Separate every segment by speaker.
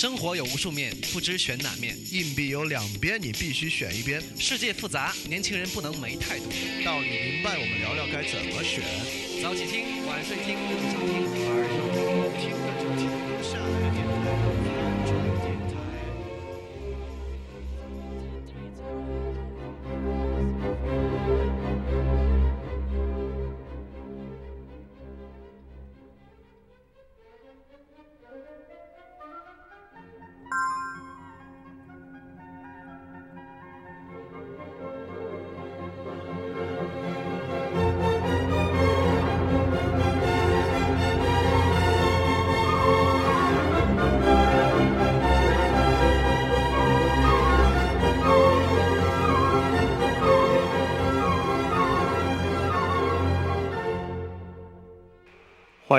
Speaker 1: 生活有无数面，不知选哪面。
Speaker 2: 硬币有两边，你必须选一边。
Speaker 1: 世界复杂，年轻人不能没态度。
Speaker 2: 道理明白，我们聊聊该怎么选。
Speaker 1: 早起听，晚睡听，不想听反而要听，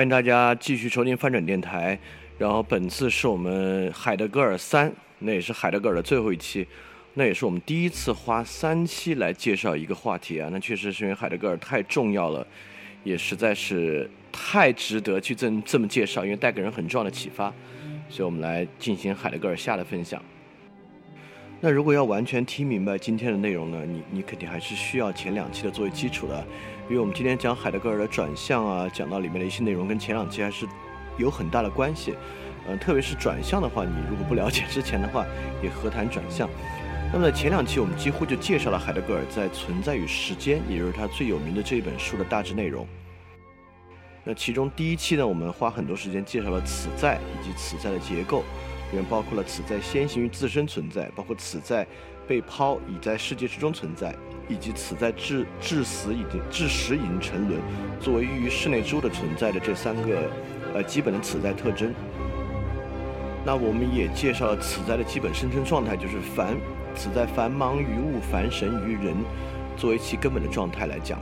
Speaker 3: 欢迎大家继续收听翻转电台。然后本次是我们海德格尔三，那也是海德格尔的最后一期，那也是我们第一次花三期来介绍一个话题啊。那确实是因为海德格尔太重要了，也实在是太值得去这这么介绍，因为带给人很重要的启发，所以我们来进行海德格尔下的分享。那如果要完全听明白今天的内容呢，你你肯定还是需要前两期的作为基础的。因为我们今天讲海德格尔的转向啊，讲到里面的一些内容跟前两期还是有很大的关系，嗯，特别是转向的话，你如果不了解之前的话，也何谈转向？那么在前两期我们几乎就介绍了海德格尔在《存在与时间》，也就是他最有名的这一本书的大致内容。那其中第一期呢，我们花很多时间介绍了此在以及此在的结构，里面包括了此在先行于自身存在，包括此在被抛已在世界之中存在。以及此在至至死已经至死已经沉沦，作为寓于室内之物的存在的这三个呃基本的此在特征。那我们也介绍了此在的基本生存状态，就是凡此在繁忙于物，凡神于人，作为其根本的状态来讲。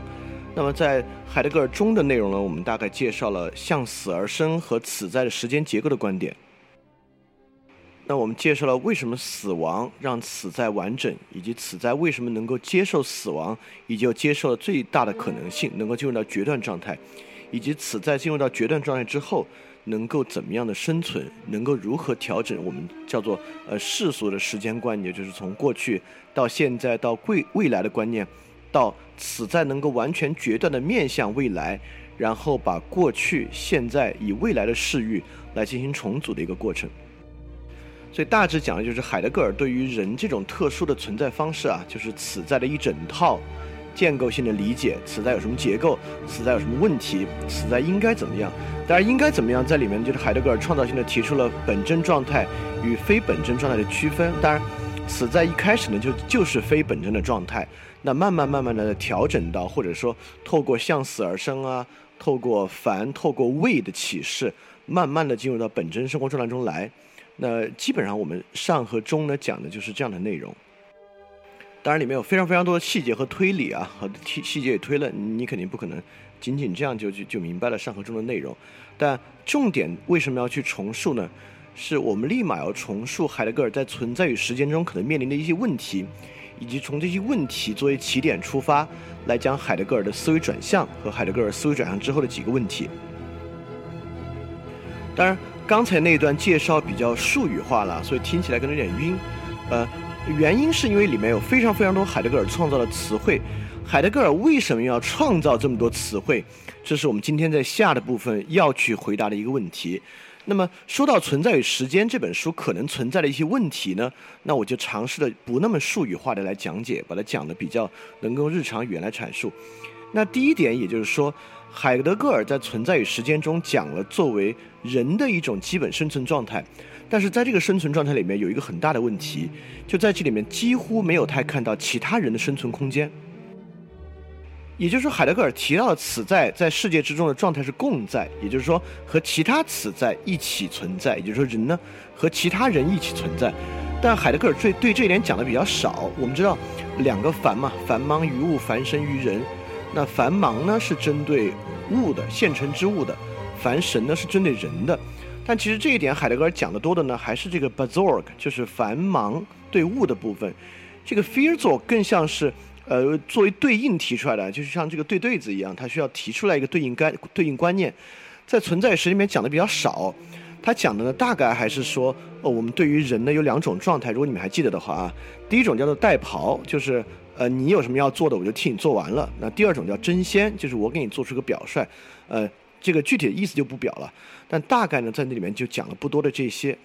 Speaker 3: 那么在海德格尔中的内容呢，我们大概介绍了向死而生和此在的时间结构的观点。那我们介绍了为什么死亡让此在完整，以及此在为什么能够接受死亡，以及接受了最大的可能性，能够进入到决断状态，以及此在进入到决断状态之后，能够怎么样的生存，能够如何调整我们叫做呃世俗的时间观念，就是从过去到现在到未未来的观念，到此在能够完全决断的面向未来，然后把过去、现在以未来的视域来进行重组的一个过程。所以大致讲的就是海德格尔对于人这种特殊的存在方式啊，就是此在的一整套建构性的理解，此在有什么结构，此在有什么问题，此在应该怎么样。当然，应该怎么样在里面就是海德格尔创造性的提出了本真状态与非本真状态的区分。当然，此在一开始呢就就是非本真的状态，那慢慢慢慢的调整到或者说透过向死而生啊，透过凡，透过未的启示，慢慢的进入到本真生活状态中来。那基本上我们上和中呢讲的就是这样的内容，当然里面有非常非常多的细节和推理啊，和细细节与推论，你肯定不可能仅仅这样就就就明白了上和中的内容。但重点为什么要去重述呢？是我们立马要重述海德格尔在存在与时间中可能面临的一些问题，以及从这些问题作为起点出发，来讲海德格尔的思维转向和海德格尔思维转向之后的几个问题。当然。刚才那段介绍比较术语化了，所以听起来可能有点晕。呃，原因是因为里面有非常非常多海德格尔创造的词汇。海德格尔为什么要创造这么多词汇？这是我们今天在下的部分要去回答的一个问题。那么说到《存在与时间》这本书可能存在的一些问题呢，那我就尝试的不那么术语化的来讲解，把它讲的比较能够日常语言来阐述。那第一点，也就是说。海德格尔在《存在与时间》中讲了作为人的一种基本生存状态，但是在这个生存状态里面有一个很大的问题，就在这里面几乎没有太看到其他人的生存空间。也就是说，海德格尔提到的此在在世界之中的状态是共在，也就是说和其他此在一起存在，也就是说人呢和其他人一起存在。但海德格尔对对这一点讲的比较少。我们知道两个繁嘛，繁忙于物，繁生于人。那繁忙呢是针对物的现成之物的，凡神呢是针对人的。但其实这一点海德格尔讲的多的呢，还是这个 Bazorg，就是繁忙对物的部分。这个 f e a r z o r 更像是呃作为对应提出来的，就是像这个对对子一样，它需要提出来一个对应干对应观念，在存在时里面讲的比较少。他讲的呢，大概还是说，哦，我们对于人呢有两种状态，如果你们还记得的话啊，第一种叫做代庖，就是呃你有什么要做的，我就替你做完了。那第二种叫真仙，就是我给你做出个表率，呃，这个具体的意思就不表了，但大概呢在那里面就讲了不多的这些。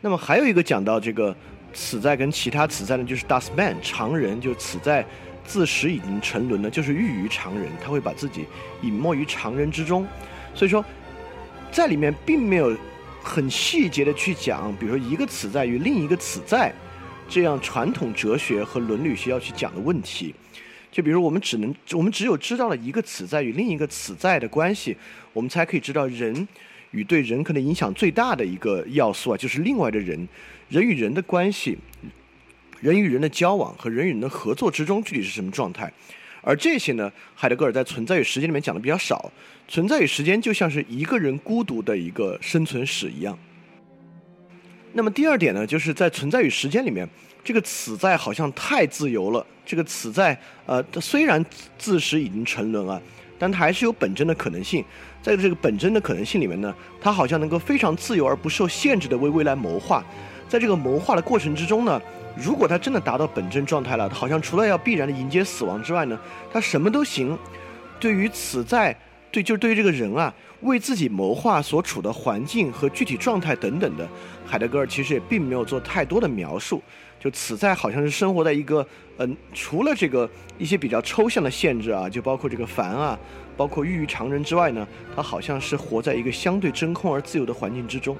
Speaker 3: 那么还有一个讲到这个此在跟其他此在呢，就是 das man 常人，就此在自始已经沉沦了，就是寓于常人，他会把自己隐没于常人之中，所以说。在里面并没有很细节的去讲，比如说一个此在与另一个此在，这样传统哲学和伦理学要去讲的问题。就比如我们只能，我们只有知道了一个此在与另一个此在的关系，我们才可以知道人与对人可能影响最大的一个要素啊，就是另外的人，人与人的关系，人与人的交往和人与人的合作之中具体是什么状态。而这些呢，海德格尔在《存在与时间》里面讲的比较少。存在与时间就像是一个人孤独的一个生存史一样。那么第二点呢，就是在《存在与时间》里面，这个此在好像太自由了。这个此在，呃，它虽然自始已经沉沦啊，但它还是有本真的可能性。在这个本真的可能性里面呢，它好像能够非常自由而不受限制的为未来谋划。在这个谋划的过程之中呢。如果他真的达到本真状态了，好像除了要必然的迎接死亡之外呢，他什么都行。对于此在，对，就是对于这个人啊，为自己谋划所处的环境和具体状态等等的，海德格尔其实也并没有做太多的描述。就此在好像是生活在一个，嗯，除了这个一些比较抽象的限制啊，就包括这个凡啊，包括异于常人之外呢，他好像是活在一个相对真空而自由的环境之中。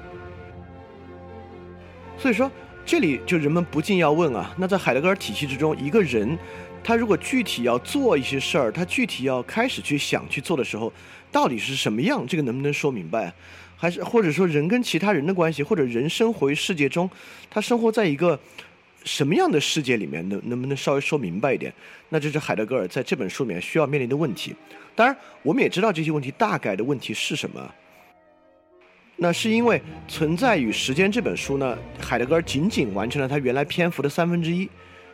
Speaker 3: 所以说。这里就人们不禁要问啊，那在海德格尔体系之中，一个人，他如果具体要做一些事儿，他具体要开始去想去做的时候，到底是什么样？这个能不能说明白？啊还是或者说人跟其他人的关系，或者人生活于世界中，他生活在一个什么样的世界里面？能能不能稍微说明白一点？那这是海德格尔在这本书里面需要面临的问题。当然，我们也知道这些问题大概的问题是什么。那是因为《存在与时间》这本书呢，海德格尔仅仅完成了他原来篇幅的三分之一。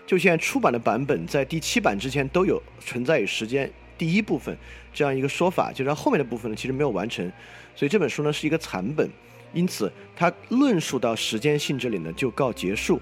Speaker 3: 就现在出版的版本，在第七版之前都有《存在与时间》第一部分这样一个说法，就是后面的部分呢其实没有完成，所以这本书呢是一个残本，因此它论述到时间性这里呢就告结束。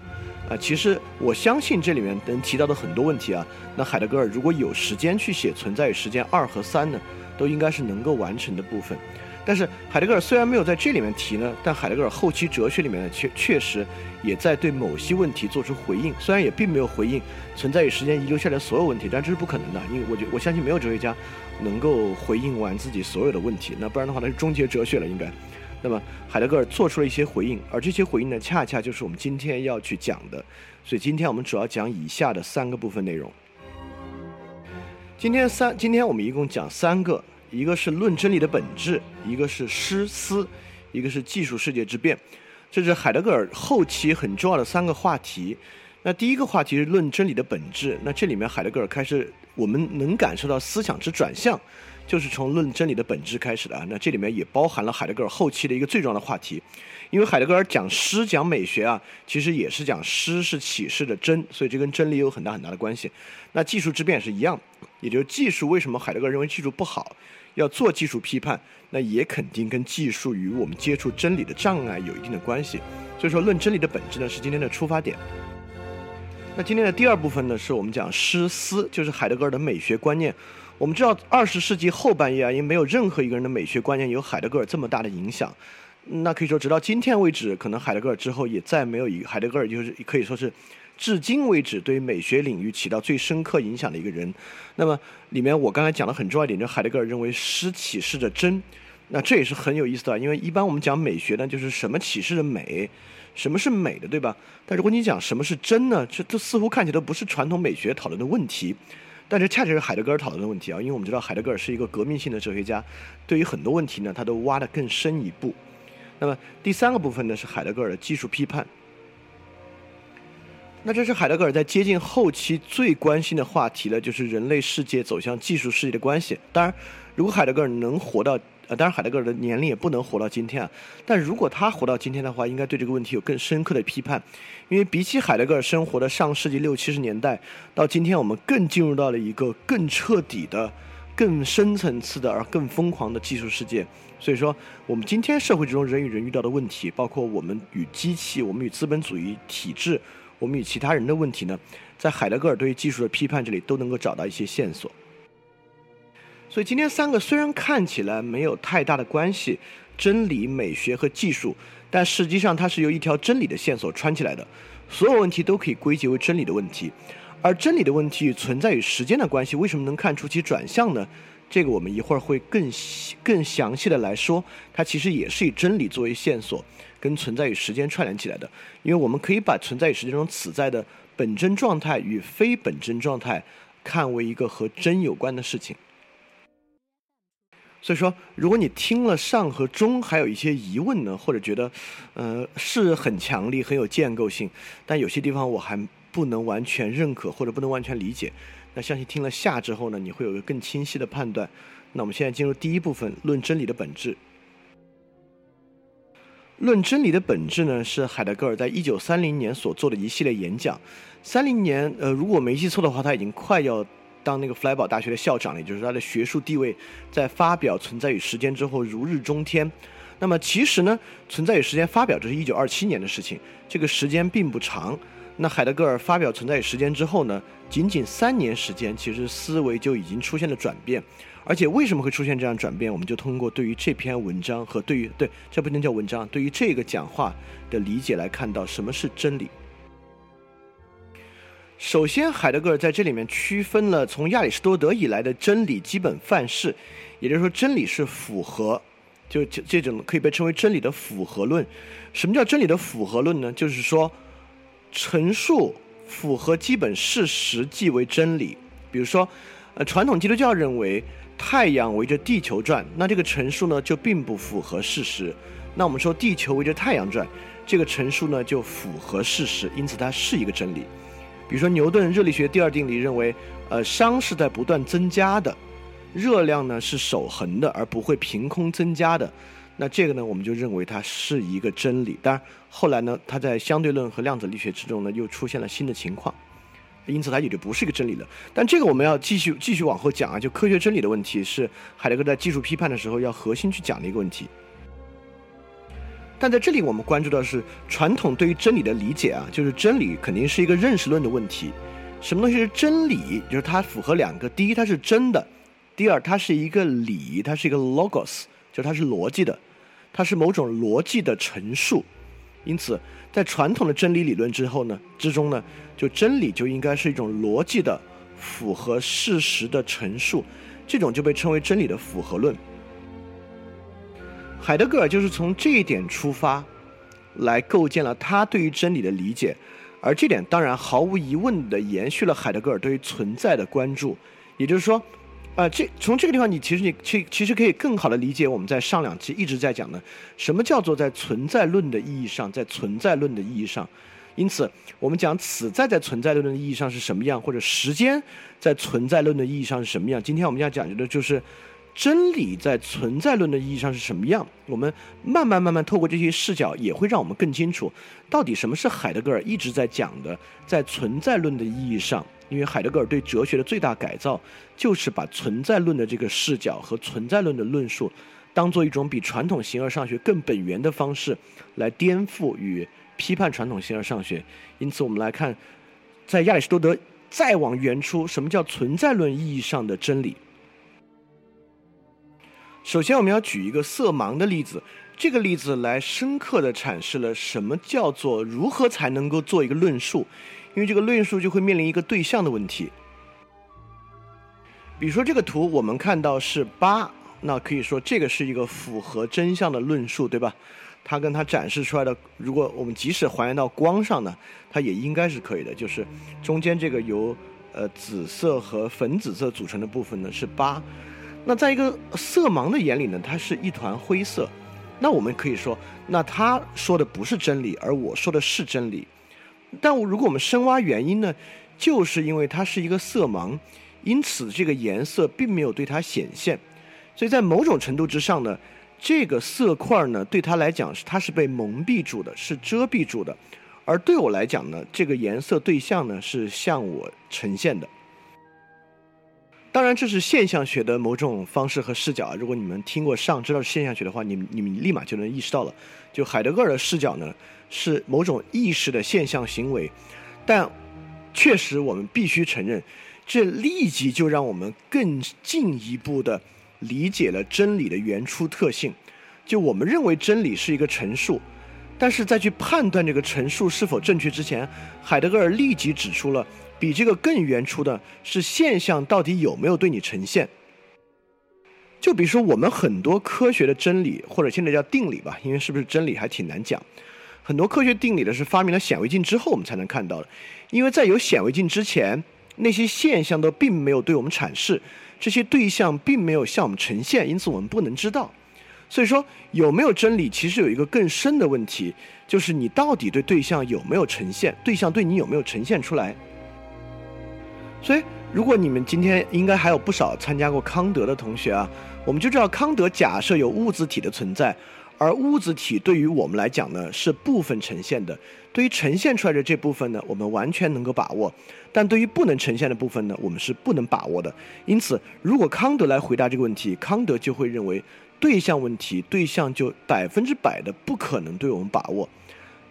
Speaker 3: 啊，其实我相信这里面能提到的很多问题啊，那海德格尔如果有时间去写《存在与时间》二和三呢，都应该是能够完成的部分。但是海德格尔虽然没有在这里面提呢，但海德格尔后期哲学里面呢，确确实也在对某些问题做出回应。虽然也并没有回应存在于时间遗留下来的所有问题，但这是不可能的，因为我觉我相信没有哲学家能够回应完自己所有的问题。那不然的话，那是终结哲学了，应该。那么海德格尔做出了一些回应，而这些回应呢，恰恰就是我们今天要去讲的。所以今天我们主要讲以下的三个部分内容。今天三，今天我们一共讲三个。一个是论真理的本质，一个是诗思，一个是技术世界之变，这是海德格尔后期很重要的三个话题。那第一个话题是论真理的本质，那这里面海德格尔开始我们能感受到思想之转向，就是从论真理的本质开始的啊。那这里面也包含了海德格尔后期的一个最重要的话题，因为海德格尔讲诗讲美学啊，其实也是讲诗是启示的真，所以这跟真理有很大很大的关系。那技术之变是一样，也就是技术为什么海德格尔认为技术不好？要做技术批判，那也肯定跟技术与我们接触真理的障碍有一定的关系。所以说，论真理的本质呢，是今天的出发点。那今天的第二部分呢，是我们讲诗思，就是海德格尔的美学观念。我们知道，二十世纪后半叶啊，因为没有任何一个人的美学观念有海德格尔这么大的影响。那可以说，直到今天为止，可能海德格尔之后也再没有一海德格尔，就是可以说是。至今为止，对于美学领域起到最深刻影响的一个人，那么里面我刚才讲的很重要一点，就海德格尔认为诗启示着真，那这也是很有意思的，因为一般我们讲美学呢，就是什么启示着美，什么是美的，对吧？但如果你讲什么是真呢，这这似乎看起来都不是传统美学讨论的问题，但这恰恰是海德格尔讨论的问题啊，因为我们知道海德格尔是一个革命性的哲学家，对于很多问题呢，他都挖得更深一步。那么第三个部分呢，是海德格尔的技术批判。那这是海德格尔在接近后期最关心的话题了，就是人类世界走向技术世界的关系。当然，如果海德格尔能活到，呃，当然海德格尔的年龄也不能活到今天啊。但如果他活到今天的话，应该对这个问题有更深刻的批判，因为比起海德格尔生活的上世纪六七十年代，到今天我们更进入到了一个更彻底的更深层次的而更疯狂的技术世界。所以说，我们今天社会之中人与人遇到的问题，包括我们与机器、我们与资本主义体制、我们与其他人的问题呢，在海德格尔对于技术的批判这里都能够找到一些线索。所以今天三个虽然看起来没有太大的关系，真理、美学和技术，但实际上它是由一条真理的线索穿起来的，所有问题都可以归结为真理的问题。而真理的问题与存在与时间的关系，为什么能看出其转向呢？这个我们一会儿会更更详细的来说，它其实也是以真理作为线索，跟存在与时间串联起来的。因为我们可以把存在与时间中此在的本真状态与非本真状态看为一个和真有关的事情。所以说，如果你听了上和中还有一些疑问呢，或者觉得，呃，是很强力、很有建构性，但有些地方我还不能完全认可或者不能完全理解。那相信听了下之后呢，你会有个更清晰的判断。那我们现在进入第一部分，论真理的本质。论真理的本质呢，是海德格尔在一九三零年所做的一系列演讲。三零年，呃，如果没记错的话，他已经快要当那个弗莱堡大学的校长了，也就是他的学术地位在发表《存在与时间》之后如日中天。那么其实呢，《存在与时间》发表这是一九二七年的事情，这个时间并不长。那海德格尔发表《存在与时间》之后呢？仅仅三年时间，其实思维就已经出现了转变。而且为什么会出现这样转变？我们就通过对于这篇文章和对于对这不能叫文章，对于这个讲话的理解来看到什么是真理。首先，海德格尔在这里面区分了从亚里士多德以来的真理基本范式，也就是说，真理是符合，就这这种可以被称为真理的符合论。什么叫真理的符合论呢？就是说。陈述符合基本事实即为真理。比如说，呃，传统基督教认为太阳围着地球转，那这个陈述呢就并不符合事实。那我们说地球围着太阳转，这个陈述呢就符合事实，因此它是一个真理。比如说牛顿热力学第二定理认为，呃，熵是在不断增加的，热量呢是守恒的，而不会凭空增加的。那这个呢，我们就认为它是一个真理。当然，后来呢，它在相对论和量子力学之中呢，又出现了新的情况，因此它也就不是一个真理了。但这个我们要继续继续往后讲啊，就科学真理的问题是海德格在技术批判的时候要核心去讲的一个问题。但在这里我们关注的是传统对于真理的理解啊，就是真理肯定是一个认识论的问题。什么东西是真理？就是它符合两个：第一，它是真的；第二，它是一个理，它是一个 logos，就是它是逻辑的。它是某种逻辑的陈述，因此，在传统的真理理论之后呢之中呢，就真理就应该是一种逻辑的、符合事实的陈述，这种就被称为真理的符合论。海德格尔就是从这一点出发，来构建了他对于真理的理解，而这点当然毫无疑问的延续了海德格尔对于存在的关注，也就是说。啊，这从这个地方，你其实你其其实可以更好的理解我们在上两期一直在讲的，什么叫做在存在论的意义上，在存在论的意义上。因此，我们讲此在在存在论的意义上是什么样，或者时间在存在论的意义上是什么样。今天我们要讲究的就是真理在存在论的意义上是什么样。我们慢慢慢慢透过这些视角，也会让我们更清楚，到底什么是海德格尔一直在讲的，在存在论的意义上。因为海德格尔对哲学的最大改造，就是把存在论的这个视角和存在论的论述，当做一种比传统形而上学更本源的方式，来颠覆与批判传统形而上学。因此，我们来看，在亚里士多德再往原初，什么叫存在论意义上的真理？首先，我们要举一个色盲的例子，这个例子来深刻的阐释了什么叫做如何才能够做一个论述。因为这个论述就会面临一个对象的问题，比如说这个图我们看到是八，那可以说这个是一个符合真相的论述，对吧？它跟它展示出来的，如果我们即使还原到光上呢，它也应该是可以的。就是中间这个由呃紫色和粉紫色组成的部分呢是八，那在一个色盲的眼里呢，它是一团灰色。那我们可以说，那他说的不是真理，而我说的是真理。但如果我们深挖原因呢，就是因为它是一个色盲，因此这个颜色并没有对它显现，所以在某种程度之上呢，这个色块呢对他来讲是它是被蒙蔽住的，是遮蔽住的，而对我来讲呢，这个颜色对象呢是向我呈现的。当然，这是现象学的某种方式和视角啊。如果你们听过上知道现象学的话，你们你们立马就能意识到了。就海德格尔的视角呢，是某种意识的现象行为，但确实我们必须承认，这立即就让我们更进一步的理解了真理的原初特性。就我们认为真理是一个陈述，但是在去判断这个陈述是否正确之前，海德格尔立即指出了。比这个更原初的是现象到底有没有对你呈现？就比如说我们很多科学的真理，或者现在叫定理吧，因为是不是真理还挺难讲。很多科学定理的是发明了显微镜之后我们才能看到的，因为在有显微镜之前，那些现象都并没有对我们阐释，这些对象并没有向我们呈现，因此我们不能知道。所以说有没有真理，其实有一个更深的问题，就是你到底对对象有没有呈现，对象对你有没有呈现出来？所以，如果你们今天应该还有不少参加过康德的同学啊，我们就知道康德假设有物质体的存在，而物质体对于我们来讲呢是部分呈现的。对于呈现出来的这部分呢，我们完全能够把握；但对于不能呈现的部分呢，我们是不能把握的。因此，如果康德来回答这个问题，康德就会认为对象问题，对象就百分之百的不可能对我们把握。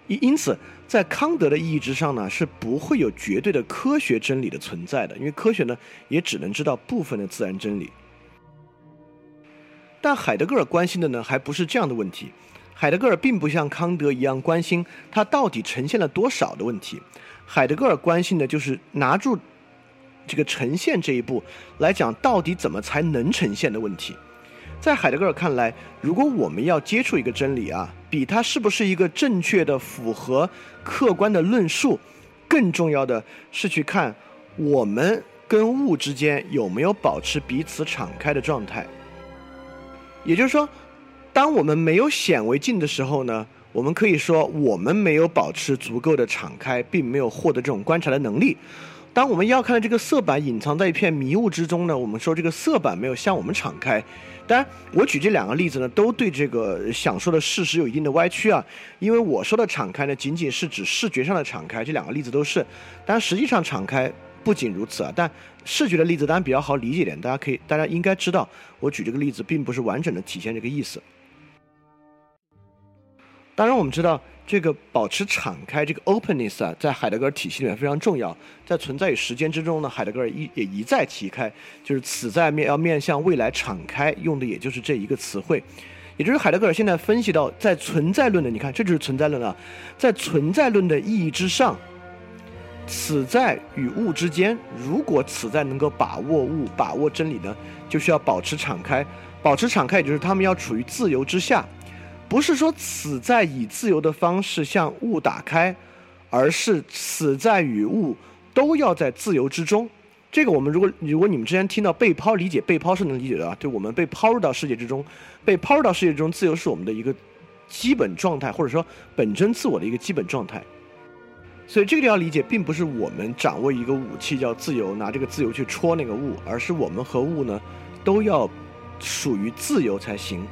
Speaker 3: 因因此，在康德的意义之上呢，是不会有绝对的科学真理的存在的，因为科学呢也只能知道部分的自然真理。但海德格尔关心的呢，还不是这样的问题。海德格尔并不像康德一样关心它到底呈现了多少的问题。海德格尔关心的就是拿住这个呈现这一步来讲，到底怎么才能呈现的问题。在海德格尔看来，如果我们要接触一个真理啊，比它是不是一个正确的、符合客观的论述，更重要的是去看我们跟物之间有没有保持彼此敞开的状态。也就是说，当我们没有显微镜的时候呢，我们可以说我们没有保持足够的敞开，并没有获得这种观察的能力。当我们要看的这个色板隐藏在一片迷雾之中呢，我们说这个色板没有向我们敞开。当然，我举这两个例子呢，都对这个想说的事实有一定的歪曲啊。因为我说的敞开呢，仅仅是指视觉上的敞开，这两个例子都是。当然，实际上敞开不仅如此啊。但视觉的例子当然比较好理解点，大家可以，大家应该知道，我举这个例子并不是完整的体现这个意思。当然，我们知道。这个保持敞开，这个 openness 啊，在海德格尔体系里面非常重要。在存在与时间之中呢，海德格尔一也一再提开，就是此在面要面向未来敞开，用的也就是这一个词汇。也就是海德格尔现在分析到，在存在论的，你看，这就是存在论啊，在存在论的意义之上，此在与物之间，如果此在能够把握物、把握真理呢，就需要保持敞开。保持敞开，也就是他们要处于自由之下。不是说此在以自由的方式向物打开，而是此在与物都要在自由之中。这个我们如果如果你们之前听到被抛，理解被抛是能理解的啊。就我们被抛入到世界之中，被抛入到世界之中，自由是我们的一个基本状态，或者说本真自我的一个基本状态。所以这个要理解，并不是我们掌握一个武器叫自由，拿这个自由去戳那个物，而是我们和物呢都要属于自由才行。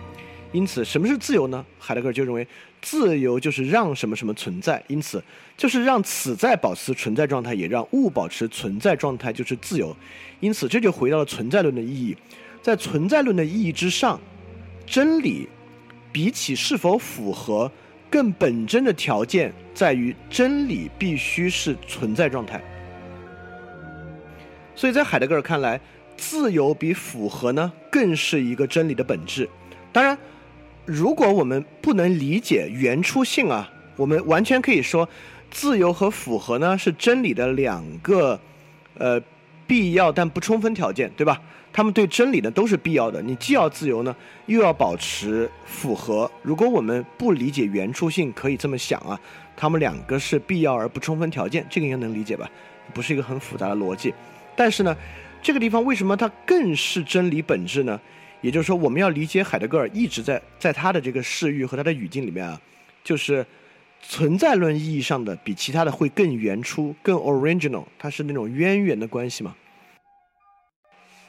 Speaker 3: 因此，什么是自由呢？海德格尔就认为，自由就是让什么什么存在。因此，就是让此在保持存在状态，也让物保持存在状态，就是自由。因此，这就回到了存在论的意义。在存在论的意义之上，真理比起是否符合，更本真的条件在于真理必须是存在状态。所以在海德格尔看来，自由比符合呢，更是一个真理的本质。当然。如果我们不能理解原初性啊，我们完全可以说，自由和符合呢是真理的两个，呃，必要但不充分条件，对吧？他们对真理呢都是必要的。你既要自由呢，又要保持符合。如果我们不理解原初性，可以这么想啊，他们两个是必要而不充分条件，这个应该能理解吧？不是一个很复杂的逻辑。但是呢，这个地方为什么它更是真理本质呢？也就是说，我们要理解海德格尔一直在在他的这个视域和他的语境里面啊，就是存在论意义上的比其他的会更原初、更 original，它是那种渊源的关系嘛。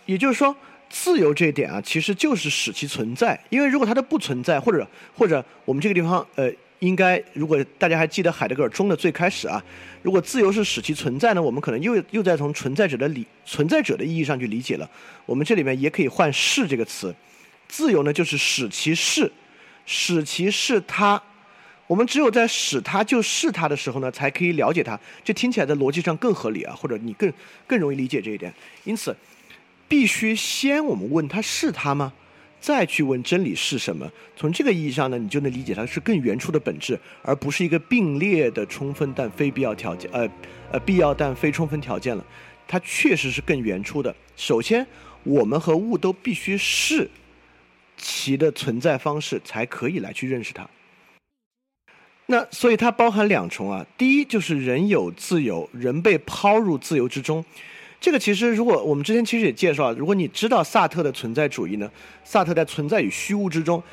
Speaker 3: 也就是说，自由这一点啊，其实就是使其存在，因为如果它的不存在，或者或者我们这个地方呃应该，如果大家还记得海德格尔中的最开始啊，如果自由是使其存在呢，我们可能又又在从存在者的理存在者的意义上去理解了。我们这里面也可以换“是”这个词，自由呢就是使其是，使其是它。我们只有在使它就是它的时候呢，才可以了解它。这听起来在逻辑上更合理啊，或者你更更容易理解这一点。因此，必须先我们问它是它吗？再去问真理是什么？从这个意义上呢，你就能理解它是更原初的本质，而不是一个并列的充分但非必要条件，呃呃必要但非充分条件了。它确实是更原初的。首先，我们和物都必须是其的存在方式，才可以来去认识它。那所以它包含两重啊，第一就是人有自由，人被抛入自由之中。这个其实，如果我们之前其实也介绍，如果你知道萨特的存在主义呢，萨特在《存在与虚无》之中，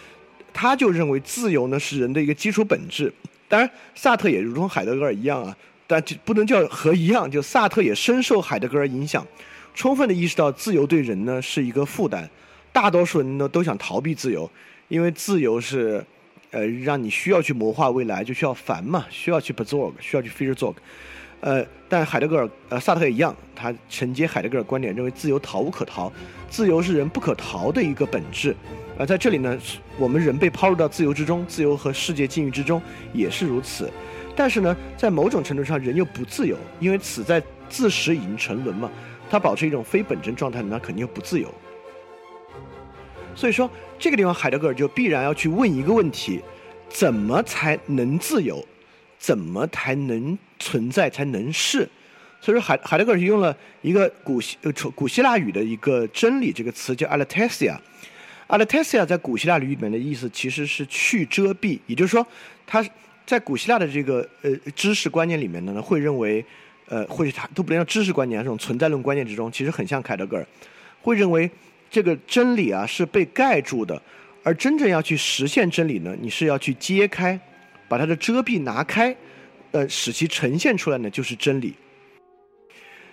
Speaker 3: 他就认为自由呢是人的一个基础本质。当然，萨特也如同海德格尔一样啊，但不能叫和一样，就萨特也深受海德格尔影响，充分的意识到自由对人呢是一个负担。大多数人呢都想逃避自由，因为自由是，呃，让你需要去谋划未来，就需要烦嘛，需要去 absorb，需要去 fear zorg。呃，但海德格尔、呃萨特一样，他承接海德格尔观点，认为自由逃无可逃，自由是人不可逃的一个本质。而在这里呢，我们人被抛入到自由之中，自由和世界境遇之中也是如此。但是呢，在某种程度上，人又不自由，因为此在自始已经沉沦嘛，他保持一种非本真状态，那肯定又不自由。所以说，这个地方海德格尔就必然要去问一个问题：怎么才能自由？怎么才能存在才能是？所以说海海德格尔是用了一个古希呃古希腊语的一个真理这个词叫 aletheia。aletheia 在古希腊语里面的意思其实是去遮蔽，也就是说，他在古希腊的这个呃知识观念里面呢，会认为呃或者他都不能叫知识观念，这种存在论观念之中，其实很像海德格尔，会认为这个真理啊是被盖住的，而真正要去实现真理呢，你是要去揭开。把它的遮蔽拿开，呃，使其呈现出来呢，就是真理。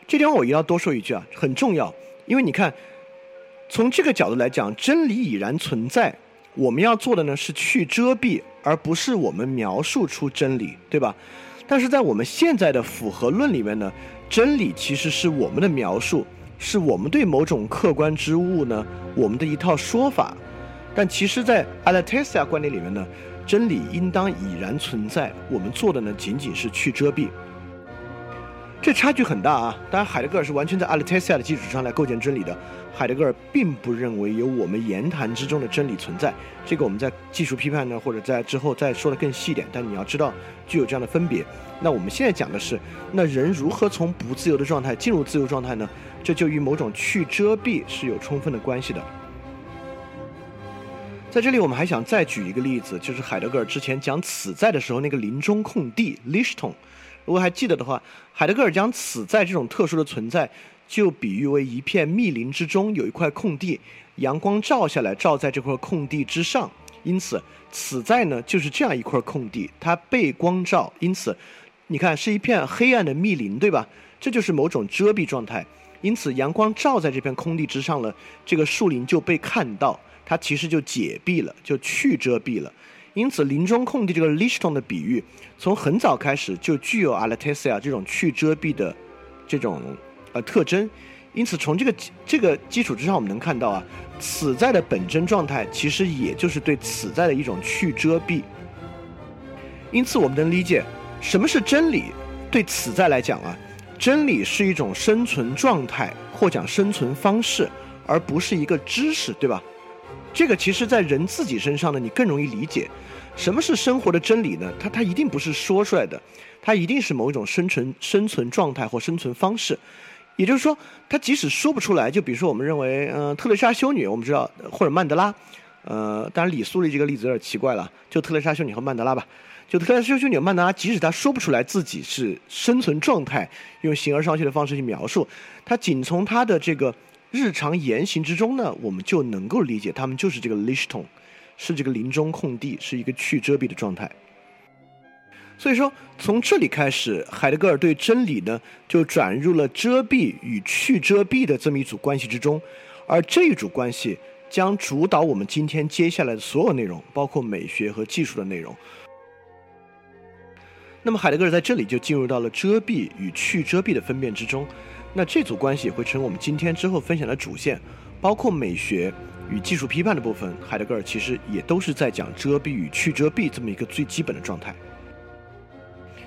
Speaker 3: 这地方我一定要多说一句啊，很重要，因为你看，从这个角度来讲，真理已然存在，我们要做的呢是去遮蔽，而不是我们描述出真理，对吧？但是在我们现在的符合论里面呢，真理其实是我们的描述，是我们对某种客观之物呢，我们的一套说法。但其实，在 aletheia 观点里面呢。真理应当已然存在，我们做的呢仅仅是去遮蔽。这差距很大啊！当然，海德格尔是完全在 aletheia 的基础上来构建真理的。海德格尔并不认为有我们言谈之中的真理存在。这个我们在技术批判呢，或者在之后再说的更细一点。但你要知道，具有这样的分别。那我们现在讲的是，那人如何从不自由的状态进入自由状态呢？这就与某种去遮蔽是有充分的关系的。在这里，我们还想再举一个例子，就是海德格尔之前讲此在的时候那个林中空地 （Lichtung）。如果还记得的话，海德格尔将此在这种特殊的存在，就比喻为一片密林之中有一块空地，阳光照下来，照在这块空地之上。因此，此在呢就是这样一块空地，它被光照，因此，你看是一片黑暗的密林，对吧？这就是某种遮蔽状态。因此，阳光照在这片空地之上了，这个树林就被看到。它其实就解蔽了，就去遮蔽了。因此，林中空地这个 lishton 的比喻，从很早开始就具有 aletheia 这种去遮蔽的这种呃特征。因此，从这个这个基础之上，我们能看到啊，此在的本真状态其实也就是对此在的一种去遮蔽。因此，我们能理解什么是真理。对此在来讲啊，真理是一种生存状态或讲生存方式，而不是一个知识，对吧？这个其实，在人自己身上呢，你更容易理解，什么是生活的真理呢？它它一定不是说出来的，它一定是某一种生存生存状态或生存方式。也就是说，它即使说不出来，就比如说我们认为，嗯，特蕾莎修女，我们知道，或者曼德拉，呃，当然李苏丽这个例子有点奇怪了，就特蕾莎修女和曼德拉吧，就特蕾莎修女、曼德拉，即使他说不出来自己是生存状态，用形而上学的方式去描述，他仅从他的这个。日常言行之中呢，我们就能够理解他们就是这个 liston，是这个林中空地，是一个去遮蔽的状态。所以说，从这里开始，海德格尔对真理呢，就转入了遮蔽与去遮蔽的这么一组关系之中，而这一组关系将主导我们今天接下来的所有内容，包括美学和技术的内容。那么海德格尔在这里就进入到了遮蔽与去遮蔽的分辨之中。那这组关系也会成为我们今天之后分享的主线，包括美学与技术批判的部分，海德格尔其实也都是在讲遮蔽与去遮蔽这么一个最基本的状态。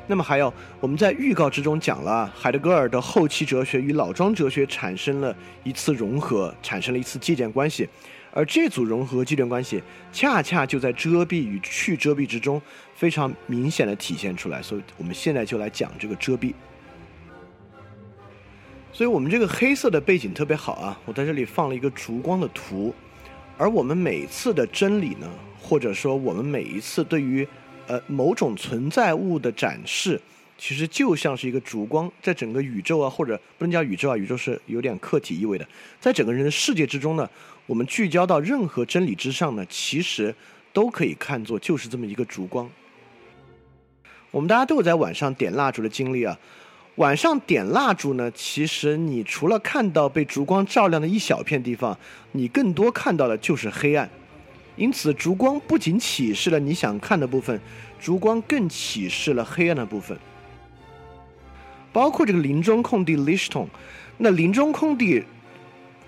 Speaker 3: 那么还有我们在预告之中讲了，海德格尔的后期哲学与老庄哲学产生了一次融合，产生了一次借鉴关系，而这组融合借鉴关系恰恰就在遮蔽与去遮蔽之中非常明显的体现出来。所以我们现在就来讲这个遮蔽。所以我们这个黑色的背景特别好啊，我在这里放了一个烛光的图，而我们每次的真理呢，或者说我们每一次对于呃某种存在物的展示，其实就像是一个烛光，在整个宇宙啊，或者不能叫宇宙啊，宇宙是有点客体意味的，在整个人的世界之中呢，我们聚焦到任何真理之上呢，其实都可以看作就是这么一个烛光。我们大家都有在晚上点蜡烛的经历啊。晚上点蜡烛呢，其实你除了看到被烛光照亮的一小片地方，你更多看到的就是黑暗。因此，烛光不仅启示了你想看的部分，烛光更启示了黑暗的部分。包括这个林中空地 l i s t o n 那林中空地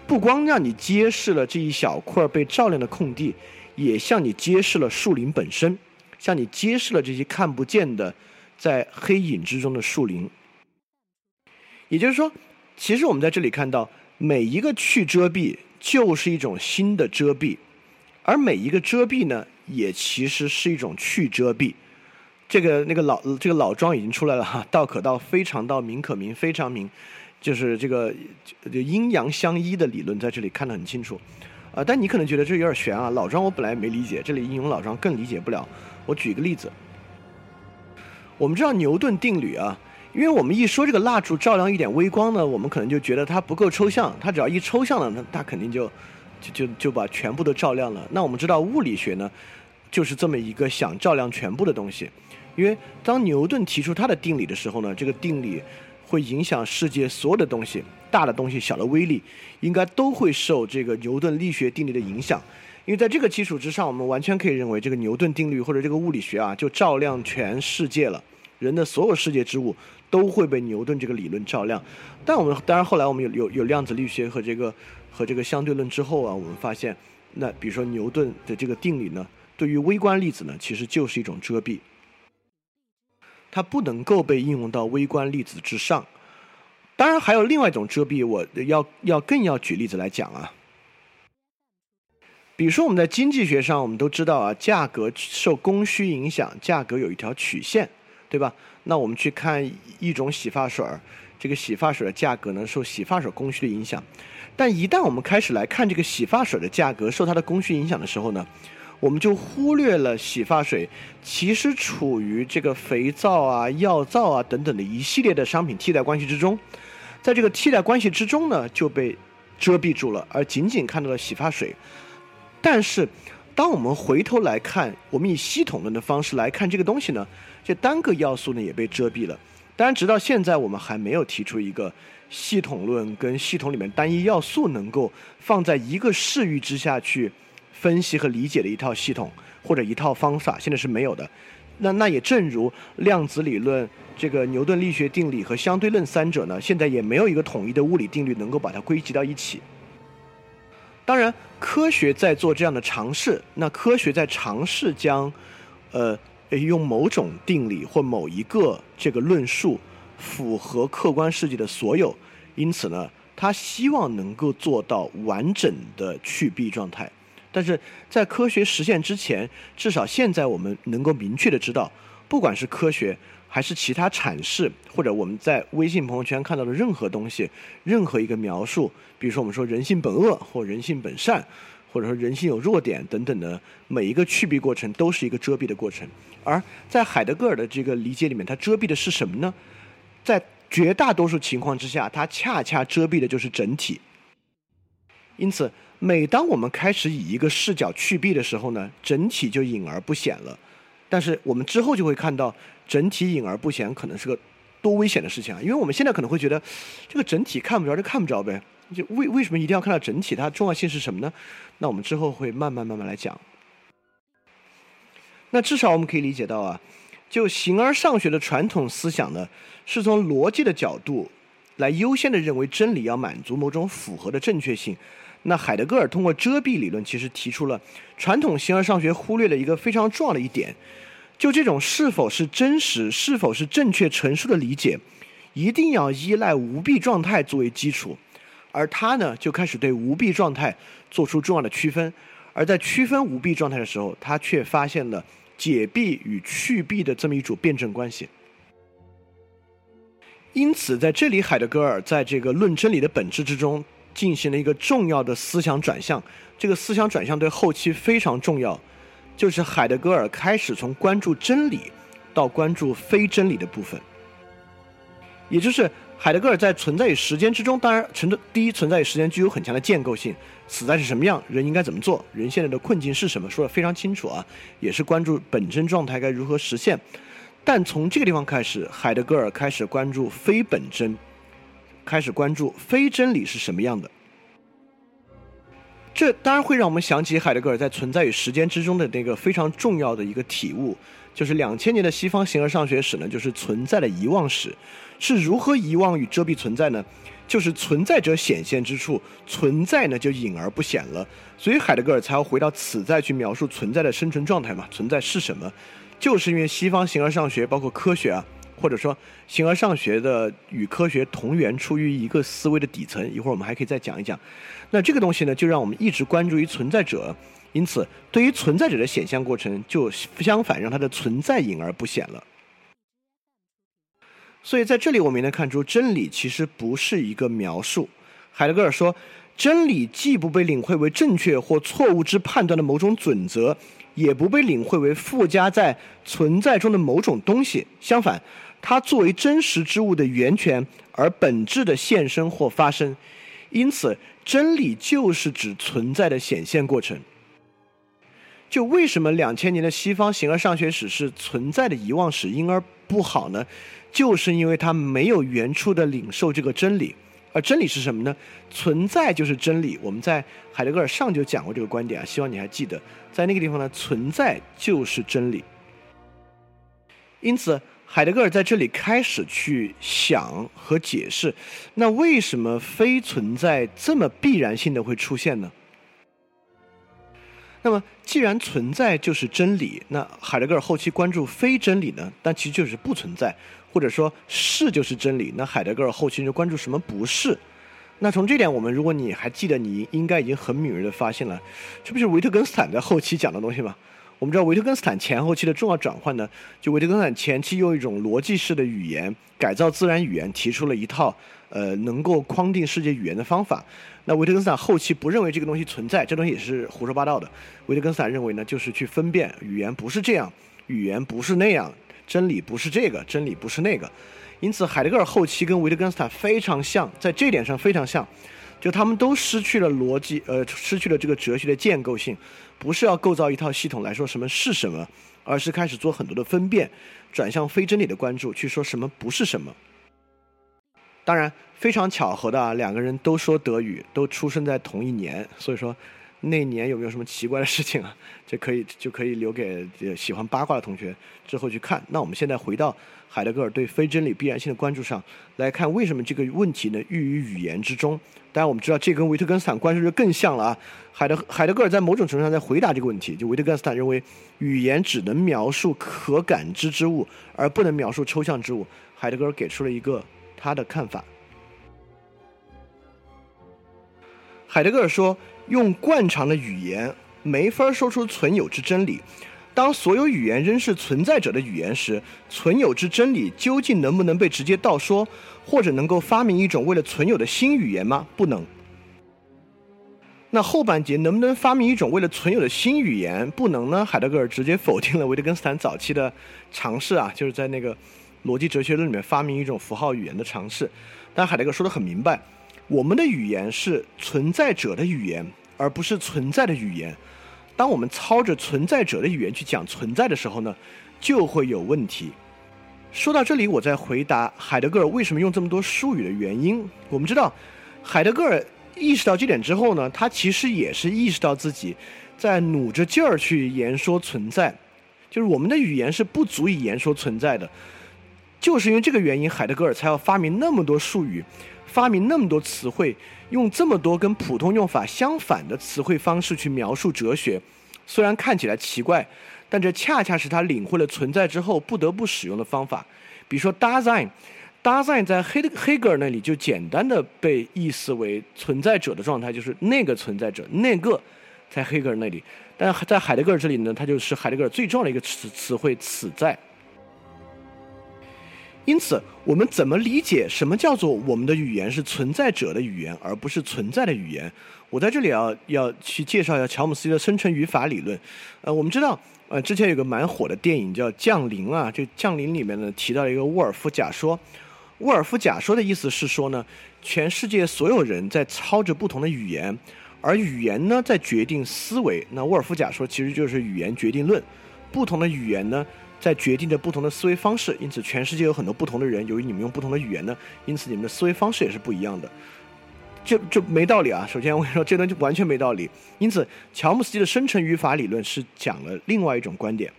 Speaker 3: 不光让你揭示了这一小块被照亮的空地，也向你揭示了树林本身，向你揭示了这些看不见的在黑影之中的树林。也就是说，其实我们在这里看到，每一个去遮蔽就是一种新的遮蔽，而每一个遮蔽呢，也其实是一种去遮蔽。这个那个老这个老庄已经出来了哈，道可道，非常道，名可名，非常名，就是这个阴阳相依的理论，在这里看得很清楚。啊，但你可能觉得这有点悬啊，老庄我本来没理解，这里应用老庄更理解不了。我举一个例子，我们知道牛顿定律啊。因为我们一说这个蜡烛照亮一点微光呢，我们可能就觉得它不够抽象，它只要一抽象了，那它肯定就就就就把全部都照亮了。那我们知道物理学呢，就是这么一个想照亮全部的东西。因为当牛顿提出他的定理的时候呢，这个定理会影响世界所有的东西，大的东西、小的微粒，应该都会受这个牛顿力学定律的影响。因为在这个基础之上，我们完全可以认为这个牛顿定律或者这个物理学啊，就照亮全世界了，人的所有世界之物。都会被牛顿这个理论照亮，但我们当然后来我们有有有量子力学和这个和这个相对论之后啊，我们发现，那比如说牛顿的这个定理呢，对于微观粒子呢，其实就是一种遮蔽，它不能够被应用到微观粒子之上。当然还有另外一种遮蔽，我要要更要举例子来讲啊，比如说我们在经济学上，我们都知道啊，价格受供需影响，价格有一条曲线，对吧？那我们去看一种洗发水儿，这个洗发水的价格呢受洗发水供需的影响，但一旦我们开始来看这个洗发水的价格受它的供需影响的时候呢，我们就忽略了洗发水其实处于这个肥皂啊、药皂啊等等的一系列的商品替代关系之中，在这个替代关系之中呢就被遮蔽住了，而仅仅看到了洗发水。但是，当我们回头来看，我们以系统论的方式来看这个东西呢？这单个要素呢也被遮蔽了，当然，直到现在我们还没有提出一个系统论跟系统里面单一要素能够放在一个视域之下去分析和理解的一套系统或者一套方法，现在是没有的。那那也正如量子理论、这个牛顿力学定理和相对论三者呢，现在也没有一个统一的物理定律能够把它归集到一起。当然，科学在做这样的尝试，那科学在尝试将，呃。用某种定理或某一个这个论述符合客观世界的所有，因此呢，他希望能够做到完整的去蔽状态。但是在科学实现之前，至少现在我们能够明确的知道，不管是科学还是其他阐释，或者我们在微信朋友圈看到的任何东西，任何一个描述，比如说我们说人性本恶或人性本善。或者说人性有弱点等等的每一个去蔽过程都是一个遮蔽的过程，而在海德格尔的这个理解里面，它遮蔽的是什么呢？在绝大多数情况之下，它恰恰遮蔽的就是整体。因此，每当我们开始以一个视角去蔽的时候呢，整体就隐而不显了。但是我们之后就会看到，整体隐而不显可能是个多危险的事情啊！因为我们现在可能会觉得，这个整体看不着就看不着呗。就为为什么一定要看到整体？它重要性是什么呢？那我们之后会慢慢慢慢来讲。那至少我们可以理解到啊，就形而上学的传统思想呢，是从逻辑的角度来优先的认为真理要满足某种符合的正确性。那海德格尔通过遮蔽理论，其实提出了传统形而上学忽略了一个非常重要的一点，就这种是否是真实、是否是正确陈述的理解，一定要依赖无弊状态作为基础。而他呢，就开始对无弊状态做出重要的区分。而在区分无弊状态的时候，他却发现了。解弊与去弊的这么一组辩证关系，因此在这里，海德格尔在这个论真理的本质之中进行了一个重要的思想转向。这个思想转向对后期非常重要，就是海德格尔开始从关注真理到关注非真理的部分，也就是海德格尔在存在与时间之中，当然存在第一存在与时间具有很强的建构性。死在是什么样？人应该怎么做？人现在的困境是什么？说的非常清楚啊，也是关注本真状态该如何实现。但从这个地方开始，海德格尔开始关注非本真，开始关注非真理是什么样的。这当然会让我们想起海德格尔在《存在与时间》之中的那个非常重要的一个体悟，就是两千年的西方形而上学史呢，就是存在的遗忘史，是如何遗忘与遮蔽存在呢？就是存在者显现之处，存在呢就隐而不显了，所以海德格尔才要回到此在去描述存在的生存状态嘛。存在是什么？就是因为西方形而上学，包括科学啊，或者说形而上学的与科学同源，出于一个思维的底层。一会儿我们还可以再讲一讲。那这个东西呢，就让我们一直关注于存在者，因此对于存在者的显象过程，就相反让它的存在隐而不显了。所以在这里，我们能看出真理其实不是一个描述。海德格尔说，真理既不被领会为正确或错误之判断的某种准则，也不被领会为附加在存在中的某种东西。相反，它作为真实之物的源泉而本质的现身或发生。因此，真理就是指存在的显现过程。就为什么两千年的西方形而上学史是存在的遗忘史，因而不好呢？就是因为他没有原初的领受这个真理，而真理是什么呢？存在就是真理。我们在海德格尔上就讲过这个观点啊，希望你还记得。在那个地方呢，存在就是真理。因此，海德格尔在这里开始去想和解释，那为什么非存在这么必然性的会出现呢？那么，既然存在就是真理，那海德格尔后期关注非真理呢？但其实就是不存在。或者说，是就是真理。那海德格尔后期就关注什么不是？那从这点，我们如果你还记得，你应该已经很敏锐的发现了，这不是维特根斯坦在后期讲的东西吗？我们知道维特根斯坦前后期的重要转换呢，就维特根斯坦前期用一种逻辑式的语言改造自然语言，提出了一套呃能够框定世界语言的方法。那维特根斯坦后期不认为这个东西存在，这东西也是胡说八道的。维特根斯坦认为呢，就是去分辨语言不是这样，语言不是那样。真理不是这个，真理不是那个，因此海德格尔后期跟维特根斯坦非常像，在这点上非常像，就他们都失去了逻辑，呃，失去了这个哲学的建构性，不是要构造一套系统来说什么是什么，而是开始做很多的分辨，转向非真理的关注，去说什么不是什么。当然，非常巧合的啊，两个人都说德语，都出生在同一年，所以说。那年有没有什么奇怪的事情啊？就可以就可以留给喜欢八卦的同学之后去看。那我们现在回到海德格尔对非真理必然性的关注上来看，为什么这个问题呢寓于语言之中？当然我们知道这跟维特根斯坦关注就更像了啊。海德海德格尔在某种程度上在回答这个问题，就维特根斯坦认为语言只能描述可感知之物，而不能描述抽象之物。海德格尔给出了一个他的看法。海德格尔说。用惯常的语言没法说出存有之真理。当所有语言仍是存在者的语言时，存有之真理究竟能不能被直接道说，或者能够发明一种为了存有的新语言吗？不能。那后半节能不能发明一种为了存有的新语言？不能呢？海德格尔直接否定了维特根斯坦早期的尝试啊，就是在那个逻辑哲学论里面发明一种符号语言的尝试。但海德格尔说的很明白。我们的语言是存在者的语言，而不是存在的语言。当我们操着存在者的语言去讲存在的时候呢，就会有问题。说到这里，我在回答海德格尔为什么用这么多术语的原因。我们知道，海德格尔意识到这点之后呢，他其实也是意识到自己在努着劲儿去言说存在。就是我们的语言是不足以言说存在的。就是因为这个原因，海德格尔才要发明那么多术语，发明那么多词汇，用这么多跟普通用法相反的词汇方式去描述哲学。虽然看起来奇怪，但这恰恰是他领会了存在之后不得不使用的方法。比如说 Dasein，Dasein 在黑黑格尔那里就简单的被意思为存在者的状态，就是那个存在者，那个在黑格尔那里。但在海德格尔这里呢，它就是海德格尔最重要的一个词词汇“此在”。因此，我们怎么理解什么叫做我们的语言是存在者的语言，而不是存在的语言？我在这里要要去介绍一下乔姆斯基的生成语法理论。呃，我们知道，呃，之前有个蛮火的电影叫《降临》啊，这《降临》里面呢提到了一个沃尔夫假说。沃尔夫假说的意思是说呢，全世界所有人在操着不同的语言，而语言呢在决定思维。那沃尔夫假说其实就是语言决定论，不同的语言呢。在决定着不同的思维方式，因此全世界有很多不同的人。由于你们用不同的语言呢，因此你们的思维方式也是不一样的。这这没道理啊！首先我跟你说，这段就完全没道理。因此，乔姆斯基的生成语法理论是讲了另外一种观点。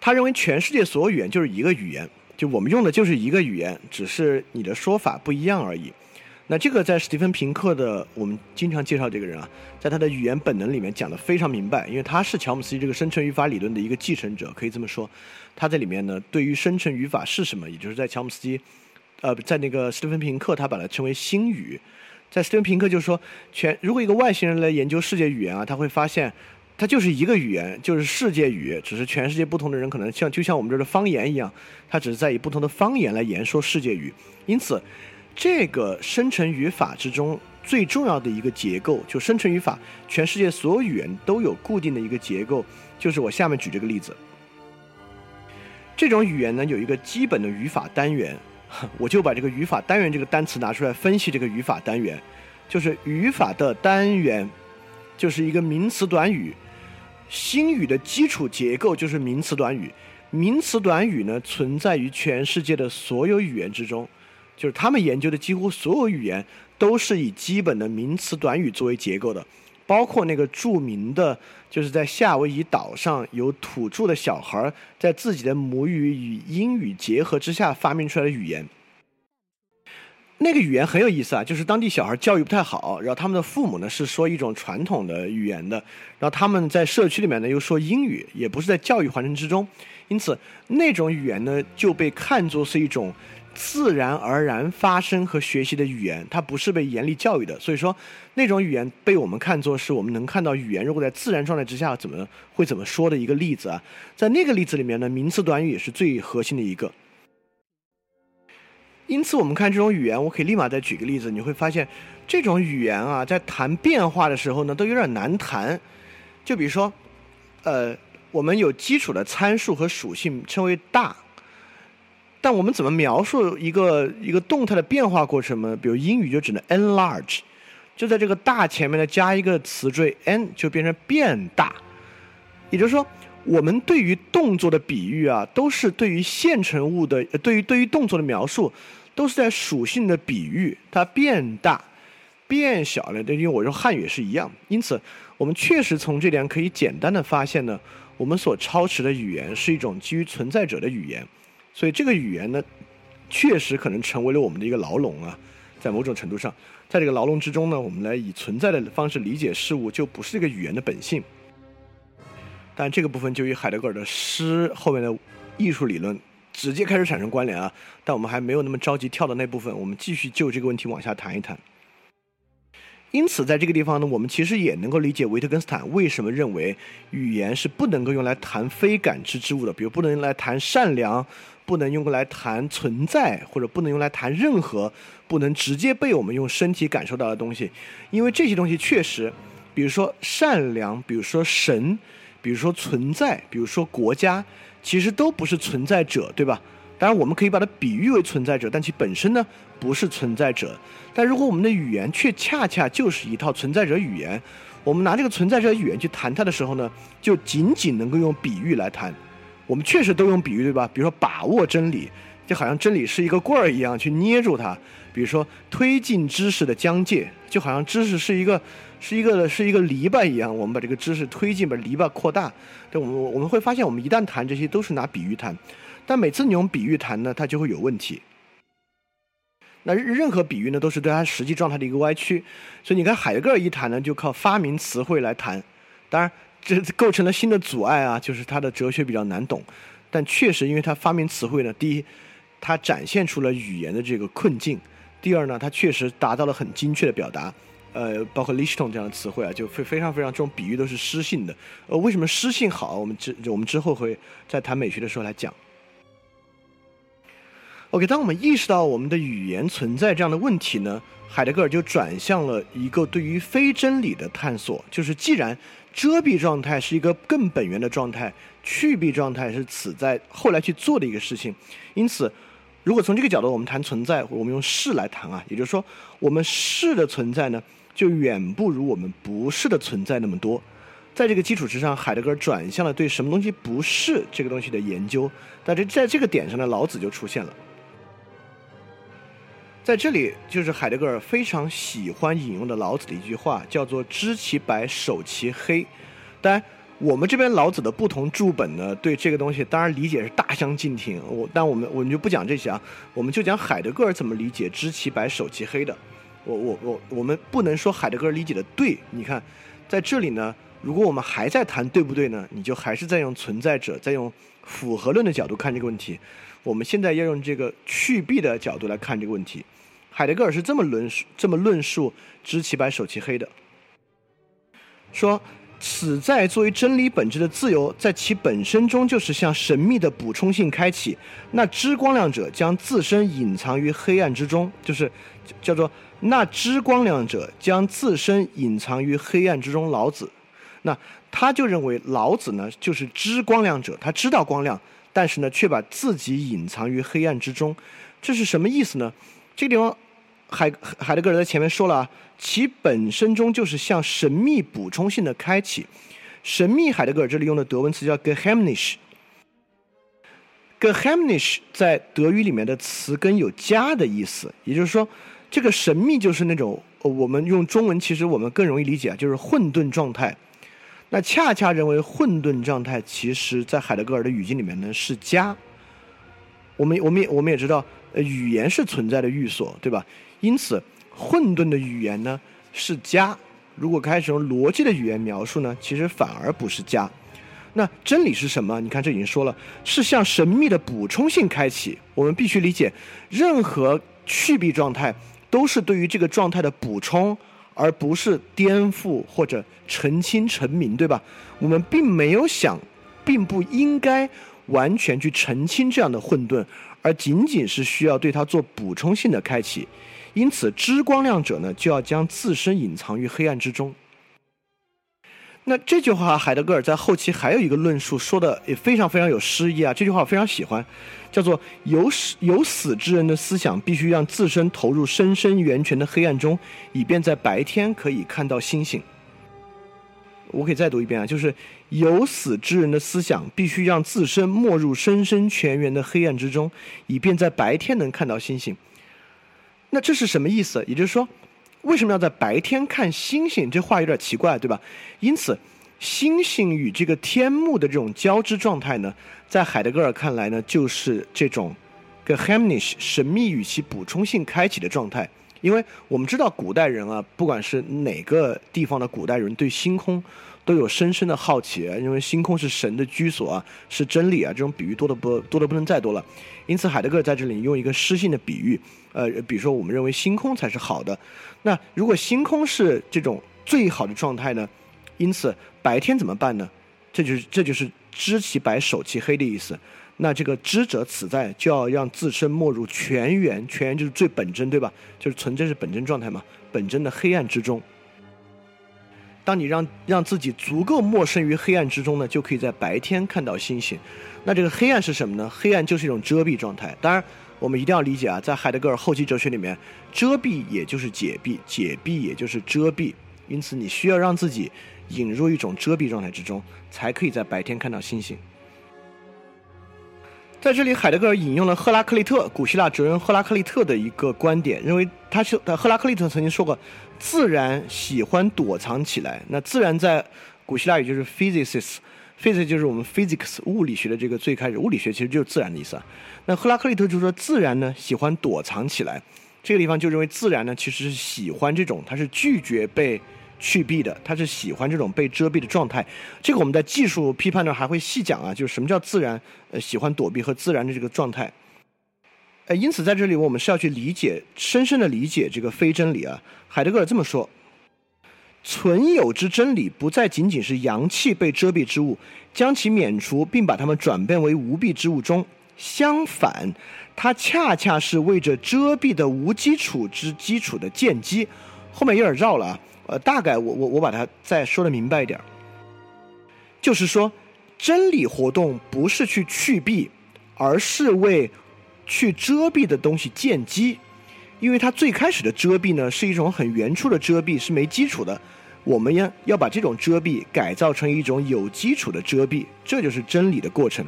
Speaker 3: 他认为全世界所有语言就是一个语言，就我们用的就是一个语言，只是你的说法不一样而已。那这个在史蒂芬平克的，我们经常介绍这个人啊，在他的语言本能里面讲的非常明白，因为他是乔姆斯基这个生成语法理论的一个继承者，可以这么说。他在里面呢，对于生成语法是什么，也就是在乔姆斯基，呃，在那个史蒂芬平克，他把它称为新语。在史蒂芬平克就是说，全如果一个外星人来研究世界语言啊，他会发现，它就是一个语言，就是世界语，只是全世界不同的人可能像就像我们这儿的方言一样，他只是在以不同的方言来言说世界语，因此。这个生成语法之中最重要的一个结构，就生成语法，全世界所有语言都有固定的一个结构，就是我下面举这个例子。这种语言呢有一个基本的语法单元，我就把这个语法单元这个单词拿出来分析这个语法单元，就是语法的单元就是一个名词短语，新语的基础结构就是名词短语，名词短语呢存在于全世界的所有语言之中。就是他们研究的几乎所有语言都是以基本的名词短语作为结构的，包括那个著名的，就是在夏威夷岛上有土著的小孩在自己的母语与英语结合之下发明出来的语言。那个语言很有意思啊，就是当地小孩教育不太好，然后他们的父母呢是说一种传统的语言的，然后他们在社区里面呢又说英语，也不是在教育环境之中，因此那种语言呢就被看作是一种。自然而然发生和学习的语言，它不是被严厉教育的。所以说，那种语言被我们看作是我们能看到语言如果在自然状态之下怎么会怎么说的一个例子啊。在那个例子里面呢，名词短语也是最核心的一个。因此，我们看这种语言，我可以立马再举个例子，你会发现这种语言啊，在谈变化的时候呢，都有点难谈。就比如说，呃，我们有基础的参数和属性，称为大。但我们怎么描述一个一个动态的变化过程呢？比如英语就只能 enlarge，就在这个大前面呢加一个词缀 n，就变成变大。也就是说，我们对于动作的比喻啊，都是对于现成物的，对于对于动作的描述，都是在属性的比喻，它变大、变小了。因为我说汉语也是一样，因此我们确实从这点可以简单的发现呢，我们所抄持的语言是一种基于存在者的语言。所以这个语言呢，确实可能成为了我们的一个牢笼啊，在某种程度上，在这个牢笼之中呢，我们来以存在的方式理解事物，就不是这个语言的本性。但这个部分就与海德格尔的诗后面的艺术理论直接开始产生关联啊。但我们还没有那么着急跳到那部分，我们继续就这个问题往下谈一谈。因此，在这个地方呢，我们其实也能够理解维特根斯坦为什么认为语言是不能够用来谈非感知之物的，比如不能用来谈善良。不能用来谈存在，或者不能用来谈任何不能直接被我们用身体感受到的东西，因为这些东西确实，比如说善良，比如说神，比如说存在，比如说国家，其实都不是存在者，对吧？当然，我们可以把它比喻为存在者，但其本身呢不是存在者。但如果我们的语言却恰恰就是一套存在者语言，我们拿这个存在者语言去谈它的时候呢，就仅仅能够用比喻来谈。我们确实都用比喻，对吧？比如说把握真理，就好像真理是一个棍儿一样去捏住它。比如说推进知识的疆界，就好像知识是一个是一个是一个篱笆一样，我们把这个知识推进，把篱笆扩大。对，我们我们会发现，我们一旦谈这些，都是拿比喻谈，但每次你用比喻谈呢，它就会有问题。那任何比喻呢，都是对它实际状态的一个歪曲。所以你看海格尔一谈呢，就靠发明词汇来谈，当然这构成了新的阻碍啊，就是他的哲学比较难懂。但确实，因为他发明词汇呢，第一，他展现出了语言的这个困境；第二呢，他确实达到了很精确的表达。呃，包括 Lichton 这样的词汇啊，就非非常非常这种比喻都是诗性的。呃，为什么诗性好？我们之我们之后会在谈美学的时候来讲。OK，当我们意识到我们的语言存在这样的问题呢，海德格尔就转向了一个对于非真理的探索。就是既然遮蔽状态是一个更本源的状态，去蔽状态是此在后来去做的一个事情，因此，如果从这个角度我们谈存在，我们用是来谈啊，也就是说，我们是的存在呢，就远不如我们不是的存在那么多。在这个基础之上，海德格尔转向了对什么东西不是这个东西的研究。但这在这个点上呢，老子就出现了。在这里，就是海德格尔非常喜欢引用的老子的一句话，叫做“知其白，守其黑”。当然，我们这边老子的不同注本呢，对这个东西当然理解是大相径庭。我，但我们我们就不讲这些啊，我们就讲海德格尔怎么理解“知其白，守其黑”的。我我我，我们不能说海德格尔理解的对。你看，在这里呢，如果我们还在谈对不对呢，你就还是在用存在者，在用符合论的角度看这个问题。我们现在要用这个去蔽的角度来看这个问题。海德格尔是这么论述、这么论述“知其白，守其黑”的，说：“此在作为真理本质的自由，在其本身中就是向神秘的补充性开启。那知光亮者将自身隐藏于黑暗之中，就是叫做那知光亮者将自身隐藏于黑暗之中。”老子，那他就认为老子呢就是知光亮者，他知道光亮，但是呢却把自己隐藏于黑暗之中，这是什么意思呢？这个地方，海海德格尔在前面说了啊，其本身中就是向神秘补充性的开启。神秘，海德格尔这里用的德文词叫 Gehemnish。Gehemnish 在德语里面的词根有加的意思，也就是说，这个神秘就是那种我们用中文其实我们更容易理解啊，就是混沌状态。那恰恰认为混沌状态，其实在海德格尔的语境里面呢是家。我们我们也我们也知道。呃，语言是存在的寓所，对吧？因此，混沌的语言呢是家。如果开始用逻辑的语言描述呢，其实反而不是家。那真理是什么？你看，这已经说了，是向神秘的补充性开启。我们必须理解，任何去蔽状态都是对于这个状态的补充，而不是颠覆或者澄清成名，对吧？我们并没有想，并不应该完全去澄清这样的混沌。而仅仅是需要对它做补充性的开启，因此知光亮者呢就要将自身隐藏于黑暗之中。那这句话，海德格尔在后期还有一个论述，说的也非常非常有诗意啊。这句话我非常喜欢，叫做“有死有死之人的思想必须让自身投入深深源泉的黑暗中，以便在白天可以看到星星。”我可以再读一遍啊，就是有死之人的思想必须让自身没入深深泉源的黑暗之中，以便在白天能看到星星。那这是什么意思？也就是说，为什么要在白天看星星？这话有点奇怪，对吧？因此，星星与这个天幕的这种交织状态呢，在海德格尔看来呢，就是这种个 heimnis 神秘与其补充性开启的状态。因为我们知道古代人啊，不管是哪个地方的古代人，对星空都有深深的好奇，因为星空是神的居所啊，是真理啊，这种比喻多的不多的不能再多了。因此，海德格尔在这里用一个诗性的比喻，呃，比如说我们认为星空才是好的。那如果星空是这种最好的状态呢？因此白天怎么办呢？这就是这就是知其白，守其黑的意思。那这个知者此在，就要让自身没入全源，全源就是最本真，对吧？就是纯真是本真状态嘛，本真的黑暗之中。当你让让自己足够陌生于黑暗之中呢，就可以在白天看到星星。那这个黑暗是什么呢？黑暗就是一种遮蔽状态。当然，我们一定要理解啊，在海德格尔后期哲学里面，遮蔽也就是解蔽，解蔽也就是遮蔽。因此，你需要让自己引入一种遮蔽状态之中，才可以在白天看到星星。在这里，海德格尔引用了赫拉克利特，古希腊哲人赫拉克利特的一个观点，认为他是赫拉克利特曾经说过，自然喜欢躲藏起来。那自然在古希腊语就是 physics，physics 就是我们 physics 物理学的这个最开始，物理学其实就是自然的意思啊。那赫拉克利特就说，自然呢喜欢躲藏起来，这个地方就认为自然呢其实是喜欢这种，它是拒绝被。去蔽的，他是喜欢这种被遮蔽的状态。这个我们在技术批判呢还会细讲啊，就是什么叫自然，呃，喜欢躲避和自然的这个状态。呃，因此在这里我们是要去理解，深深的理解这个非真理啊。海德格尔这么说：存有之真理不再仅仅是阳气被遮蔽之物，将其免除并把它们转变为无蔽之物中。相反，它恰恰是为着遮蔽的无基础之基础的见机。后面有点绕了啊。呃，大概我我我把它再说的明白一点就是说，真理活动不是去去蔽，而是为去遮蔽的东西建基，因为它最开始的遮蔽呢是一种很原初的遮蔽，是没基础的。我们要要把这种遮蔽改造成一种有基础的遮蔽，这就是真理的过程。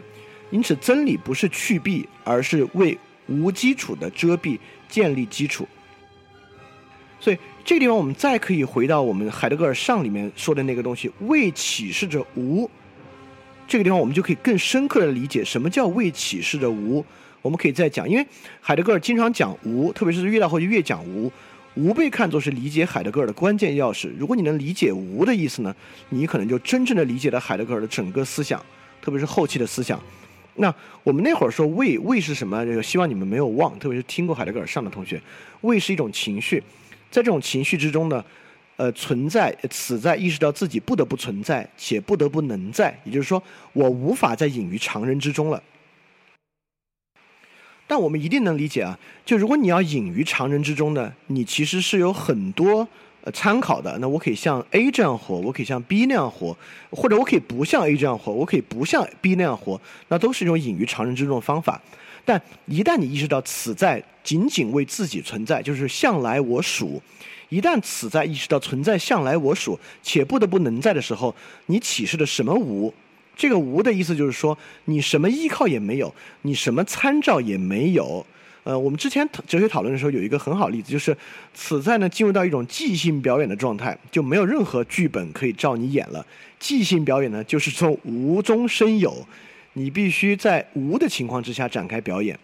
Speaker 3: 因此，真理不是去蔽，而是为无基础的遮蔽建立基础。所以。这个地方我们再可以回到我们海德格尔上里面说的那个东西，为启示着无。这个地方我们就可以更深刻的理解什么叫为启示着无。我们可以再讲，因为海德格尔经常讲无，特别是越到后就越讲无。无被看作是理解海德格尔的关键钥匙。如果你能理解无的意思呢，你可能就真正的理解了海德格尔的整个思想，特别是后期的思想。那我们那会儿说为为是什么？这个希望你们没有忘，特别是听过海德格尔上的同学，为是一种情绪。在这种情绪之中呢，呃，存在，此在意识到自己不得不存在，且不得不能在，也就是说，我无法再隐于常人之中了。但我们一定能理解啊，就如果你要隐于常人之中呢，你其实是有很多呃参考的。那我可以像 A 这样活，我可以像 B 那样活，或者我可以不像 A 这样活，我可以不像 B 那样活，那都是一种隐于常人之中的方法。但一旦你意识到此在仅仅为自己存在，就是向来我属；一旦此在意识到存在向来我属，且不得不能在的时候，你启示的什么无？这个无的意思就是说，你什么依靠也没有，你什么参照也没有。呃，我们之前哲学讨论的时候有一个很好例子，就是此在呢进入到一种即兴表演的状态，就没有任何剧本可以照你演了。即兴表演呢，就是从无中生有。你必须在无的情况之下展开表演，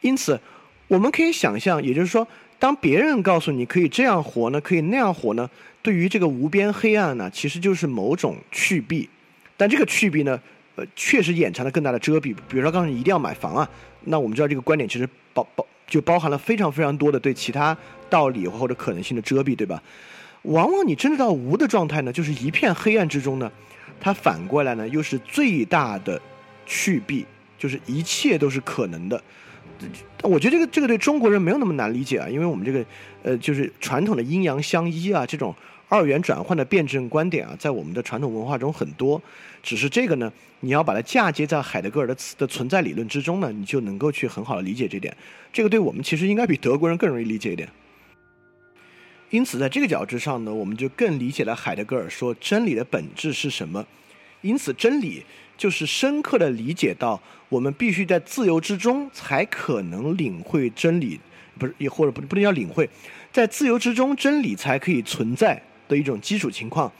Speaker 3: 因此，我们可以想象，也就是说，当别人告诉你可以这样活呢，可以那样活呢，对于这个无边黑暗呢，其实就是某种去蔽，但这个去蔽呢，呃，确实掩藏了更大的遮蔽。比如说，告诉你一定要买房啊，那我们知道这个观点其实包包就包含了非常非常多的对其他道理或者可能性的遮蔽，对吧？往往你真的到无的状态呢，就是一片黑暗之中呢。它反过来呢，又是最大的去蔽，就是一切都是可能的。我觉得这个这个对中国人没有那么难理解啊，因为我们这个呃，就是传统的阴阳相依啊，这种二元转换的辩证观点啊，在我们的传统文化中很多。只是这个呢，你要把它嫁接在海德格尔的的存在理论之中呢，你就能够去很好的理解这点。这个对我们其实应该比德国人更容易理解一点。因此，在这个角度之上呢，我们就更理解了海德格尔说真理的本质是什么。因此，真理就是深刻的理解到，我们必须在自由之中才可能领会真理，不是也或者不不能叫领会，在自由之中真理才可以存在的一种基础情况。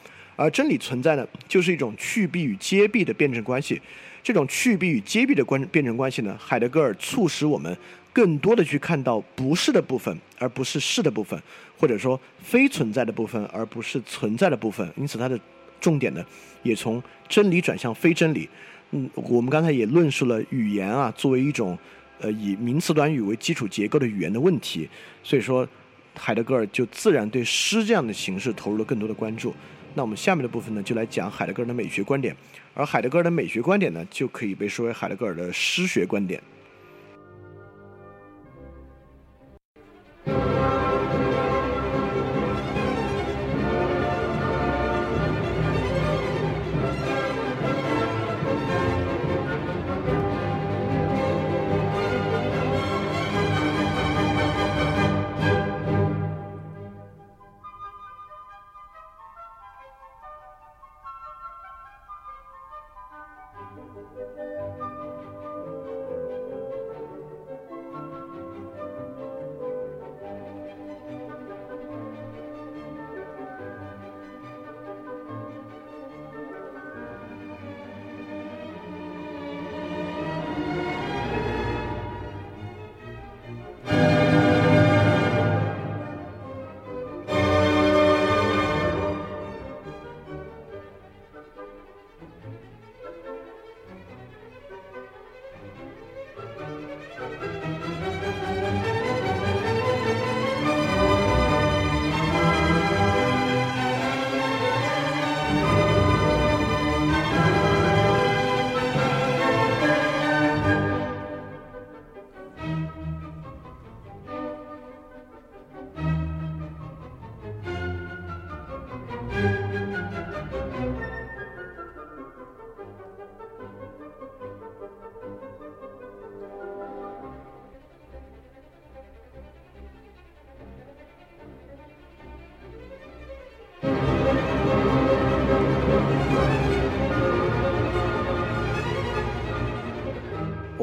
Speaker 3: 而真理存在呢，就是一种去蔽与揭蔽的辩证关系。这种去蔽与揭蔽的关辩证关系呢，海德格尔促使我们。更多的去看到不是的部分，而不是是的部分，或者说非存在的部分，而不是存在的部分。因此，它的重点呢，也从真理转向非真理。嗯，我们刚才也论述了语言啊，作为一种呃以名词短语为基础结构的语言的问题。所以说，海德格尔就自然对诗这样的形式投入了更多的关注。那我们下面的部分呢，就来讲海德格尔的美学观点。而海德格尔的美学观点呢，就可以被说为海德格尔的诗学观点。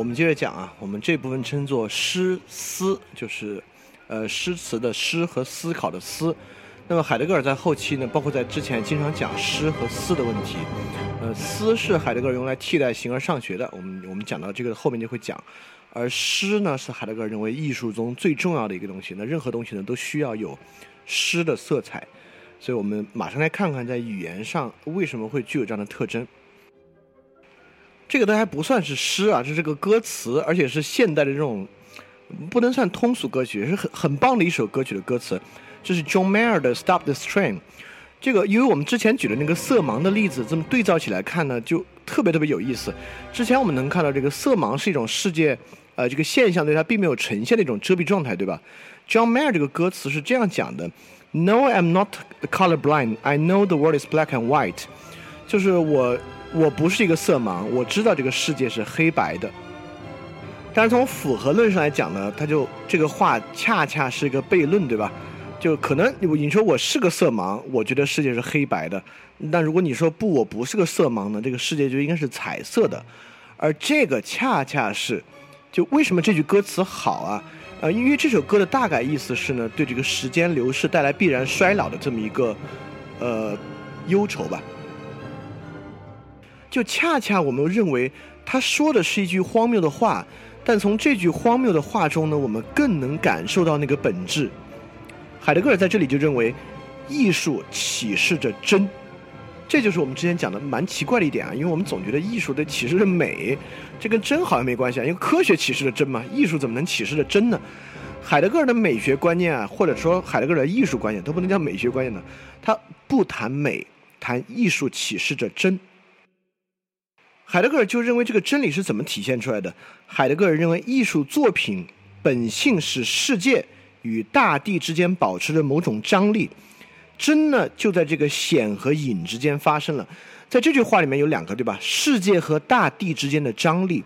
Speaker 3: 我们接着讲啊，我们这部分称作诗思，就是呃诗词的诗和思考的思。那么海德格尔在后期呢，包括在之前经常讲诗和思的问题。呃，思是海德格尔用来替代形而上学的，我们我们讲到这个后面就会讲。而诗呢，是海德格尔认为艺术中最重要的一个东西。那任何东西呢，都需要有诗的色彩。所以我们马上来看看，在语言上为什么会具有这样的特征。这个都还不算是诗啊，这是个歌词，而且是现代的这种，不能算通俗歌曲，是很很棒的一首歌曲的歌词。这是 John Mayer 的《Stop the Train》。这个，因为我们之前举的那个色盲的例子，这么对照起来看呢，就特别特别有意思。之前我们能看到这个色盲是一种世界，呃，这个现象对它并没有呈现的一种遮蔽状态，对吧？John Mayer 这个歌词是这样讲的：No, I'm not colorblind. I know the world is black and white。就是我。我不是一个色盲，我知道这个世界是黑白的。但是从符合论上来讲呢，他就这个话恰恰是一个悖论，对吧？就可能你说我是个色盲，我觉得世界是黑白的。但如果你说不，我不是个色盲呢，这个世界就应该是彩色的。而这个恰恰是，就为什么这句歌词好啊？呃，因为这首歌的大概意思是呢，对这个时间流逝带来必然衰老的这么一个呃忧愁吧。就恰恰我们认为他说的是一句荒谬的话，但从这句荒谬的话中呢，我们更能感受到那个本质。海德格尔在这里就认为，艺术启示着真，这就是我们之前讲的蛮奇怪的一点啊，因为我们总觉得艺术的启示着美，这跟真好像没关系啊，因为科学启示着真嘛，艺术怎么能启示着真呢？海德格尔的美学观念啊，或者说海德格尔的艺术观念都不能叫美学观念呢，他不谈美，谈艺术启示着真。海德格尔就认为这个真理是怎么体现出来的？海德格尔认为艺术作品本性是世界与大地之间保持着某种张力，真呢就在这个显和隐之间发生了。在这句话里面有两个对吧？世界和大地之间的张力，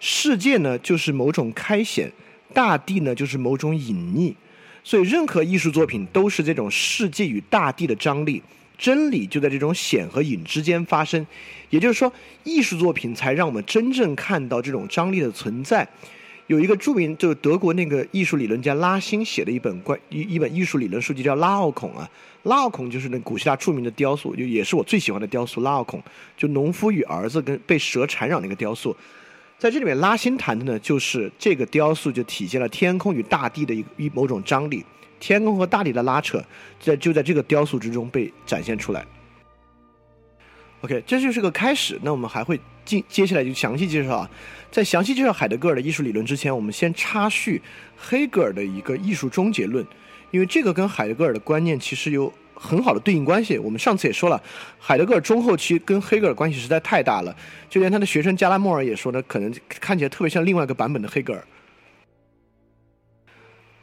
Speaker 3: 世界呢就是某种开显，大地呢就是某种隐匿。所以任何艺术作品都是这种世界与大地的张力。真理就在这种显和隐之间发生，也就是说，艺术作品才让我们真正看到这种张力的存在。有一个著名，就是德国那个艺术理论家拉辛写的一本关一一本艺术理论书籍，叫《拉奥孔》啊。拉奥孔就是那古希腊著名的雕塑，就也是我最喜欢的雕塑。拉奥孔就农夫与儿子跟被蛇缠绕那个雕塑，在这里面拉辛谈的呢，就是这个雕塑就体现了天空与大地的一一某种张力。天空和大地的拉扯，在就在这个雕塑之中被展现出来。OK，这就是个开始。那我们还会进接下来就详细介绍啊。在详细介绍海德格尔的艺术理论之前，我们先插叙黑格尔的一个艺术终结论，因为这个跟海德格尔的观念其实有很好的对应关系。我们上次也说了，海德格尔中后期跟黑格尔关系实在太大了，就连他的学生加拉莫尔也说呢，可能看起来特别像另外一个版本的黑格尔。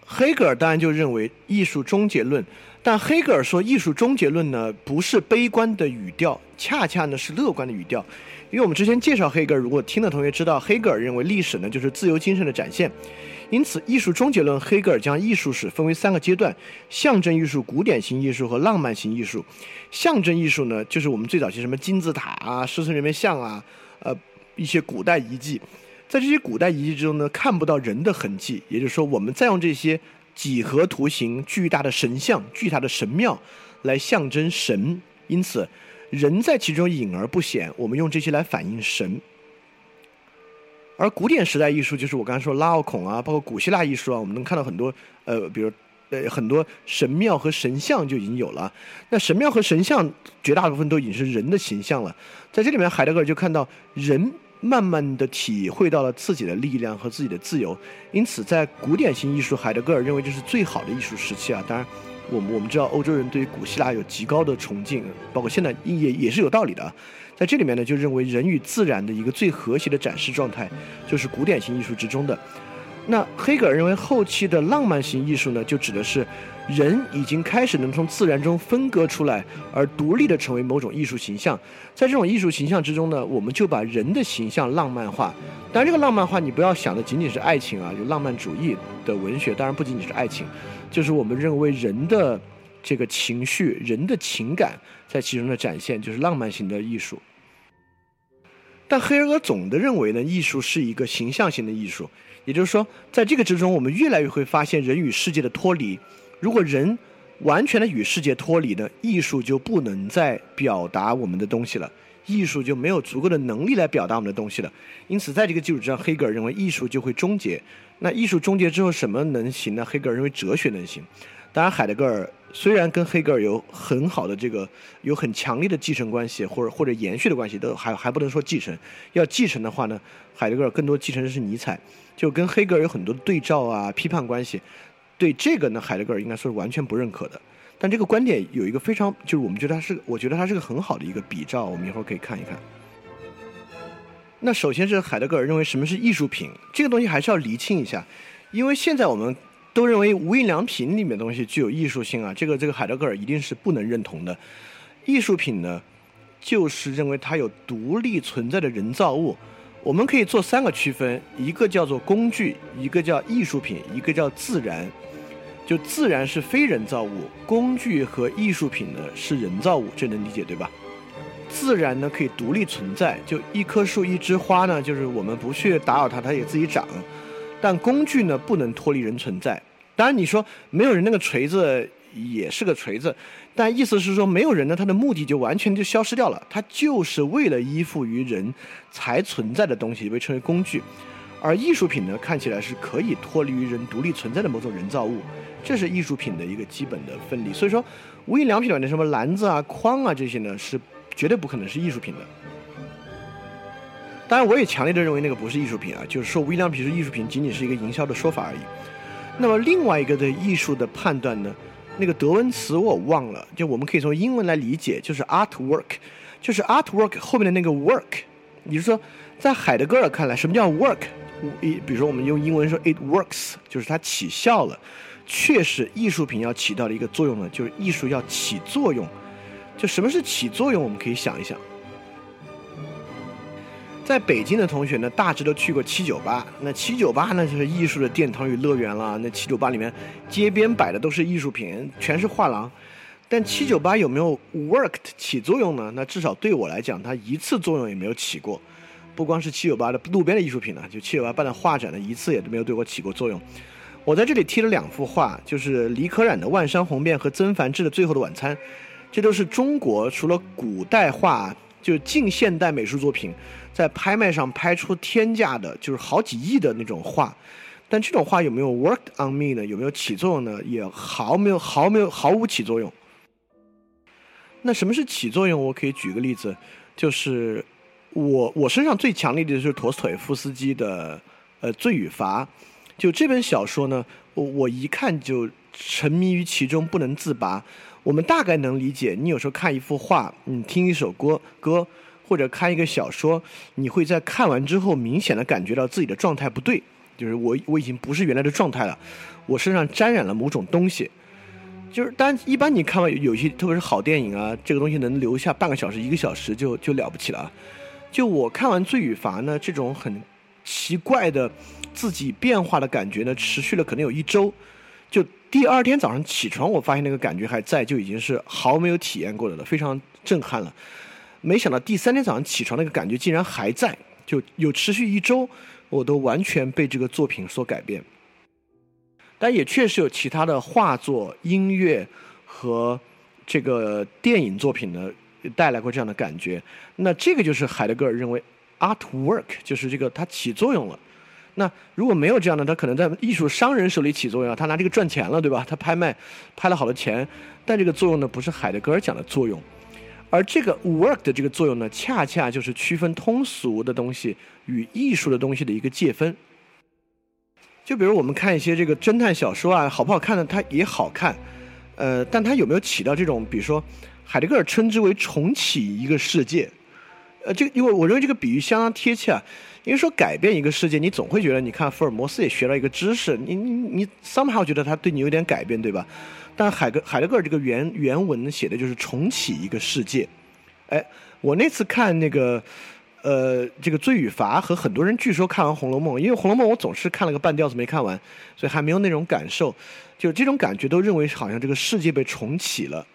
Speaker 3: 黑格尔当然就认为艺术终结论，但黑格尔说艺术终结论呢不是悲观的语调，恰恰呢是乐观的语调。因为我们之前介绍黑格尔，如果听的同学知道，黑格尔认为历史呢就是自由精神的展现，因此艺术终结论，黑格尔将艺术史分为三个阶段：象征艺术、古典型艺术和浪漫型艺术。象征艺术呢，就是我们最早期什么金字塔啊、狮身人面像啊，呃一些古代遗迹。在这些古代遗迹之中呢，看不到人的痕迹，也就是说，我们再用这些几何图形、巨大的神像、巨大的神庙来象征神，因此人在其中隐而不显。我们用这些来反映神。而古典时代艺术，就是我刚才说拉奥孔啊，包括古希腊艺术啊，我们能看到很多呃，比如呃很多神庙和神像就已经有了。那神庙和神像绝大部分都已经是人的形象了。在这里面，海德格尔就看到人。慢慢的体会到了自己的力量和自己的自由，因此在古典型艺术，海德格尔认为这是最好的艺术时期啊。当然，我们我们知道欧洲人对于古希腊有极高的崇敬，包括现在也也是有道理的。在这里面呢，就认为人与自然的一个最和谐的展示状态，就是古典型艺术之中的。那黑格尔认为后期的浪漫型艺术呢，就指的是。人已经开始能从自然中分割出来，而独立的成为某种艺术形象。在这种艺术形象之中呢，我们就把人的形象浪漫化。当然，这个浪漫化你不要想的仅仅是爱情啊，就浪漫主义的文学，当然不仅仅是爱情，就是我们认为人的这个情绪、人的情感在其中的展现，就是浪漫型的艺术。
Speaker 4: 但黑格尔总的认为呢，艺术是一个形象性的艺术，也就是说，在这个之中，我们越来越会发现人与世界的脱离。如果人完全的与世界脱离呢，艺术就不能再表达我们的东西了，艺术就没有足够的能力来表达我们的东西了。因此，在这个基础之上，黑格尔认为艺术就会终结。那艺术终结之后，什么能行呢？黑格尔认为哲学能行。当然，海德格尔虽然跟黑格尔有很好的这个有很强烈的继承关系，或者或者延续的关系，都还还不能说继承。要继承的话呢，海德格尔更多继承的是尼采，就跟黑格尔有很多对照啊、批判关系。对这个呢，海德格尔应该说是完全不认可的。但这个观点有一个非常，就是我们觉得它是，我觉得它是个很好的一个比照，我们一会儿可以看一看。那首先是海德格尔认为什么是艺术品，这个东西还是要厘清一下，因为现在我们。都认为无印良品里面的东西具有艺术性啊，这个这个海德格尔一定是不能认同的。艺术品呢，就是认为它有独立存在的人造物。我们可以做三个区分，一个叫做工具，一个叫艺术品，一个叫自然。就自然是非人造物，工具和艺术品呢是人造物，这能理解对吧？自然呢可以独立存在，就一棵树、一枝花呢，就是我们不去打扰它，它也自己长。但工具呢不能脱离人存在。当然你说没有人那个锤子也是个锤子，但意思是说没有人呢，它的目的就完全就消失掉了。它就是为了依附于人才存在的东西，被称为工具。而艺术品呢，看起来是可以脱离于人独立存在的某种人造物，这是艺术品的一个基本的分离。所以说，无印良品里的什么篮子啊、筐啊这些呢，是绝对不可能是艺术品的。当然，我也强烈的认为那个不是艺术品啊，就是说无印良品是艺术品，仅仅是一个营销的说法而已。那么另外一个对艺术的判断呢，那个德文词我忘了，就我们可以从英文来理解，就是 artwork，就是 artwork 后面的那个 work，也就是说，在海德格尔看来，什么叫 work？一，比如说我们用英文说 it works，就是它起效了，确实艺术品要起到的一个作用呢，就是艺术要起作用。就什么是起作用？我们可以想一想。在北京的同学呢，大致都去过七九八。那七九八呢，就是艺术的殿堂与乐园了。那七九八里面，街边摆的都是艺术品，全是画廊。但七九八有没有 worked 起作用呢？那至少对我来讲，它一次作用也没有起过。不光是七九八的路边的艺术品呢，就七九八办的画展呢，一次也都没有对我起过作用。我在这里贴了两幅画，就是李可染的《万山红遍》和曾梵志的《最后的晚餐》，这都是中国除了古代画，就近现代美术作品。在拍卖上拍出天价的，就是好几亿的那种画，但这种画有没有 worked on me 呢？有没有起作用呢？也毫没有，毫没有，毫无起作用。那什么是起作用？我可以举个例子，就是我我身上最强烈的就是陀思妥耶夫斯基的呃《罪与罚》，就这本小说呢，我我一看就沉迷于其中不能自拔。我们大概能理解，你有时候看一幅画，你听一首歌歌。或者看一个小说，你会在看完之后明显的感觉到自己的状态不对，就是我我已经不是原来的状态了，我身上沾染了某种东西。就是，但一般你看完有些，特别是好电影啊，这个东西能留下半个小时、一个小时就就了不起了。就我看完《罪与罚》呢，这种很奇怪的自己变化的感觉呢，持续了可能有一周。就第二天早上起床，我发现那个感觉还在，就已经是毫没有体验过的了，非常震撼了。没想到第三天早上起床那个感觉竟然还在，就有持续一周，我都完全被这个作品所改变。但也确实有其他的画作、音乐和这个电影作品呢，带来过这样的感觉。那这个就是海德格尔认为 artwork 就是这个它起作用了。那如果没有这样的，他可能在艺术商人手里起作用，他拿这个赚钱了，对吧？他拍卖拍了好多钱，但这个作用呢，不是海德格尔讲的作用。而这个 work 的这个作用呢，恰恰就是区分通俗的东西与艺术的东西的一个界分。就比如我们看一些这个侦探小说啊，好不好看呢？它也好看，呃，但它有没有起到这种，比如说海德格尔称之为重启一个世界，呃，这个因为我认为这个比喻相当贴切啊。因为说改变一个世界，你总会觉得，你看福尔摩斯也学到一个知识，你你你 somehow 觉得他对你有点改变，对吧？但海格海德格尔这个原原文写的就是重启一个世界。哎，我那次看那个，呃，这个罪与罚和很多人据说看完《红楼梦》，因为《红楼梦》我总是看了个半吊子没看完，所以还没有那种感受。就这种感觉都认为好像这个世界被重启了。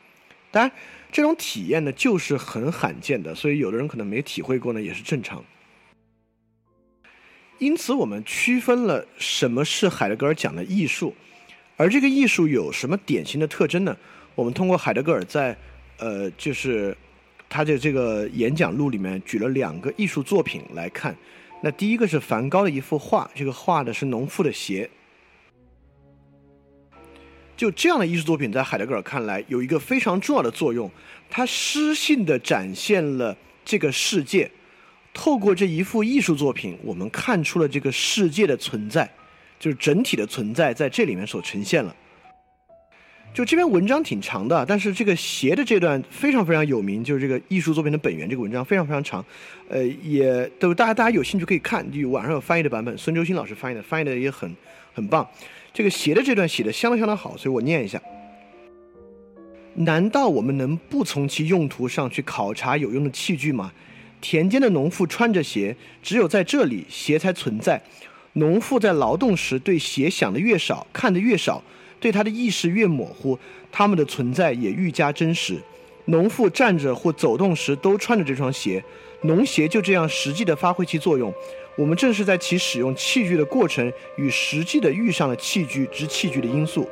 Speaker 4: 当然，这种体验呢就是很罕见的，所以有的人可能没体会过呢也是正常。因此，我们区分了什么是海德格尔讲的艺术，而这个艺术有什么典型的特征呢？我们通过海德格尔在呃，就是他的这个演讲录里面举了两个艺术作品来看。那第一个是梵高的一幅画，这个画的是农妇的鞋。就这样的艺术作品，在海德格尔看来有一个非常重要的作用，它诗性的展现了这个世界。透过这一幅艺术作品，我们看出了这个世界的存在，就是整体的存在在这里面所呈现了。就这篇文章挺长的，但是这个鞋的这段非常非常有名，就是这个艺术作品的本源。这个文章非常非常长，呃，也都大家大家有兴趣可以看，就网上有翻译的版本，孙周新老师翻译的，翻译的也很很棒。这个鞋的这段写的相当相当好，所以我念一下。难道我们能不从其用途上去考察有用的器具吗？田间的农妇穿着鞋，只有在这里鞋才存在。农妇在劳动时对鞋想的越少，看得越少，对它的意识越模糊，它们的存在也愈加真实。农妇站着或走动时都穿着这双鞋，农鞋就这样实际的发挥其作用。我们正是在其使用器具的过程与实际的遇上了器具之器具的因素。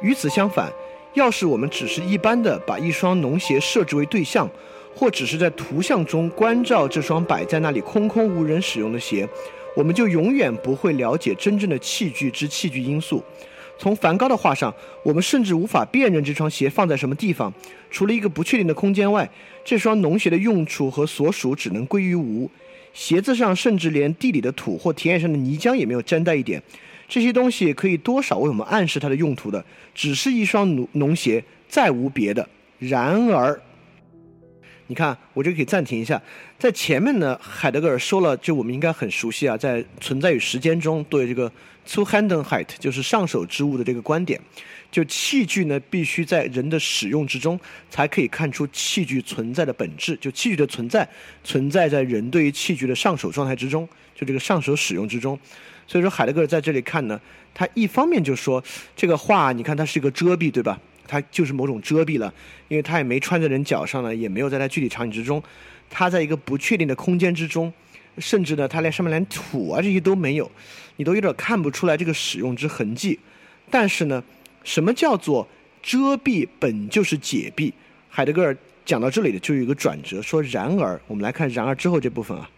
Speaker 4: 与此相反，要是我们只是一般的把一双农鞋设置为对象，或只是在图像中关照这双摆在那里空空无人使用的鞋，我们就永远不会了解真正的器具之器具因素。从梵高的画上，我们甚至无法辨认这双鞋放在什么地方。除了一个不确定的空间外，这双农鞋的用处和所属只能归于无。鞋子上甚至连地里的土或田野上的泥浆也没有沾带一点。这些东西可以多少为我们暗示它的用途的，只是一双农农鞋，再无别的。然而。你看，我这个可以暂停一下。在前面呢，海德格尔说了，就我们应该很熟悉啊，在《存在与时间》中对这个 “Zuhändenheit” 就是上手之物的这个观点，就器具呢必须在人的使用之中才可以看出器具存在的本质。就器具的存在，存在在人对于器具的上手状态之中，就这个上手使用之中。所以说，海德格尔在这里看呢，他一方面就说这个画，你看它是一个遮蔽，对吧？它就是某种遮蔽了，因为它也没穿在人脚上呢，也没有在它具体场景之中，它在一个不确定的空间之中，甚至呢，它连上面连土啊这些都没有，你都有点看不出来这个使用之痕迹。但是呢，什么叫做遮蔽本就是解蔽？海德格尔讲到这里的就有一个转折，说然而，我们来看然而之后这部分啊。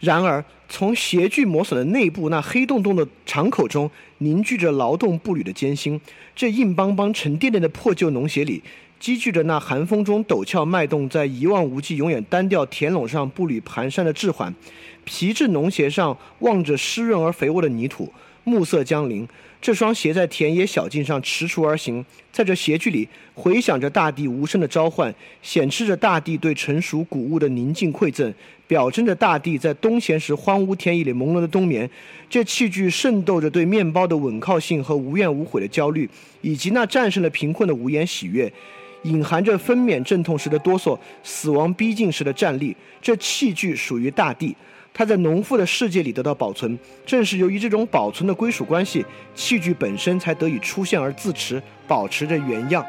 Speaker 4: 然而，从鞋具磨损的内部那黑洞洞的敞口中凝聚着劳动步履的艰辛。这硬邦邦、沉甸甸的破旧农鞋里，积聚着那寒风中陡峭脉动在一望无际、永远单调田垄上步履蹒跚的滞缓。皮质农鞋上望着湿润而肥沃的泥土，暮色将临。这双鞋在田野小径上踟蹰而行，在这鞋距里回响着大地无声的召唤，显示着大地对成熟谷物的宁静馈赠。表征着大地在冬闲时荒芜田野里朦胧的冬眠，这器具渗透着对面包的稳靠性和无怨无悔的焦虑，以及那战胜了贫困的无言喜悦，隐含着分娩阵痛时的哆嗦，死亡逼近时的站立。这器具属于大地，它在农妇的世界里得到保存。正是由于这种保存的归属关系，器具本身才得以出现而自持，保持着原样。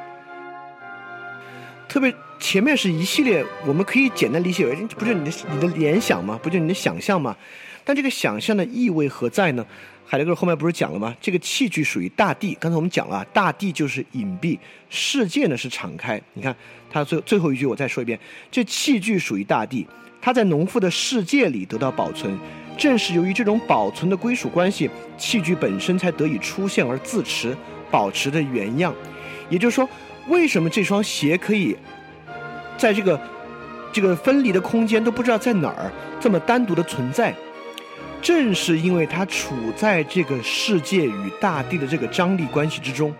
Speaker 4: 特别。前面是一系列，我们可以简单理解为，不就你的你的联想吗？不就你的想象吗？但这个想象的意味何在呢？海德格尔后面不是讲了吗？这个器具属于大地。刚才我们讲了，大地就是隐蔽，世界呢是敞开。你看他最最后一句，我再说一遍：这器具属于大地，它在农妇的世界里得到保存。正是由于这种保存的归属关系，器具本身才得以出现而自持，保持着原样。也就是说，为什么这双鞋可以？在这个这个分离的空间都不知道在哪儿，这么单独的存在，正是因为它处在这个世界与大地的这个张力关系之中。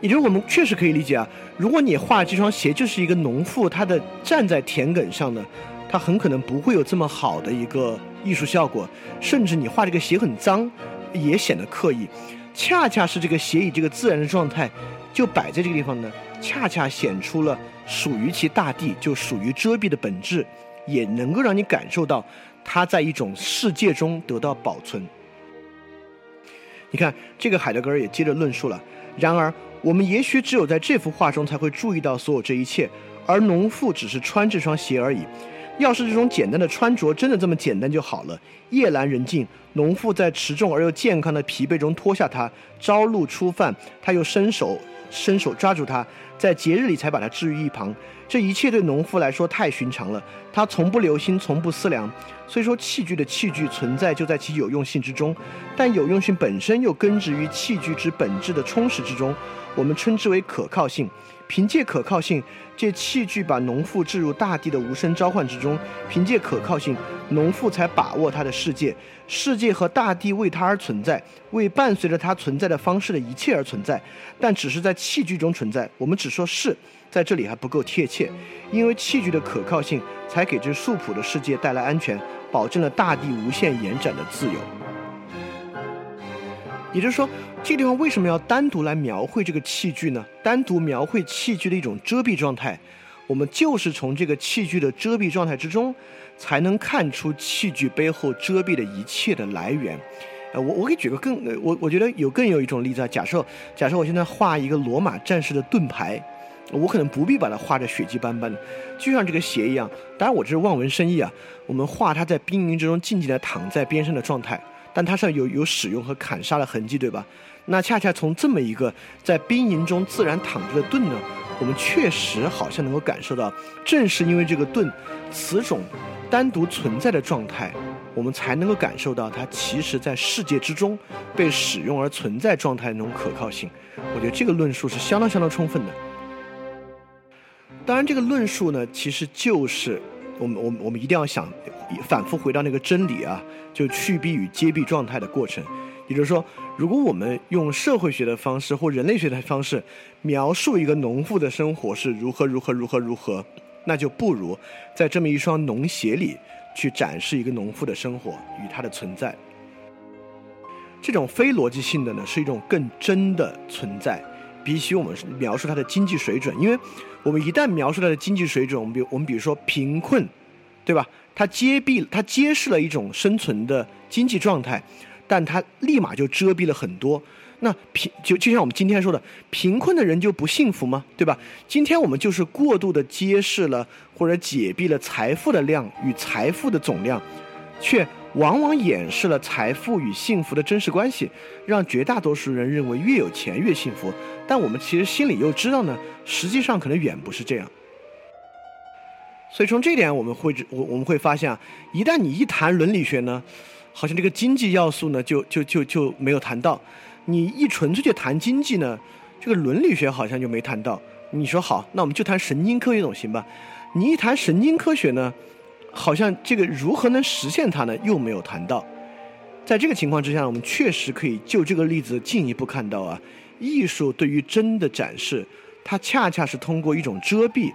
Speaker 4: 也就是我们确实可以理解啊，如果你画这双鞋就是一个农妇，她的站在田埂上呢，她很可能不会有这么好的一个艺术效果，甚至你画这个鞋很脏，也显得刻意。恰恰是这个鞋以这个自然的状态，就摆在这个地方呢。恰恰显出了属于其大地就属于遮蔽的本质，也能够让你感受到它在一种世界中得到保存。你看，这个海德格尔也接着论述了。然而，我们也许只有在这幅画中才会注意到所有这一切，而农妇只是穿这双鞋而已。要是这种简单的穿着真的这么简单就好了。夜阑人静，农妇在持重而又健康的疲惫中脱下它，朝露初泛，她又伸手伸手抓住它，在节日里才把它置于一旁。这一切对农夫来说太寻常了，他从不留心，从不思量。虽说器具的器具存在就在其有用性之中，但有用性本身又根植于器具之本质的充实之中，我们称之为可靠性。凭借可靠性，借器具把农妇置入大地的无声召唤之中。凭借可靠性，农妇才把握他的世界，世界和大地为他而存在，为伴随着他存在的方式的一切而存在，但只是。在器具中存在。我们只说是。在这里还不够贴切，因为器具的可靠性才给这素朴的世界带来安全，保证了大地无限延展的自由。也就是。说，这个地方为什么要单独来描绘这个器具呢？单独描绘器具的一种遮蔽状态，我们就是从这个器具的遮蔽状态之中，才能看出器具背后遮蔽的一切的来源。呃，我我给举个更，我我觉得有更有一种例子啊。假设假设我现在画一个罗马战士的盾牌。我可能不必把它画的血迹斑斑的，就像这个鞋一样。当然，我这是望文生义啊。我们画它在兵营之中静静地躺在边上的状态，但它上有有使用和砍杀的痕迹，对吧？那恰恰从这么一个在兵营中自然躺着的盾呢，我们确实好像能够感受到，正是因为这个盾此种单独存在的状态，我们才能够感受到它其实在世界之中被使用而存在状态那种可靠性。我觉得这个论述是相当相当充分的。当然，这个论述呢，其实就是我们、我们、我们一定要想反复回到那个真理啊，就去蔽与揭蔽状态的过程。也就是说，如果我们用社会学的方式或人类学的方式描述一个农妇的生活是如何、如何、如何、如何，那就不如在这么一双农鞋里去展示一个农妇的生活与她的存在。这种非逻辑性的呢，是一种更真的存在。比起我们描述它的经济水准，因为我们一旦描述它的经济水准，我们比我们比如说贫困，对吧？它揭蔽，它揭示了一种生存的经济状态，但它立马就遮蔽了很多。那贫就就像我们今天说的，贫困的人就不幸福吗？对吧？今天我们就是过度的揭示了或者解蔽了财富的量与财富的总量，却。往往掩饰了财富与幸福的真实关系，让绝大多数人认为越有钱越幸福。但我们其实心里又知道呢，实际上可能远不是这样。所以从这点我们会我我们会发现啊，一旦你一谈伦理学呢，好像这个经济要素呢就就就就没有谈到；你一纯粹就谈经济呢，这个伦理学好像就没谈到。你说好，那我们就谈神经科学总行吧？你一谈神经科学呢？好像这个如何能实现它呢？又没有谈到。在这个情况之下，我们确实可以就这个例子进一步看到啊，艺术对于真的展示，它恰恰是通过一种遮蔽，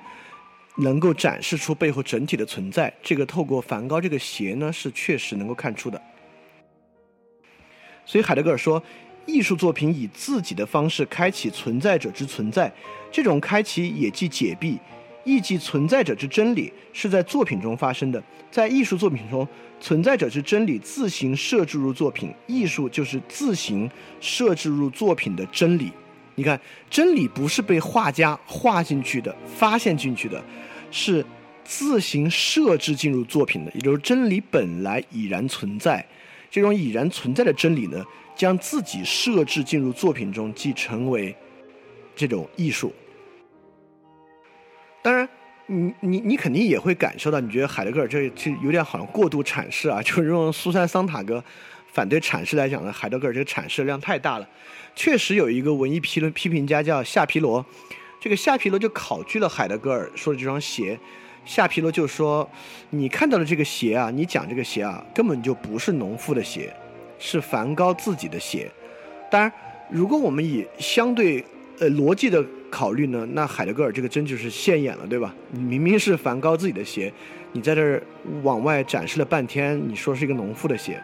Speaker 4: 能够展示出背后整体的存在。这个透过梵高这个鞋呢，是确实能够看出的。所以海德格尔说，艺术作品以自己的方式开启存在者之存在，这种开启也即解蔽。亦即存在者之真理是在作品中发生的，在艺术作品中，存在者之真理自行设置入作品，艺术就是自行设置入作品的真理。你看，真理不是被画家画进去的、发现进去的，是自行设置进入作品的，也就是真理本来已然存在。这种已然存在的真理呢，将自己设置进入作品中，即成为这种艺术。当然，你你你肯定也会感受到，你觉得海德格尔这这有点好像过度阐释啊，就是用苏珊·桑塔格反对阐释来讲呢，海德格尔这个阐释量太大了。确实有一个文艺批论批评家叫夏皮罗，这个夏皮罗就考据了海德格尔说的这双鞋。夏皮罗就说：“你看到的这个鞋啊，你讲这个鞋啊，根本就不是农妇的鞋，是梵高自己的鞋。当然，如果我们以相对呃逻辑的。”考虑呢？那海德格尔这个真就是现眼了，对吧？你明明是梵高自己的鞋，你在这儿往外展示了半天，你说是一个农妇的鞋。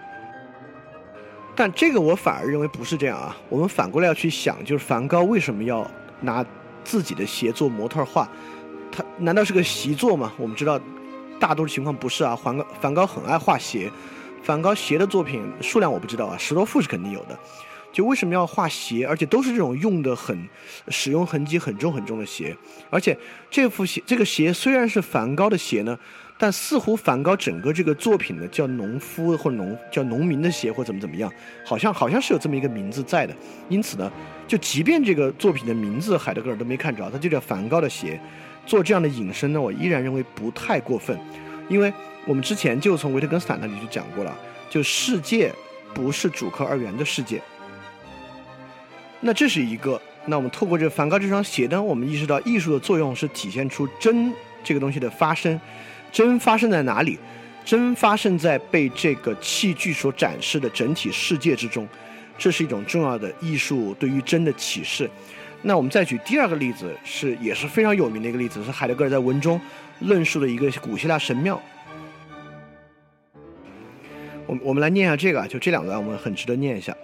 Speaker 4: 但这个我反而认为不是这样啊。我们反过来要去想，就是梵高为什么要拿自己的鞋做模特画？他难道是个习作吗？我们知道，大多数情况不是啊。梵高梵高很爱画鞋，梵高鞋的作品数量我不知道啊，十多幅是肯定有的。就为什么要画鞋，而且都是这种用的很、使用痕迹很重很重的鞋，而且这副鞋这个鞋虽然是梵高的鞋呢，但似乎梵高整个这个作品呢，叫农夫或农叫农民的鞋或怎么怎么样，好像好像是有这么一个名字在的。因此呢，就即便这个作品的名字海德格尔都没看着，他就叫梵高的鞋，做这样的引申呢，我依然认为不太过分，因为我们之前就从维特根斯坦那里就讲过了，就世界不是主客二元的世界。那这是一个，那我们透过这梵高这双鞋呢，我们意识到艺术的作用是体现出真这个东西的发生。真发生在哪里？真发生在被这个器具所展示的整体世界之中，这是一种重要的艺术对于真的启示。那我们再举第二个例子，是也是非常有名的一个例子，是海德格尔在文中论述的一个古希腊神庙。我我们来念一下这个啊，就这两段我们很值得念一下。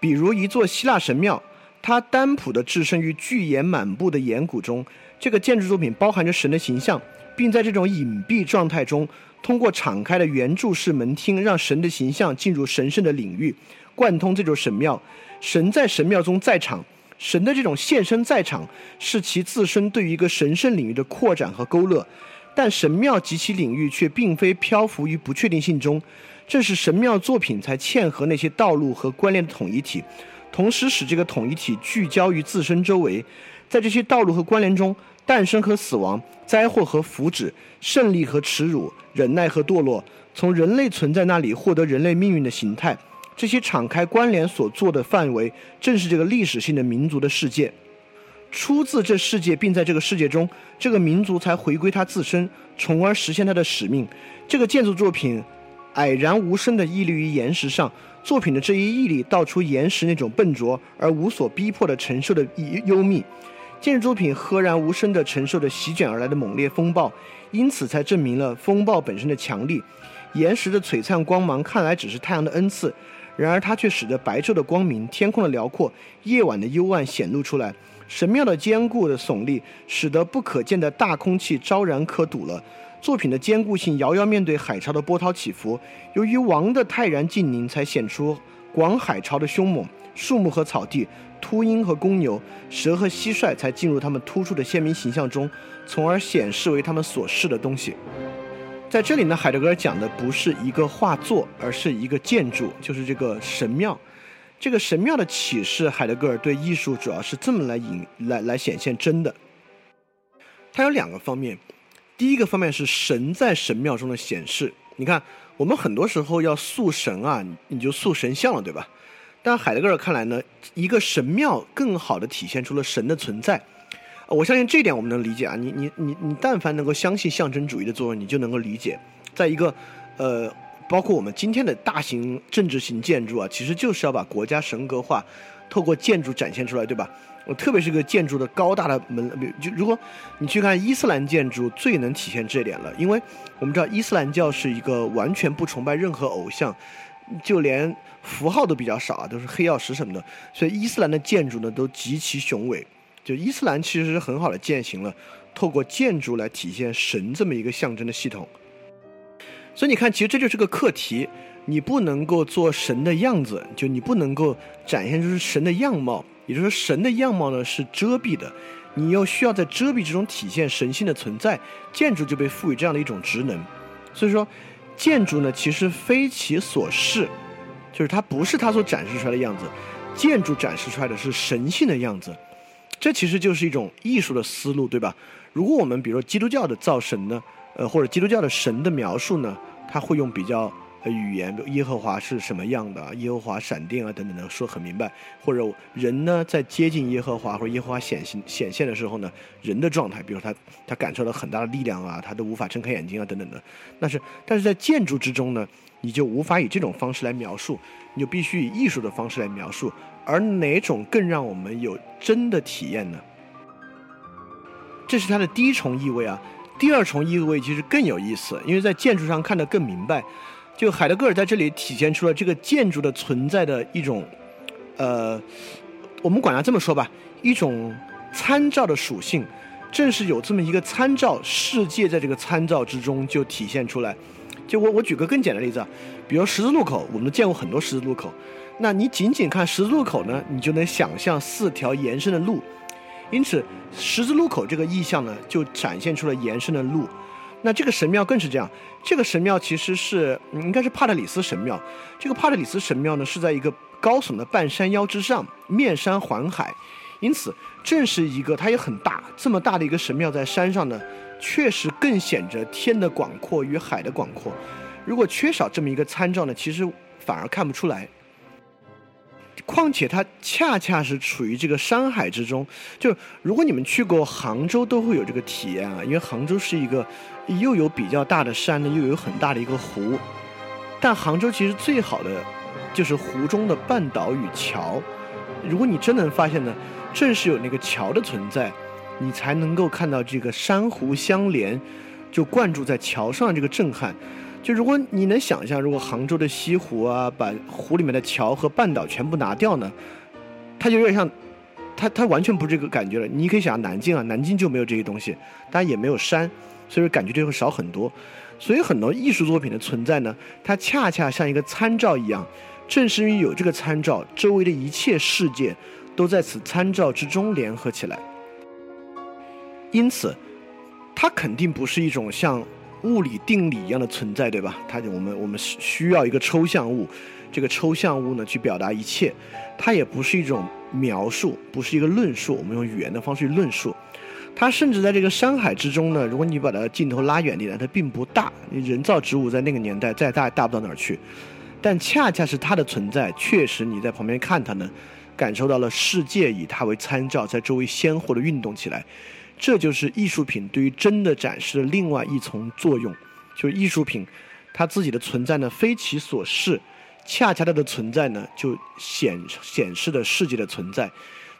Speaker 4: 比如一座希腊神庙，它单朴的置身于巨岩满布的岩谷中，这个建筑作品包含着神的形象。并在这种隐蔽状态中，通过敞开的圆柱式门厅，让神的形象进入神圣的领域，贯通这座神庙。神在神庙中在场，神的这种现身在场，是其自身对于一个神圣领域的扩展和勾勒。但神庙及其领域却并非漂浮于不确定性中，正是神庙作品才嵌合那些道路和关联的统一体，同时使这个统一体聚焦于自身周围。在这些道路和关联中。诞生和死亡，灾祸和福祉，胜利和耻辱，忍耐和堕落，从人类存在那里获得人类命运的形态，这些敞开关联所做的范围，正是这个历史性的民族的世界。出自这世界，并在这个世界中，这个民族才回归他自身，从而实现他的使命。这个建筑作品，矮然无声地屹立于岩石上，作品的这一屹立，道出岩石那种笨拙而无所逼迫的承受的幽密。建筑作品赫然无声地承受着席卷而来的猛烈风暴，因此才证明了风暴本身的强力。岩石的璀璨光芒看来只是太阳的恩赐，然而它却使得白昼的光明、天空的辽阔、夜晚的幽暗显露出来。神庙的坚固的耸立，使得不可见的大空气昭然可睹了。作品的坚固性遥遥面对海潮的波涛起伏。由于王的泰然静宁，才显出广海潮的凶猛。树木和草地。秃鹰和公牛、蛇和蟋蟀才进入他们突出的鲜明形象中，从而显示为他们所示的东西。在这里呢，海德格尔讲的不是一个画作，而是一个建筑，就是这个神庙。这个神庙的启示，海德格尔对艺术主要是这么来引来来显现真的。它有两个方面，第一个方面是神在神庙中的显示。你看，我们很多时候要塑神啊，你就塑神像了，对吧？但海德格尔看来呢，一个神庙更好的体现出了神的存在。我相信这点我们能理解啊。你你你你，但凡能够相信象征主义的作用，你就能够理解，在一个呃，包括我们今天的大型政治型建筑啊，其实就是要把国家神格化，透过建筑展现出来，对吧？我特别是个建筑的高大的门，就如果你去看伊斯兰建筑，最能体现这点了，因为我们知道伊斯兰教是一个完全不崇拜任何偶像。就连符号都比较少啊，都是黑曜石什么的，所以伊斯兰的建筑呢都极其雄伟。就伊斯兰其实是很好的践行了透过建筑来体现神这么一个象征的系统。所以你看，其实这就是个课题，你不能够做神的样子，就你不能够展现出神的样貌，也就是说神的样貌呢是遮蔽的，你又需要在遮蔽之中体现神性的存在，建筑就被赋予这样的一种职能。所以说。建筑呢，其实非其所是，就是它不是它所展示出来的样子，建筑展示出来的是神性的样子，这其实就是一种艺术的思路，对吧？如果我们比如说基督教的造神呢，呃，或者基督教的神的描述呢，他会用比较呃。语言，比如耶和华是什么样的？耶和华闪电啊，等等的，说很明白。或者人呢，在接近耶和华或者耶和华显现显现的时候呢，人的状态，比如他他感受到很大的力量啊，他都无法睁开眼睛啊，等等的。但是，但是在建筑之中呢，你就无法以这种方式来描述，你就必须以艺术的方式来描述。而哪种更让我们有真的体验呢？这是它的第一重意味啊。第二重意味其实更有意思，因为在建筑上看得更明白。就海德格尔在这里体现出了这个建筑的存在的一种，呃，我们管它这么说吧，一种参照的属性。正是有这么一个参照，世界在这个参照之中就体现出来。就我我举个更简单的例子啊，比如十字路口，我们都见过很多十字路口。那你仅仅看十字路口呢，你就能想象四条延伸的路。因此，十字路口这个意象呢，就展现出了延伸的路。那这个神庙更是这样，这个神庙其实是应该是帕特里斯神庙。这个帕特里斯神庙呢是在一个高耸的半山腰之上，面山环海，因此正是一个它也很大，这么大的一个神庙在山上呢，确实更显着天的广阔与海的广阔。如果缺少这么一个参照呢，其实反而看不出来。况且它恰恰是处于这个山海之中，就如果你们去过杭州，都会有这个体验啊，因为杭州是一个又有比较大的山呢，又有很大的一个湖。但杭州其实最好的就是湖中的半岛与桥。如果你真能发现呢，正是有那个桥的存在，你才能够看到这个山湖相连，就灌注在桥上这个震撼。就如果你能想象，如果杭州的西湖啊，把湖里面的桥和半岛全部拿掉呢，它就有点像，它它完全不是这个感觉了。你可以想象南京啊，南京就没有这些东西，当然也没有山，所以说感觉就会少很多。所以很多艺术作品的存在呢，它恰恰像一个参照一样，正是因为有这个参照，周围的一切世界都在此参照之中联合起来。因此，它肯定不是一种像。物理定理一样的存在，对吧？它我们我们需要一个抽象物，这个抽象物呢去表达一切，它也不是一种描述，不是一个论述。我们用语言的方式去论述，它甚至在这个山海之中呢。如果你把它镜头拉远点，它并不大。人造植物在那个年代再大大不到哪儿去，但恰恰是它的存在，确实你在旁边看它呢，感受到了世界以它为参照，在周围鲜活的运动起来。这就是艺术品对于真的展示的另外一重作用，就是艺术品，它自己的存在呢非其所示，恰恰它的存在呢就显显示了世界的存在，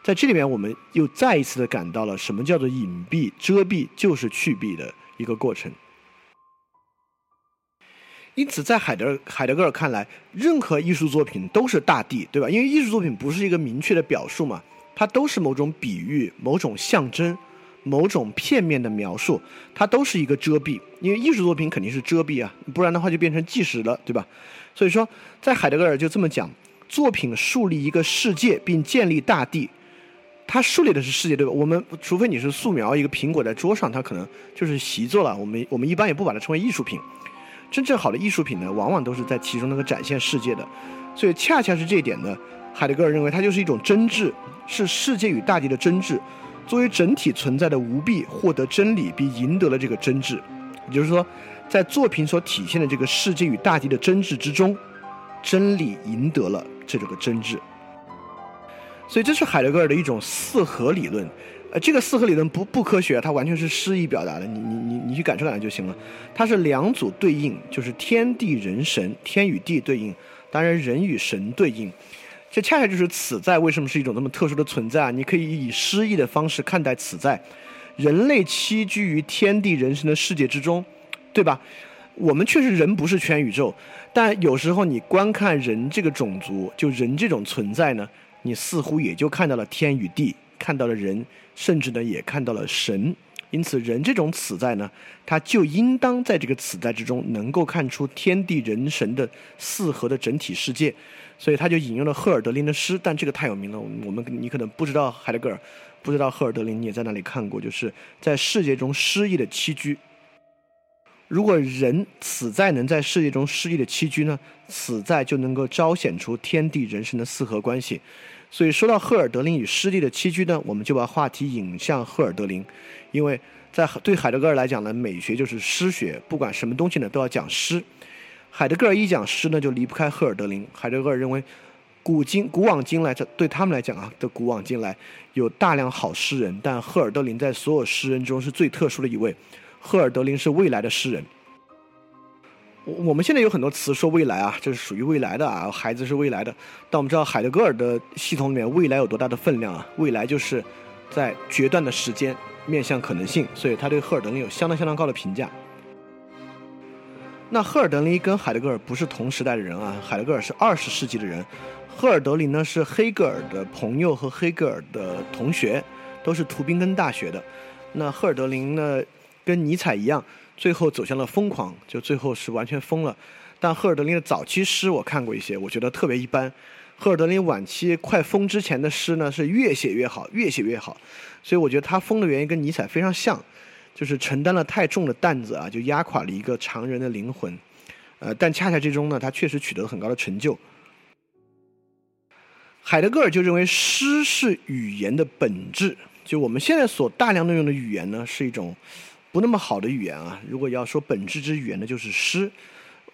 Speaker 4: 在这里面我们又再一次的感到了什么叫做隐蔽遮蔽就是去蔽的一个过程。因此，在海德海德格尔看来，任何艺术作品都是大地，对吧？因为艺术作品不是一个明确的表述嘛，它都是某种比喻、某种象征。某种片面的描述，它都是一个遮蔽，因为艺术作品肯定是遮蔽啊，不然的话就变成纪实了，对吧？所以说，在海德格尔就这么讲，作品树立一个世界并建立大地，它树立的是世界，对吧？我们除非你是素描一个苹果在桌上，它可能就是习作了，我们我们一般也不把它称为艺术品。真正好的艺术品呢，往往都是在其中那个展现世界的，所以恰恰是这一点呢，海德格尔认为它就是一种真挚，是世界与大地的真挚。作为整体存在的无弊，获得真理并赢得了这个真挚，也就是说，在作品所体现的这个世界与大地的真挚之中，真理赢得了这个真挚。所以这是海德格尔的一种四合理论，呃，这个四合理论不不科学，它完全是诗意表达的，你你你你去感受感受就行了。它是两组对应，就是天地人神，天与地对应，当然人与神对应。这恰恰就是此在为什么是一种那么特殊的存在啊？你可以以诗意的方式看待此在，人类栖居于天地人神的世界之中，对吧？我们确实人不是全宇宙，但有时候你观看人这个种族，就人这种存在呢，你似乎也就看到了天与地，看到了人，甚至呢也看到了神。因此，人这种此在呢，他就应当在这个此在之中，能够看出天地人神的四合的整体世界。所以他就引用了赫尔德林的诗，但这个太有名了，我们你可能不知道海德格尔，不知道赫尔德林，你也在那里看过，就是在世界中诗意的栖居。如果人此在能在世界中诗意的栖居呢，此在就能够彰显出天地人神的四合关系。所以说到赫尔德林与诗地的栖居呢，我们就把话题引向赫尔德林，因为在对海德格尔来讲呢，美学就是诗学，不管什么东西呢，都要讲诗。海德格尔一讲诗呢，就离不开赫尔德林。海德格尔认为，古今古往今来，这对他们来讲啊，的古往今来有大量好诗人，但赫尔德林在所有诗人中是最特殊的一位。赫尔德林是未来的诗人。我我们现在有很多词说未来啊，这是属于未来的啊，孩子是未来的。但我们知道海德格尔的系统里面，未来有多大的分量啊？未来就是在决断的时间，面向可能性，所以他对赫尔德林有相当相当高的评价。那赫尔德林跟海德格尔不是同时代的人啊，海德格尔是二十世纪的人，赫尔德林呢是黑格尔的朋友和黑格尔的同学，都是图宾根大学的。那赫尔德林呢跟尼采一样，最后走向了疯狂，就最后是完全疯了。但赫尔德林的早期诗我看过一些，我觉得特别一般。赫尔德林晚期快疯之前的诗呢是越写越好，越写越好。所以我觉得他疯的原因跟尼采非常像。就是承担了太重的担子啊，就压垮了一个常人的灵魂。呃，但恰恰之中呢，他确实取得了很高的成就。海德格尔就认为诗是语言的本质，就我们现在所大量的用的语言呢，是一种不那么好的语言啊。如果要说本质之语言呢，就是诗。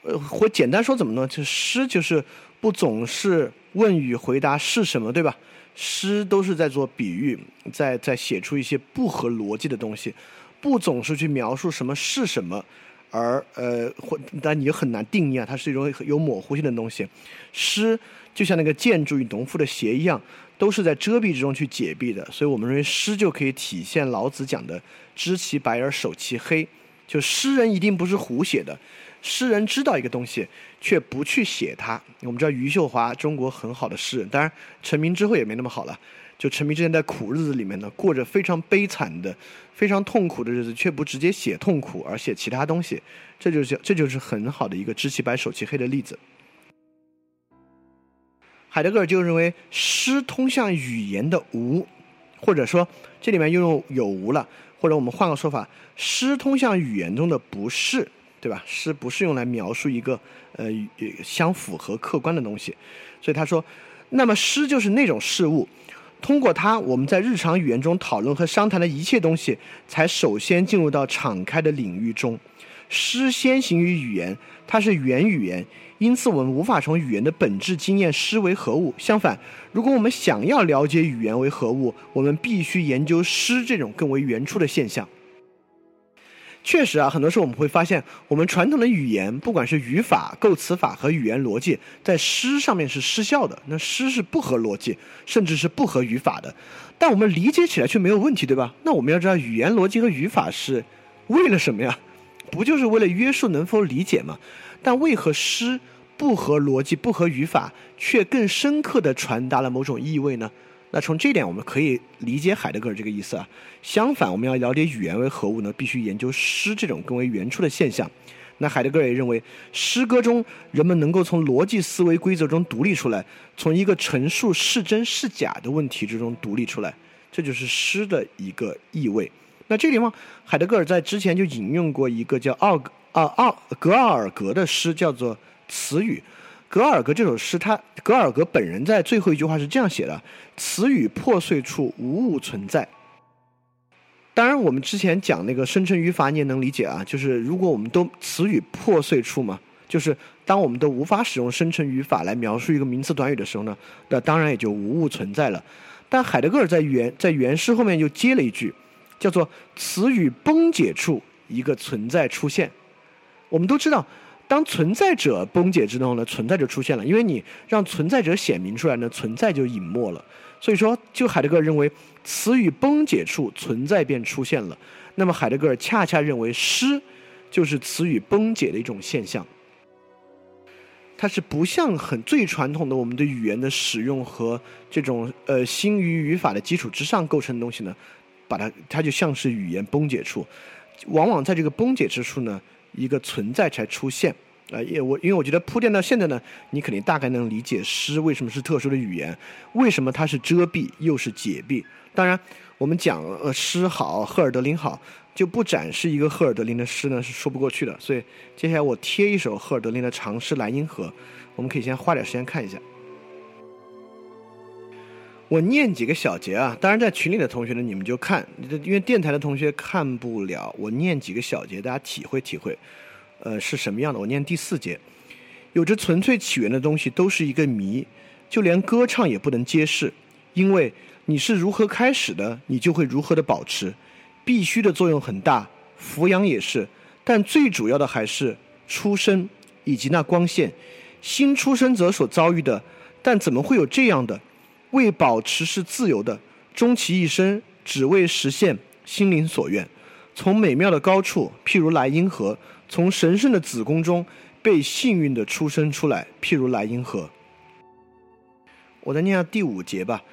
Speaker 4: 呃，或简单说怎么呢？就诗就是不总是问与回答是什么，对吧？诗都是在做比喻，在在写出一些不合逻辑的东西，不总是去描述什么是什么，而呃，或但你很难定义啊，它是一种有模糊性的东西。诗就像那个建筑与农夫的鞋一样，都是在遮蔽之中去解蔽的，所以我们认为诗就可以体现老子讲的“知其白而守其黑”，就诗人一定不是胡写的。诗人知道一个东西，却不去写它。我们知道余秀华，中国很好的诗人，当然成名之后也没那么好了。就成名之前，在苦日子里面呢，过着非常悲惨的、非常痛苦的日子，却不直接写痛苦，而写其他东西。这就是这就是很好的一个知其白守其黑的例子。海德格尔就认为，诗通向语言的无，或者说这里面又用有无了，或者我们换个说法，诗通向语言中的不是。对吧？诗不是用来描述一个呃相符合客观的东西，所以他说，那么诗就是那种事物，通过它，我们在日常语言中讨论和商谈的一切东西，才首先进入到敞开的领域中。诗先行于语言，它是原语言，因此我们无法从语言的本质经验诗为何物。相反，如果我们想要了解语言为何物，我们必须研究诗这种更为原初的现象。确实啊，很多时候我们会发现，我们传统的语言，不管是语法、构词法和语言逻辑，在诗上面是失效的。那诗是不合逻辑，甚至是不合语法的，但我们理解起来却没有问题，对吧？那我们要知道，语言逻辑和语法是为了什么呀？不就是为了约束能否理解吗？但为何诗不合逻辑、不合语法，却更深刻地传达了某种意味呢？那从这点我们可以理解海德格尔这个意思啊。相反，我们要了解语言为何物呢？必须研究诗这种更为原初的现象。那海德格尔也认为，诗歌中人们能够从逻辑思维规则中独立出来，从一个陈述是真是假的问题之中独立出来，这就是诗的一个意味。那这个地方，海德格尔在之前就引用过一个叫奥啊奥格奥尔格的诗，叫做《词语》。格尔格这首诗，他格尔格本人在最后一句话是这样写的：“词语破碎处无物存在。”当然，我们之前讲那个生成语法，你也能理解啊，就是如果我们都词语破碎处嘛，就是当我们都无法使用生成语法来描述一个名词短语的时候呢，那当然也就无物存在了。但海德格尔在原在原诗后面又接了一句，叫做“词语崩解处一个存在出现”。我们都知道。当存在者崩解之后呢，存在就出现了，因为你让存在者显明出来呢，存在就隐没了。所以说，就海德格尔认为，词语崩解处存在便出现了。那么海德格尔恰恰认为，诗就是词语崩解的一种现象。它是不像很最传统的我们的语言的使用和这种呃新语语法的基础之上构成的东西呢，把它它就像是语言崩解处，往往在这个崩解之处呢。一个存在才出现，啊，也我因为我觉得铺垫到现在呢，你肯定大概能理解诗为什么是特殊的语言，为什么它是遮蔽又是解蔽。当然，我们讲呃诗好，赫尔德林好，就不展示一个赫尔德林的诗呢是说不过去的。所以接下来我贴一首赫尔德林的长诗《莱茵河》，我们可以先花点时间看一下。我念几个小节啊，当然在群里的同学呢，你们就看，因为电台的同学看不了。我念几个小节，大家体会体会，呃，是什么样的？我念第四节，有着纯粹起源的东西都是一个谜，就连歌唱也不能揭示，因为你是如何开始的，你就会如何的保持。必须的作用很大，抚养也是，但最主要的还是出生以及那光线。新出生者所遭遇的，但怎么会有这样的？为保持是自由的，终其一生只为实现心灵所愿。从美妙的高处，譬如莱茵河；从神圣的子宫中被幸运的出生出来，譬如莱茵河。我再念下第五节吧。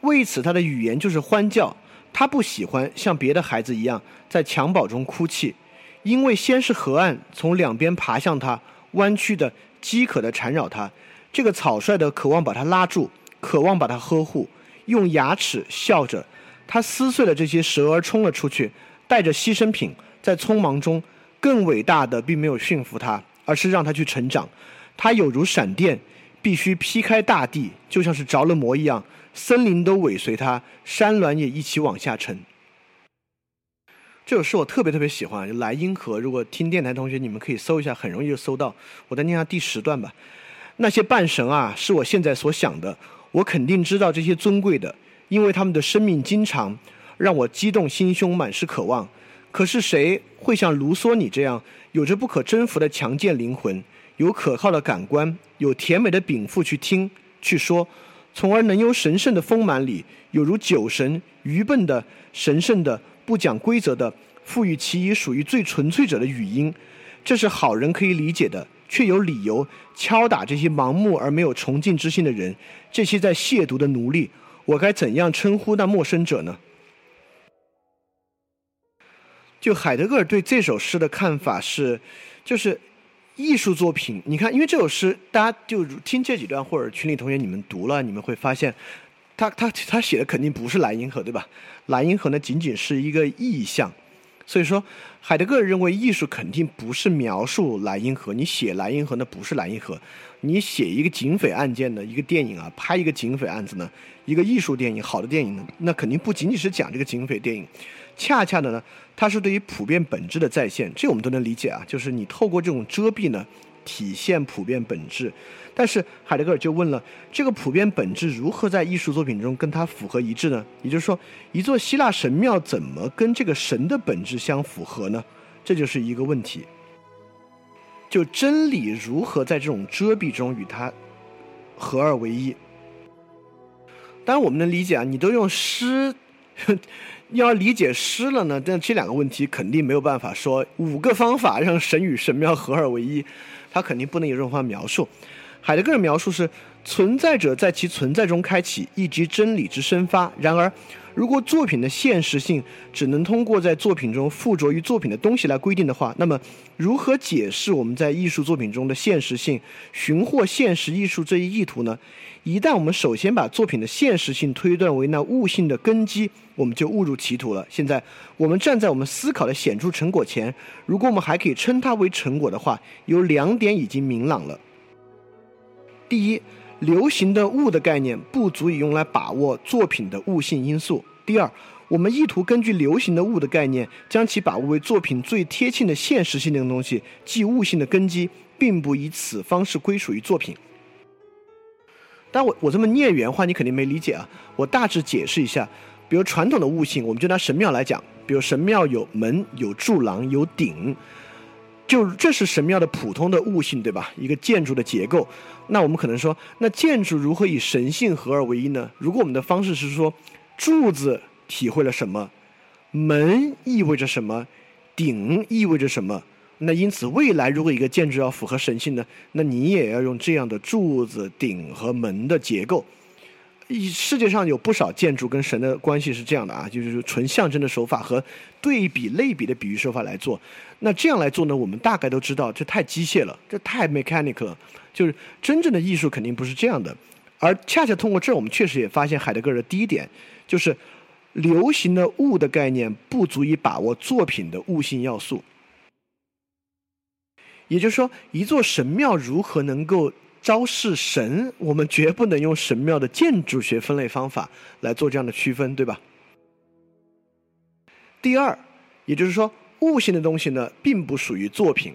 Speaker 4: 为此，他的语言就是欢叫。他不喜欢像别的孩子一样在襁褓中哭泣，因为先是河岸从两边爬向他，弯曲的、饥渴的缠绕他。这个草率的渴望把他拉住。渴望把它呵护，用牙齿笑着，他撕碎了这些蛇儿冲了出去，带着牺牲品，在匆忙中，更伟大的并没有驯服他，而是让他去成长。他有如闪电，必须劈开大地，就像是着了魔一样，森林都尾随他，山峦也一起往下沉。这首诗我特别特别喜欢，《莱茵河》。如果听电台同学，你们可以搜一下，很容易就搜到。我再念下第十段吧。那些半神啊，是我现在所想的。我肯定知道这些尊贵的，因为他们的生命经常让我激动心胸，满是渴望。可是谁会像卢梭你这样，有着不可征服的强健灵魂，有可靠的感官，有甜美的禀赋去听去说，从而能由神圣的丰满里，有如酒神愚笨的神圣的。不讲规则的，赋予其以属于最纯粹者的语音，这是好人可以理解的，却有理由敲打这些盲目而没有崇敬之心的人，这些在亵渎的奴隶，我该怎样称呼那陌生者呢？就海德格尔对这首诗的看法是，就是艺术作品。你看，因为这首诗，大家就听这几段，或者群里同学你们读了，你们会发现。他他他写的肯定不是莱茵河，对吧？莱茵河呢，仅仅是一个意象。所以说，海德格尔认为艺术肯定不是描述莱茵河。你写莱茵河，那不是莱茵河。你写一个警匪案件的一个电影啊，拍一个警匪案子呢，一个艺术电影，好的电影呢，那肯定不仅仅是讲这个警匪电影。恰恰的呢，它是对于普遍本质的再现，这我们都能理解啊。就是你透过这种遮蔽呢，体现普遍本质。但是海德格尔就问了：这个普遍本质如何在艺术作品中跟它符合一致呢？也就是说，一座希腊神庙怎么跟这个神的本质相符合呢？这就是一个问题。就真理如何在这种遮蔽中与它合二为一？当然，我们能理解啊，你都用诗，要理解诗了呢。但这两个问题肯定没有办法说五个方法让神与神庙合二为一，它肯定不能有这种方法描述。海德格尔描述是存在者在其存在中开启以及真理之生发。然而，如果作品的现实性只能通过在作品中附着于作品的东西来规定的话，那么如何解释我们在艺术作品中的现实性、寻获现实艺术这一意图呢？一旦我们首先把作品的现实性推断为那悟性的根基，我们就误入歧途了。现在，我们站在我们思考的显著成果前，如果我们还可以称它为成果的话，有两点已经明朗了。第一，流行的物的概念不足以用来把握作品的物性因素。第二，我们意图根据流行的物的概念，将其把握为作品最贴近的现实性的东西，即物性的根基，并不以此方式归属于作品。但我我这么念原话，你肯定没理解啊！我大致解释一下，比如传统的物性，我们就拿神庙来讲，比如神庙有门、有柱廊、有顶。就这是神庙的普通的物性，对吧？一个建筑的结构。那我们可能说，那建筑如何以神性合二为一呢？如果我们的方式是说，柱子体会了什么，门意味着什么，顶意味着什么？那因此，未来如果一个建筑要符合神性呢，那你也要用这样的柱子、顶和门的结构。世界上有不少建筑跟神的关系是这样的啊，就是纯象征的手法和对比类比的比喻手法来做。那这样来做呢，我们大概都知道，这太机械了，这太 mechanical 了。就是真正的艺术肯定不是这样的。而恰恰通过这，我们确实也发现海德格尔的第一点，就是流行的物的概念不足以把握作品的物性要素。也就是说，一座神庙如何能够？昭示神，我们绝不能用神庙的建筑学分类方法来做这样的区分，对吧？第二，也就是说，物性的东西呢，并不属于作品。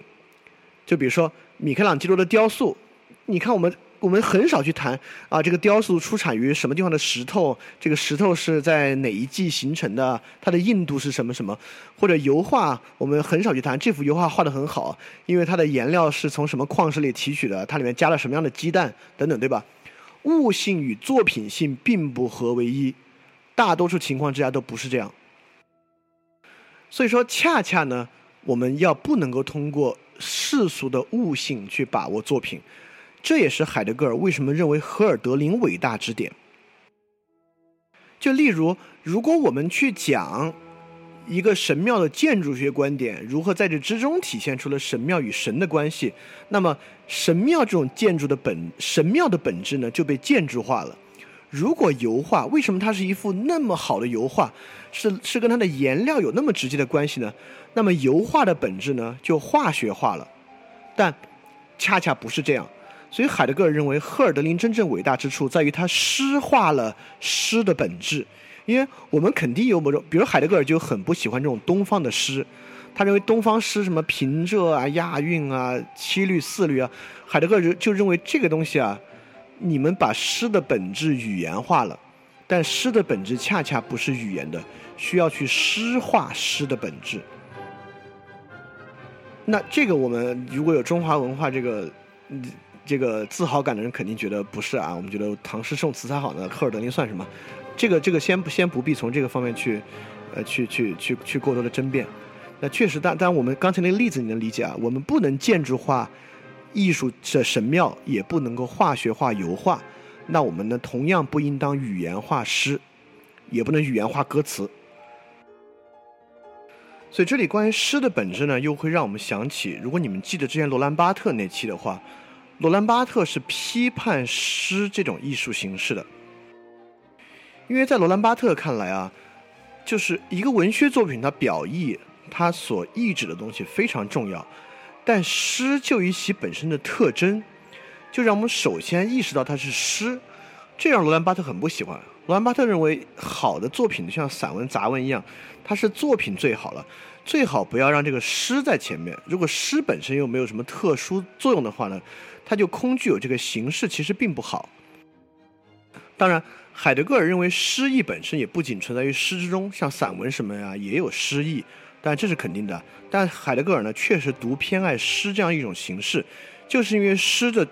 Speaker 4: 就比如说米开朗基罗的雕塑，你看我们。我们很少去谈啊，这个雕塑出产于什么地方的石头？这个石头是在哪一季形成的？它的硬度是什么什么？或者油画，我们很少去谈这幅油画画的很好，因为它的颜料是从什么矿石里提取的？它里面加了什么样的鸡蛋等等，对吧？物性与作品性并不合为一，大多数情况之下都不是这样。所以说，恰恰呢，我们要不能够通过世俗的物性去把握作品。这也是海德格尔为什么认为荷尔德林伟大之点。就例如，如果我们去讲一个神庙的建筑学观点，如何在这之中体现出了神庙与神的关系，那么神庙这种建筑的本神庙的本质呢就被建筑化了。如果油画为什么它是一幅那么好的油画，是是跟它的颜料有那么直接的关系呢？那么油画的本质呢就化学化了，但恰恰不是这样。所以海德格尔认为，赫尔德林真正伟大之处在于他诗化了诗的本质。因为我们肯定有某种，比如海德格尔就很不喜欢这种东方的诗，他认为东方诗什么平仄啊、押韵啊、七律四律啊，海德格尔就就认为这个东西啊，你们把诗的本质语言化了，但诗的本质恰恰不是语言的，需要去诗化诗的本质。那这个我们如果有中华文化这个这个自豪感的人，肯定觉得不是啊。我们觉得唐诗宋词才好呢，赫尔德林算什么？这个这个先不先不必从这个方面去，呃，去去去去过多的争辩。那确实，但但我们刚才那个例子你能理解啊？我们不能建筑化艺术的神庙，也不能够化学化油画。那我们呢，同样不应当语言化诗，也不能语言化歌词。所以这里关于诗的本质呢，又会让我们想起，如果你们记得之前罗兰巴特那期的话，罗兰巴特是批判诗这种艺术形式的，因为在罗兰巴特看来啊，就是一个文学作品，它表意它所意指的东西非常重要，但诗就以其本身的特征，就让我们首先意识到它是诗，这让罗兰巴特很不喜欢。罗兰巴特认为，好的作品就像散文、杂文一样，它是作品最好了，最好不要让这个诗在前面。如果诗本身又没有什么特殊作用的话呢，它就空具有这个形式，其实并不好。当然，海德格尔认为诗意本身也不仅存在于诗之中，像散文什么呀也有诗意，但这是肯定的。但海德格尔呢，确实独偏爱诗这样一种形式，就是因为诗的，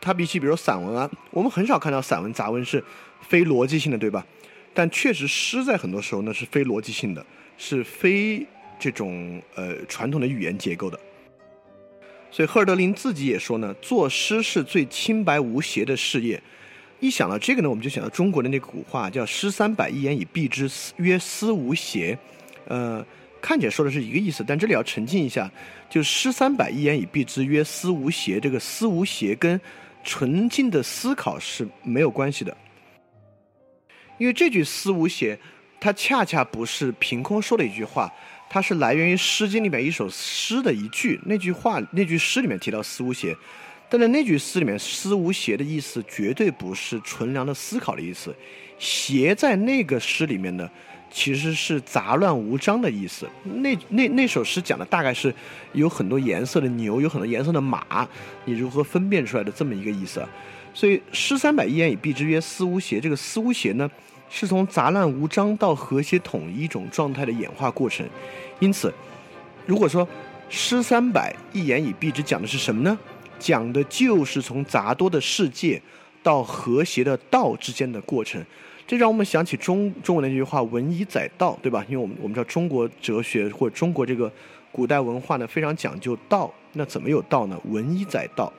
Speaker 4: 它比起比如散文啊，我们很少看到散文、杂文是。非逻辑性的，对吧？但确实诗在很多时候呢是非逻辑性的，是非这种呃传统的语言结构的。所以赫尔德林自己也说呢，作诗是最清白无邪的事业。一想到这个呢，我们就想到中国的那个古话叫“诗三百，一言以蔽之，曰思无邪”。呃，看起来说的是一个意思，但这里要澄清一下，就“诗三百，一言以蔽之，曰思无邪”这个“思无邪”跟纯净的思考是没有关系的。因为这句“思无邪”，它恰恰不是凭空说的一句话，它是来源于《诗经》里面一首诗的一句。那句话、那句诗里面提到“思无邪”，但在那句诗里面，“思无邪”的意思绝对不是纯良的思考的意思，“邪”在那个诗里面呢，其实是杂乱无章的意思。那那那首诗讲的大概是有很多颜色的牛，有很多颜色的马，你如何分辨出来的这么一个意思。所以“诗三百，一言以蔽之，曰思无邪”。这个“思无邪”呢？是从杂乱无章到和谐统一一种状态的演化过程，因此，如果说诗三百一言以蔽之讲的是什么呢？讲的就是从杂多的世界到和谐的道之间的过程。这让我们想起中中文那句话“文以载道”，对吧？因为我们我们知道中国哲学或中国这个古代文化呢非常讲究道，那怎么有道呢？文以载道。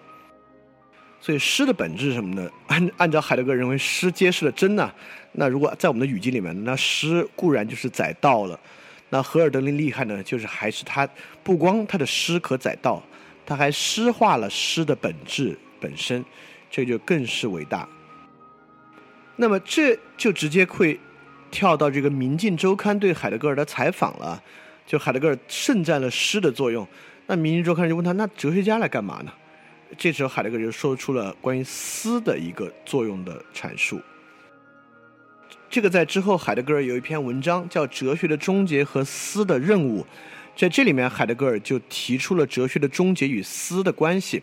Speaker 4: 所以诗的本质是什么呢？按按照海德格尔认为，诗揭示了真呐。那如果在我们的语境里面，那诗固然就是载道了。那荷尔德林厉害呢，就是还是他不光他的诗可载道，他还诗化了诗的本质本身，这就更是伟大。那么这就直接会跳到这个《明镜周刊》对海德格尔的采访了。就海德格尔盛赞了诗的作用，那《明镜周刊》就问他：那哲学家来干嘛呢？这时候海德格尔就说出了关于思的一个作用的阐述。这个在之后海德格尔有一篇文章叫《哲学的终结和思的任务》，在这里面海德格尔就提出了哲学的终结与思的关系。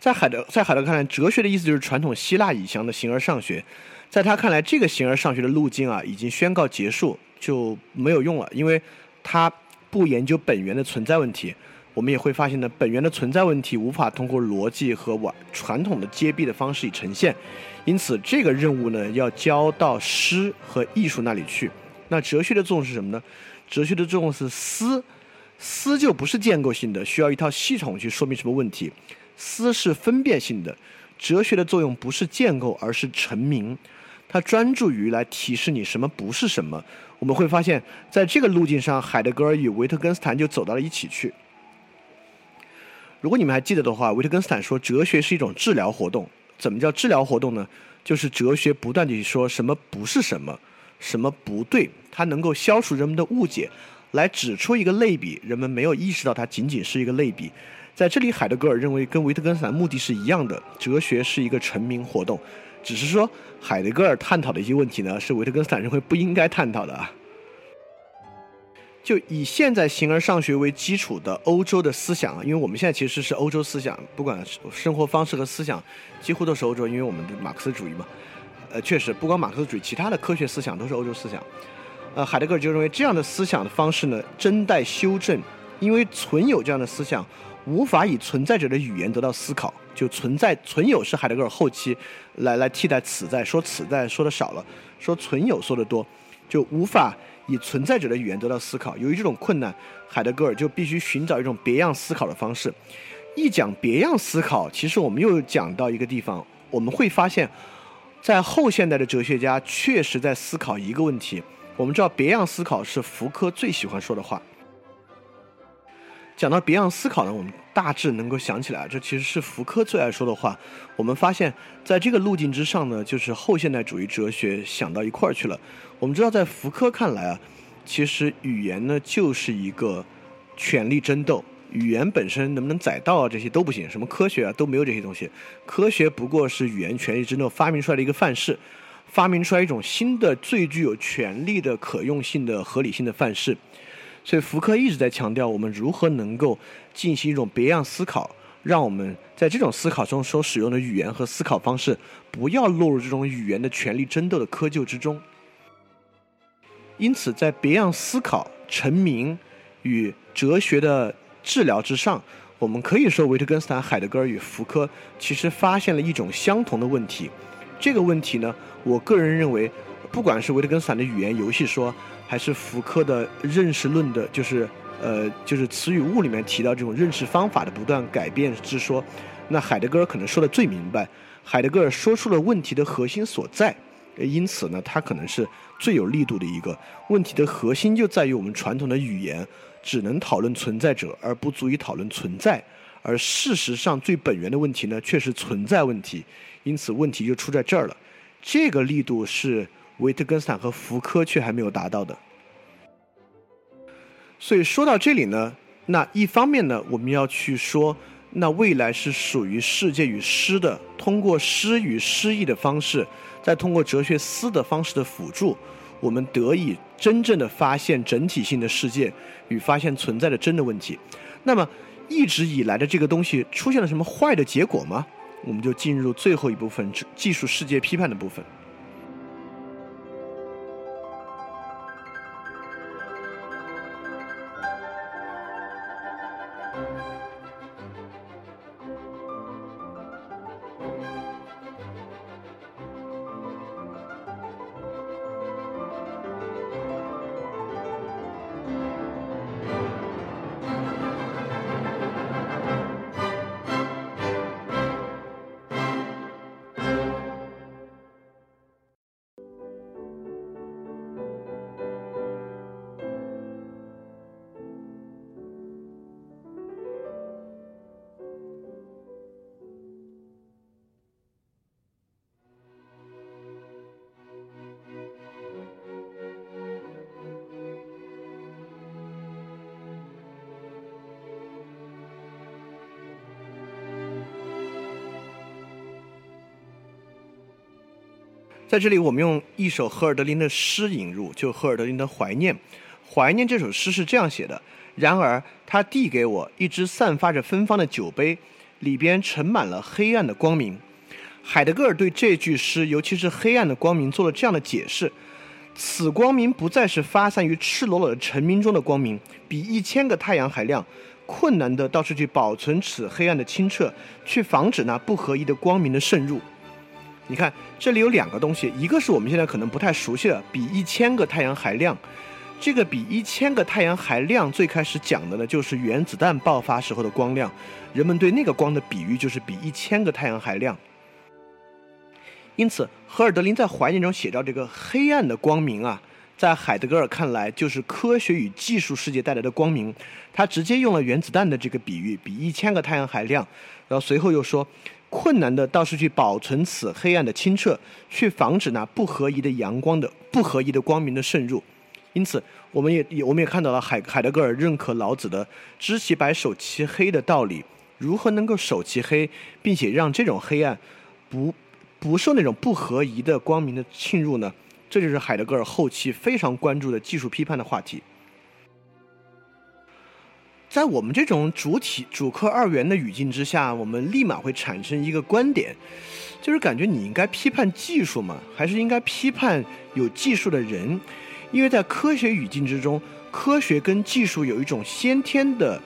Speaker 4: 在海德在海德看来，哲学的意思就是传统希腊以降的形而上学。在他看来，这个形而上学的路径啊，已经宣告结束，就没有用了，因为他不研究本源的存在问题。我们也会发现呢，本源的存在问题无法通过逻辑和完传统的揭蔽的方式以呈现，因此这个任务呢要交到诗和艺术那里去。那哲学的作用是什么呢？哲学的作用是思，思就不是建构性的，需要一套系统去说明什么问题。思是分辨性的，哲学的作用不是建构，而是成名。它专注于来提示你什么不是什么。我们会发现，在这个路径上，海德格尔与维特根斯坦就走到了一起去。如果你们还记得的话，维特根斯坦说哲学是一种治疗活动。怎么叫治疗活动呢？就是哲学不断地说什么不是什么，什么不对，它能够消除人们的误解，来指出一个类比，人们没有意识到它仅仅是一个类比。在这里，海德格尔认为跟维特根斯坦目的是一样的，哲学是一个成名活动，只是说海德格尔探讨的一些问题呢，是维特根斯坦认为不应该探讨的啊。就以现在形而上学为基础的欧洲的思想，因为我们现在其实是欧洲思想，不管生活方式和思想，几乎都是欧洲，因为我们的马克思主义嘛。呃，确实，不光马克思主义，其他的科学思想都是欧洲思想。呃，海德格尔就认为这样的思想的方式呢，真待修正，因为存有这样的思想，无法以存在者的语言得到思考。就存在存有是海德格尔后期来来替代此在，说此在说的少了，说存有说的多，就无法。以存在者的语言得到思考，由于这种困难，海德格尔就必须寻找一种别样思考的方式。一讲别样思考，其实我们又讲到一个地方，我们会发现，在后现代的哲学家确实在思考一个问题。我们知道，别样思考是福柯最喜欢说的话。讲到别样思考呢，我们大致能够想起来，这其实是福柯最爱说的话。我们发现，在这个路径之上呢，就是后现代主义哲学想到一块儿去了。我们知道，在福柯看来啊，其实语言呢就是一个权力争斗，语言本身能不能载道啊，这些都不行。什么科学啊都没有这些东西，科学不过是语言权力争斗发明出来的一个范式，发明出来一种新的最具有权力的可用性的合理性的范式。所以福柯一直在强调，我们如何能够进行一种别样思考，让我们在这种思考中所使用的语言和思考方式，不要落入这种语言的权力争斗的窠臼之中。因此，在别样思考、成名与哲学的治疗之上，我们可以说，维特根斯坦、海德格尔与福柯其实发现了一种相同的问题。这个问题呢，我个人认为，不管是维特根斯坦的语言游戏说。还是福柯的认识论的，就是呃，就是词语物里面提到这种认识方法的不断改变之说。那海德格尔可能说的最明白，海德格尔说出了问题的核心所在，因此呢，他可能是最有力度的一个问题的核心就在于我们传统的语言只能讨论存在者，而不足以讨论存在。而事实上，最本源的问题呢，却是存在问题。因此，问题就出在这儿了。这个力度是。维特根斯坦和福柯却还没有达到的，所以说到这里呢，那一方面呢，我们要去说，那未来是属于世界与诗的，通过诗与诗意的方式，再通过哲学思的方式的辅助，我们得以真正的发现整体性的世界与发现存在的真的问题。那么一直以来的这个东西出现了什么坏的结果吗？我们就进入最后一部分技术世界批判的部分。在这里，我们用一首赫尔德林的诗引入，就赫尔德林的《怀念》。《怀念》这首诗是这样写的：然而，他递给我一只散发着芬芳的酒杯，里边盛满了黑暗的光明。海德格尔对这句诗，尤其是黑暗的光明，做了这样的解释：此光明不再是发散于赤裸裸的晨明中的光明，比一千个太阳还亮。困难的倒是去保存此黑暗的清澈，去防止那不合一的光明的渗入。你看，这里有两个东西，一个是我们现在可能不太熟悉的，比一千个太阳还亮。这个比一千个太阳还亮，最开始讲的呢，就是原子弹爆发时候的光亮。人们对那个光的比喻就是比一千个太阳还亮。因此，赫尔德林在怀念中写到这个黑暗的光明啊，在海德格尔看来就是科学与技术世界带来的光明。他直接用了原子弹的这个比喻，比一千个太阳还亮。然后随后又说，困难的倒是去保存此黑暗的清澈，去防止那不合宜的阳光的不合宜的光明的渗入。因此，我们也我们也看到了海海德格尔认可老子的“知其白，守其黑”的道理。如何能够守其黑，并且让这种黑暗不不受那种不合宜的光明的侵入呢？这就是海德格尔后期非常关注的技术批判的话题。在我们这种主体主客二元的语境之下，我们立马会产生一个观点，就是感觉你应该批判技术吗？还是应该批判有技术的人？因为在科学语境之中，科学跟技术有一种先天的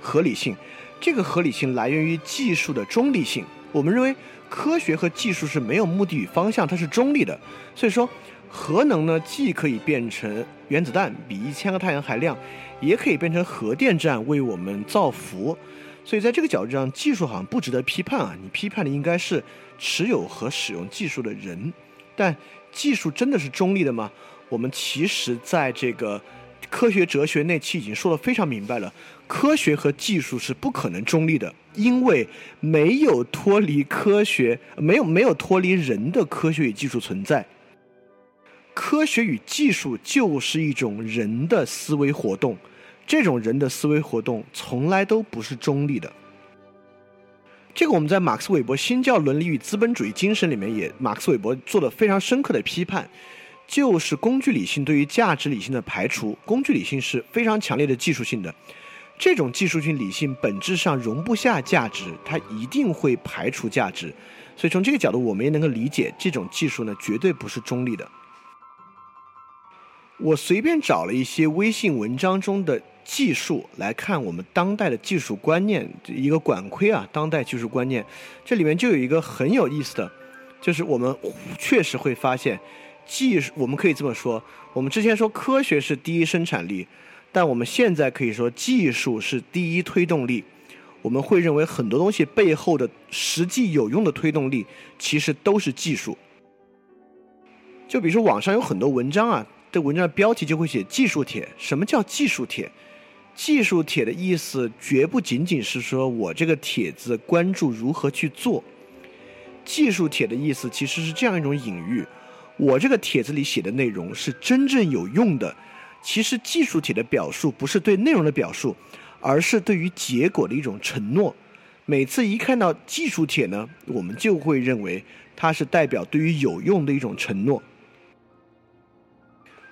Speaker 4: 合理性，这个合理性来源于技术的中立性。我们认为科学和技术是没有目的与方向，它是中立的。所以说，核能呢，既可以变成原子弹，比一千个太阳还亮。也可以变成核电站为我们造福，所以在这个角度上，技术好像不值得批判啊。你批判的应该是持有和使用技术的人，但技术真的是中立的吗？我们其实在这个科学哲学那期已经说的非常明白了，科学和技术是不可能中立的，因为没有脱离科学，没有没有脱离人的科学与技术存在。科学与技术就是一种人的思维活动。这种人的思维活动从来都不是中立的。这个我们在马克思韦伯《新教伦理与资本主义精神》里面也，马克思韦伯做了非常深刻的批判，就是工具理性对于价值理性的排除。工具理性是非常强烈的技术性的，这种技术性理性本质上容不下价值，它一定会排除价值。所以从这个角度，我们也能够理解这种技术呢，绝对不是中立的。我随便找了一些微信文章中的。技术来看，我们当代的技术观念一个管窥啊，当代技术观念，这里面就有一个很有意思的，就是我们确实会发现，技术我们可以这么说，我们之前说科学是第一生产力，但我们现在可以说技术是第一推动力。我们会认为很多东西背后的实际有用的推动力，其实都是技术。就比如说网上有很多文章啊，这文章的标题就会写技术帖。什么叫技术帖？技术帖的意思绝不仅仅是说我这个帖子关注如何去做。技术帖的意思其实是这样一种隐喻：我这个帖子里写的内容是真正有用的。其实技术帖的表述不是对内容的表述，而是对于结果的一种承诺。每次一看到技术帖呢，我们就会认为它是代表对于有用的一种承诺。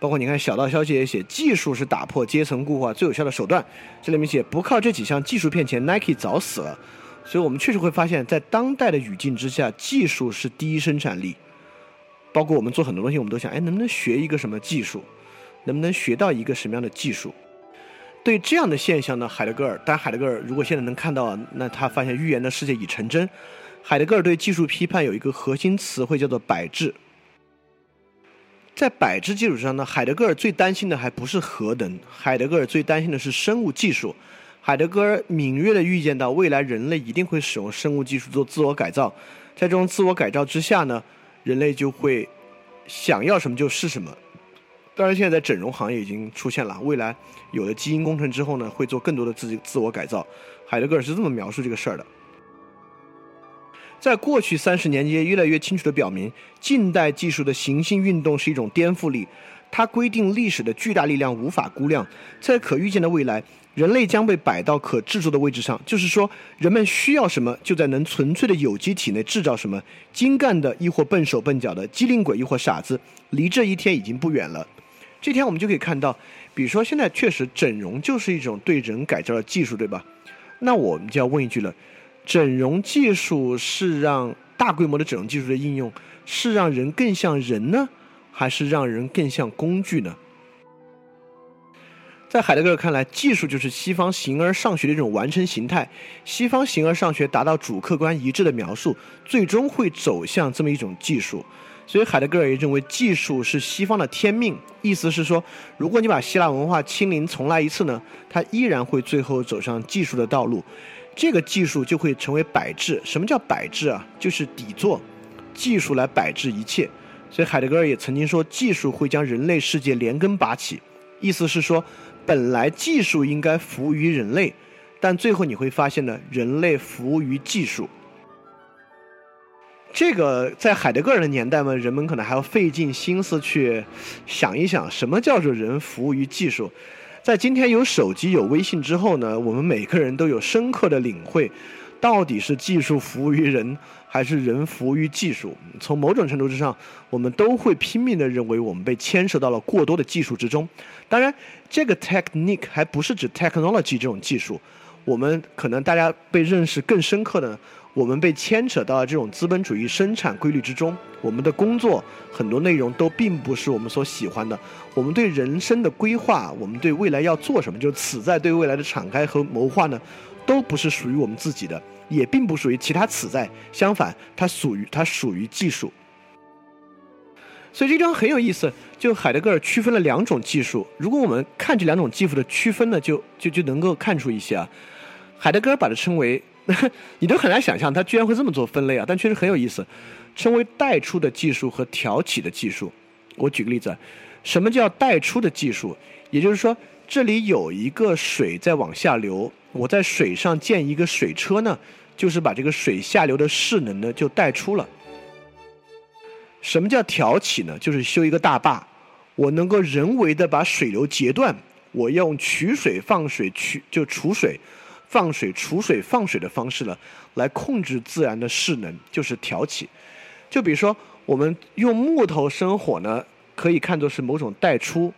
Speaker 4: 包括你看，小道消息也写，技术是打破阶层固化最有效的手段。这里面写，不靠这几项技术骗钱，Nike 早死了。所以我们确实会发现，在当代的语境之下，技术是第一生产力。包括我们做很多东西，我们都想，哎，能不能学一个什么技术？能不能学到一个什么样的技术？对这样的现象呢，海德格尔，当然海德格尔如果现在能看到，那他发现预言的世界已成真。海德格尔对技术批判有一个核心词汇叫做“摆置”。在摆置基础上呢，海德格尔最担心的还不是核能，海德格尔最担心的是生物技术。海德格尔敏锐地预见到未来人类一定会使用生物技术做自我改造，在这种自我改造之下呢，人类就会想要什么就是什么。当然，现在在整容行业已经出现了，未来有了基因工程之后呢，会做更多的自己自我改造。海德格尔是这么描述这个事儿的。在过去三十年间，越来越清楚地表明，近代技术的行星运动是一种颠覆力。它规定历史的巨大力量无法估量，在可预见的未来，人类将被摆到可制作的位置上。就是说，人们需要什么，就在能纯粹的有机体内制造什么。精干的亦或笨手笨脚的，机灵鬼亦或傻子，离这一天已经不远了。这天我们就可以看到，比如说现在确实整容就是一种对人改造的技术，对吧？那我们就要问一句了。整容技术是让大规模的整容技术的应用是让人更像人呢，还是让人更像工具呢？在海德格尔看来，技术就是西方形而上学的一种完成形态。西方形而上学达到主客观一致的描述，最终会走向这么一种技术。所以海德格尔也认为，技术是西方的天命。意思是说，如果你把希腊文化清零重来一次呢，它依然会最后走上技术的道路。这个技术就会成为摆置。什么叫摆置啊？就是底座，技术来摆置一切。所以海德格尔也曾经说，技术会将人类世界连根拔起。意思是说，本来技术应该服务于人类，但最后你会发现呢，人类服务于技术。这个在海德格尔的年代嘛，人们可能还要费尽心思去想一想，什么叫做人服务于技术。在今天有手机有微信之后呢，我们每个人都有深刻的领会，到底是技术服务于人，还是人服务于技术？从某种程度之上，我们都会拼命的认为我们被牵涉到了过多的技术之中。当然，这个 technique 还不是指 technology 这种技术，我们可能大家被认识更深刻的。我们被牵扯到了这种资本主义生产规律之中，我们的工作很多内容都并不是我们所喜欢的。我们对人生的规划，我们对未来要做什么，就此在对未来的敞开和谋划呢，都不是属于我们自己的，也并不属于其他此在。相反，它属于它属于技术。所以这张很有意思，就海德格尔区分了两种技术。如果我们看这两种技术的区分呢，就就就能够看出一些啊。海德格尔把它称为。你都很难想象，他居然会这么做分类啊！但确实很有意思，称为带出的技术和挑起的技术。我举个例子，什么叫带出的技术？也就是说，这里有一个水在往下流，我在水上建一个水车呢，就是把这个水下流的势能呢就带出了。什么叫挑起呢？就是修一个大坝，我能够人为的把水流截断，我用取水放水取就储水。放水、储水、放水的方式呢，来控制自然的势能，就是挑起。就比如说，我们用木头生火呢，可以看作是某种带出；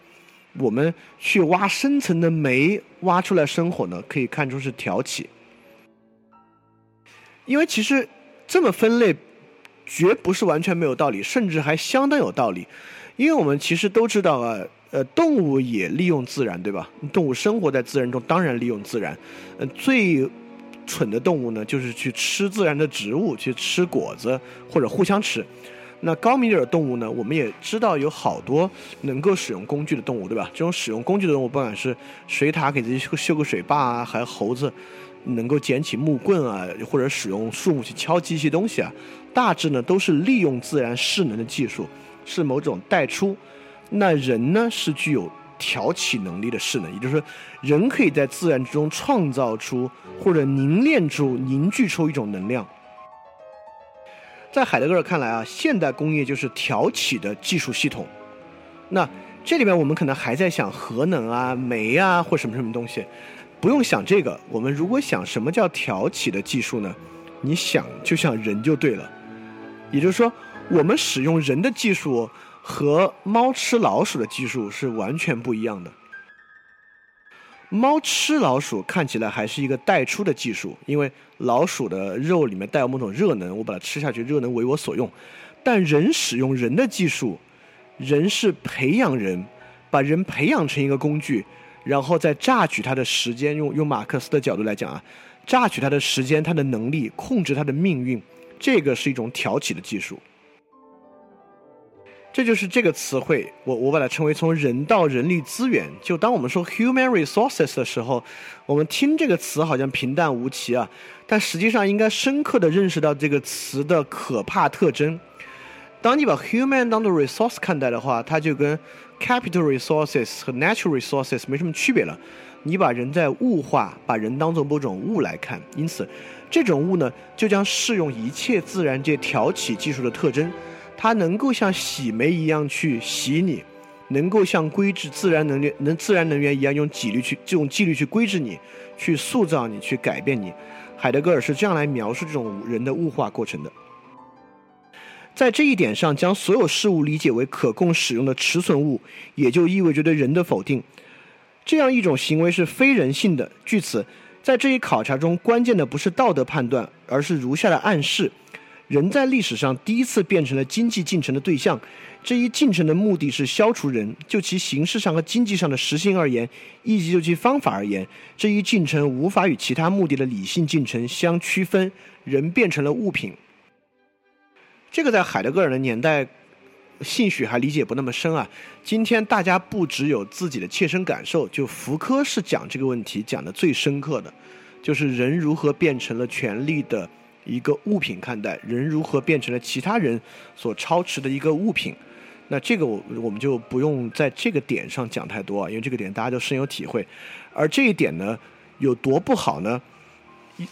Speaker 4: 我们去挖深层的煤，挖出来生火呢，可以看出是挑起。因为其实这么分类，绝不是完全没有道理，甚至还相当有道理。因为我们其实都知道啊。呃，动物也利用自然，对吧？动物生活在自然中，当然利用自然。呃，最蠢的动物呢，就是去吃自然的植物，去吃果子或者互相吃。那高明点的动物呢，我们也知道有好多能够使用工具的动物，对吧？这种使用工具的动物，不管是水獭给自己修个水坝啊，还有猴子能够捡起木棍啊，或者使用树木去敲击一些东西啊，大致呢都是利用自然势能的技术，是某种带出。那人呢是具有挑起能力的势能，也就是说，人可以在自然之中创造出或者凝练出、凝聚出一种能量。在海德格尔看来啊，现代工业就是挑起的技术系统。那这里面我们可能还在想核能啊、煤啊或什么什么东西，不用想这个。我们如果想什么叫挑起的技术呢？你想就像人就对了。也就是说，我们使用人的技术。和猫吃老鼠的技术是完全不一样的。猫吃老鼠看起来还是一个带出的技术，因为老鼠的肉里面带有某种热能，我把它吃下去，热能为我所用。但人使用人的技术，人是培养人，把人培养成一个工具，然后再榨取他的时间。用用马克思的角度来讲啊，榨取他的时间、他的能力，控制他的命运，这个是一种挑起的技术。这就是这个词汇，我我把它称为从人到人力资源。就当我们说 human resources 的时候，我们听这个词好像平淡无奇啊，但实际上应该深刻的认识到这个词的可怕特征。当你把 human 当做 resource 看待的话，它就跟 capital resources 和 natural resources 没什么区别了。你把人在物化，把人当做某种物来看，因此这种物呢，就将适用一切自然界挑起技术的特征。它能够像洗煤一样去洗你，能够像规制自然能源、能自然能源一样用纪律去这种纪律去规制你，去塑造你，去改变你。海德格尔是这样来描述这种人的物化过程的。在这一点上，将所有事物理解为可供使用的持存物，也就意味着对人的否定。这样一种行为是非人性的。据此，在这一考察中，关键的不是道德判断，而是如下的暗示。人在历史上第一次变成了经济进程的对象，这一进程的目的是消除人。就其形式上和经济上的实性而言，以及就其方法而言，这一进程无法与其他目的的理性进程相区分。人变成了物品。这个在海德格尔的年代，兴许还理解不那么深啊。今天大家不只有自己的切身感受，就福柯是讲这个问题讲的最深刻的，就是人如何变成了权力的。一个物品看待人如何变成了其他人所超持的一个物品，那这个我我们就不用在这个点上讲太多啊，因为这个点大家都深有体会。而这一点呢，有多不好呢？一，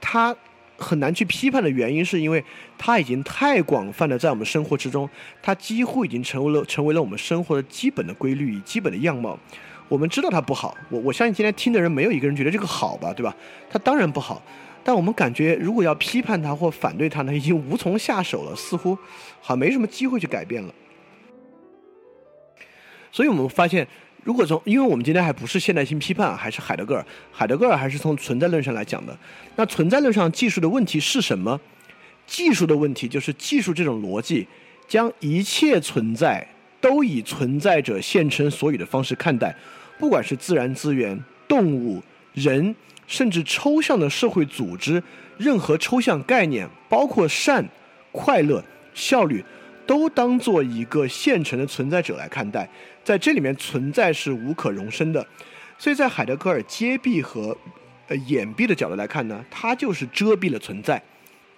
Speaker 4: 它很难去批判的原因，是因为它已经太广泛的在我们生活之中，它几乎已经成为了成为了我们生活的基本的规律与基本的样貌。我们知道它不好，我我相信今天听的人没有一个人觉得这个好吧，对吧？它当然不好，但我们感觉如果要批判它或反对它呢，已经无从下手了，似乎好像没什么机会去改变了。所以我们发现，如果从，因为我们今天还不是现代性批判，还是海德格尔，海德格尔还是从存在论上来讲的。那存在论上技术的问题是什么？技术的问题就是技术这种逻辑，将一切存在都以存在者现成所有的方式看待，不管是自然资源、动物、人，甚至抽象的社会组织，任何抽象概念，包括善、快乐、效率，都当做一个现成的存在者来看待。在这里面，存在是无可容身的，所以在海德格尔揭蔽和呃掩蔽的角度来看呢，它就是遮蔽了存在，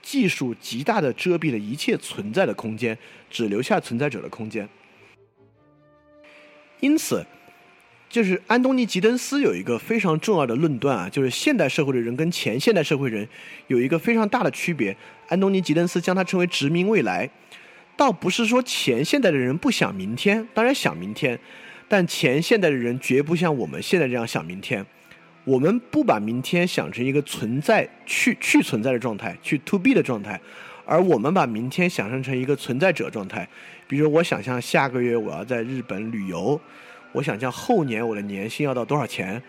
Speaker 4: 技术极大的遮蔽了一切存在的空间，只留下存在者的空间。因此，就是安东尼·吉登斯有一个非常重要的论断啊，就是现代社会的人跟前现代社会人有一个非常大的区别。安东尼·吉登斯将它称为殖民未来。倒不是说前现代的人不想明天，当然想明天，但前现代的人绝不像我们现在这样想明天。我们不把明天想成一个存在去去存在的状态，去 to be 的状态，而我们把明天想象成一个存在者状态。比如我想象下个月我要在日本旅游，我想象后年我的年薪要到多少钱，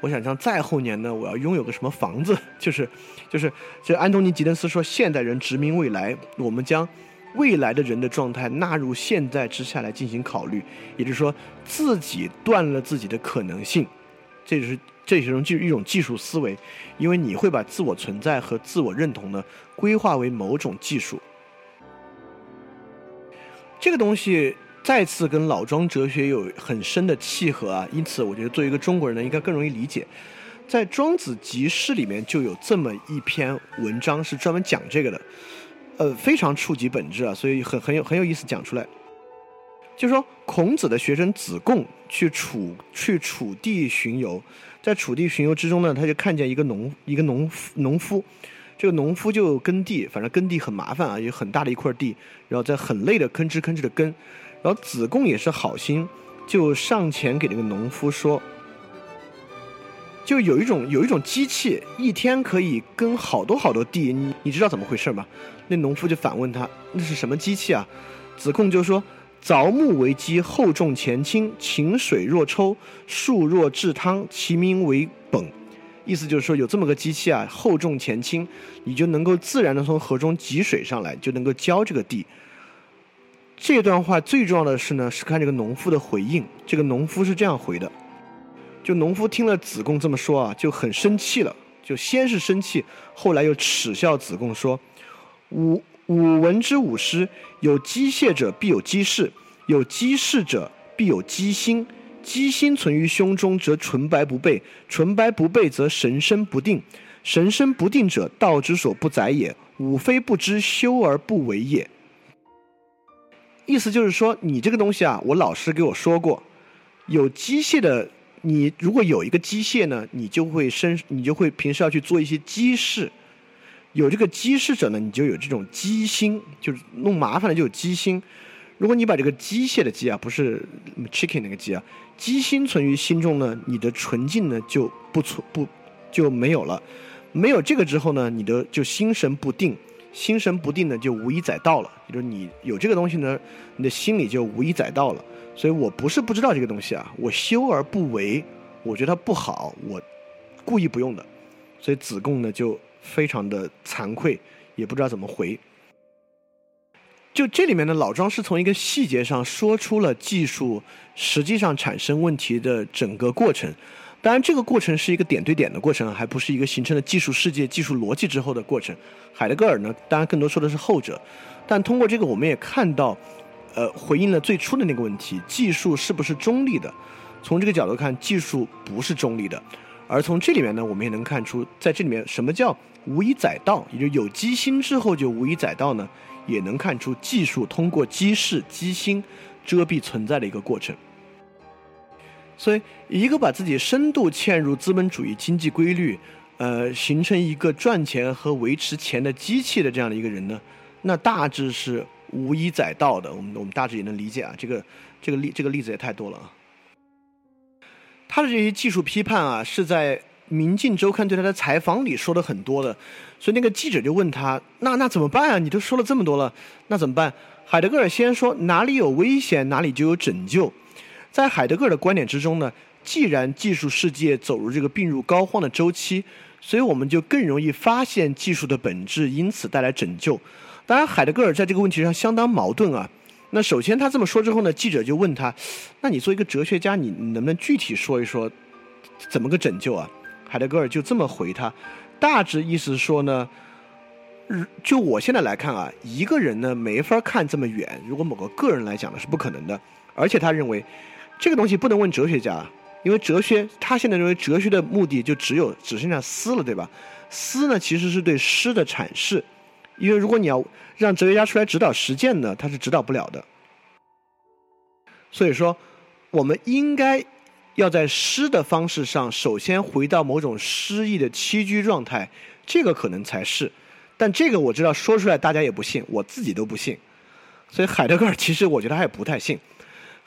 Speaker 4: 我想象再后年呢我要拥有个什么房子，就是就是这安东尼吉登斯说现代人殖民未来，我们将。未来的人的状态纳入现在之下来进行考虑，也就是说，自己断了自己的可能性，这就是这是一种技一种技术思维，因为你会把自我存在和自我认同呢规划为某种技术。这个东西再次跟老庄哲学有很深的契合啊，因此我觉得作为一个中国人呢，应该更容易理解。在《庄子集释》里面就有这么一篇文章是专门讲这个的。呃，非常触及本质啊，所以很很有很有意思讲出来。就是说，孔子的学生子贡去楚去楚地巡游，在楚地巡游之中呢，他就看见一个农一个农农夫，这个农夫就耕地，反正耕地很麻烦啊，有很大的一块地，然后在很累的吭哧吭哧的耕，而子贡也是好心，就上前给那个农夫说。就有一种有一种机器，一天可以耕好多好多地，你你知道怎么回事吗？那农夫就反问他，那是什么机器啊？子贡就说：凿木为机，厚重前倾，晴水若抽，树若制汤，其名为迸。意思就是说，有这么个机器啊，厚重前倾，你就能够自然的从河中汲水上来，就能够浇这个地。这段话最重要的是呢，是看这个农夫的回应。这个农夫是这样回的。就农夫听了子贡这么说啊，就很生气了。就先是生气，后来又耻笑子贡说：“吾吾闻之吾师，有机械者必有机事，有机事者必有机心。机心存于胸中，则纯白不备；纯白不备，则神身不定。神身不定者，道之所不载也。吾非不知，修而不为也。”意思就是说，你这个东西啊，我老师给我说过，有机械的。你如果有一个机械呢，你就会生，你就会平时要去做一些机事。有这个机事者呢，你就有这种机心，就是弄麻烦了就有机心。如果你把这个机械的机啊，不是 chicken 那个机啊，机心存于心中呢，你的纯净呢就不存不就没有了。没有这个之后呢，你的就心神不定，心神不定的就无以载道了。就是你有这个东西呢，你的心里就无以载道了。所以我不是不知道这个东西啊，我修而不为，我觉得它不好，我故意不用的。所以子贡呢就非常的惭愧，也不知道怎么回。就这里面的老庄是从一个细节上说出了技术实际上产生问题的整个过程。当然，这个过程是一个点对点的过程，还不是一个形成了技术世界、技术逻辑之后的过程。海德格尔呢，当然更多说的是后者。但通过这个，我们也看到。呃，回应了最初的那个问题：技术是不是中立的？从这个角度看，技术不是中立的。而从这里面呢，我们也能看出，在这里面什么叫无以载道，也就有机心之后就无以载道呢？也能看出技术通过机事、机心遮蔽存在的一个过程。所以，一个把自己深度嵌入资本主义经济规律，呃，形成一个赚钱和维持钱的机器的这样的一个人呢，那大致是无一载道的。我们我们大致也能理解啊，这个这个例这个例子也太多了啊。他的这些技术批判啊，是在《明镜周刊》对他的采访里说的很多的，所以那个记者就问他：“那那怎么办啊？你都说了这么多了，那怎么办？”海德格尔先说：“哪里有危险，哪里就有拯救。”在海德格尔的观点之中呢，既然技术世界走入这个病入膏肓的周期，所以我们就更容易发现技术的本质，因此带来拯救。当然，海德格尔在这个问题上相当矛盾啊。那首先他这么说之后呢，记者就问他：“那你作为一个哲学家，你能不能具体说一说怎么个拯救啊？”海德格尔就这么回他，大致意思是说呢，就我现在来看啊，一个人呢没法看这么远，如果某个个人来讲呢是不可能的，而且他认为这个东西不能问哲学家，因为哲学他现在认为哲学的目的就只有只剩下思了，对吧？思呢其实是对诗的阐释。因为如果你要让哲学家出来指导实践呢，他是指导不了的。所以说，我们应该要在诗的方式上，首先回到某种诗意的栖居状态，这个可能才是。但这个我知道说出来大家也不信，我自己都不信。所以海德格尔其实我觉得他也不太信。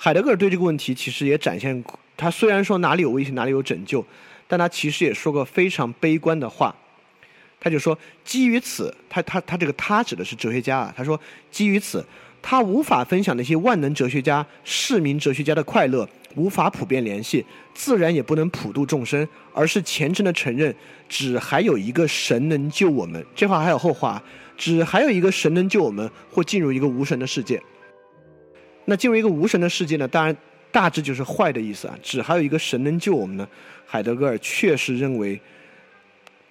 Speaker 4: 海德格尔对这个问题其实也展现，他虽然说哪里有危险哪里有拯救，但他其实也说过非常悲观的话。他就说，基于此，他他他这个他指的是哲学家啊。他说，基于此，他无法分享那些万能哲学家、市民哲学家的快乐，无法普遍联系，自然也不能普度众生，而是虔诚的承认，只还有一个神能救我们。这话还有后话，只还有一个神能救我们，或进入一个无神的世界。那进入一个无神的世界呢？当然，大致就是坏的意思啊。只还有一个神能救我们呢？海德格尔确实认为。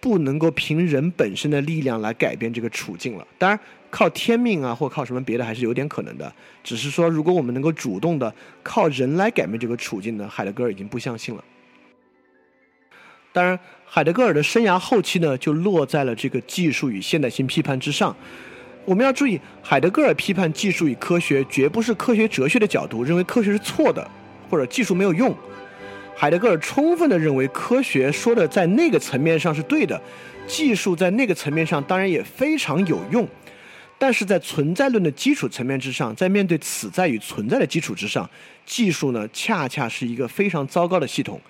Speaker 4: 不能够凭人本身的力量来改变这个处境了。当然，靠天命啊，或靠什么别的还是有点可能的。只是说，如果我们能够主动的靠人来改变这个处境呢，海德格尔已经不相信了。当然，海德格尔的生涯后期呢，就落在了这个技术与现代性批判之上。我们要注意，海德格尔批判技术与科学，绝不是科学哲学的角度，认为科学是错的，或者技术没有用。海德格尔充分的认为，科学说的在那个层面上是对的，技术在那个层面上当然也非常有用，但是在存在论的基础层面之上，在面对此在与存在的基础之上，技术呢恰恰是一个非常糟糕的系统。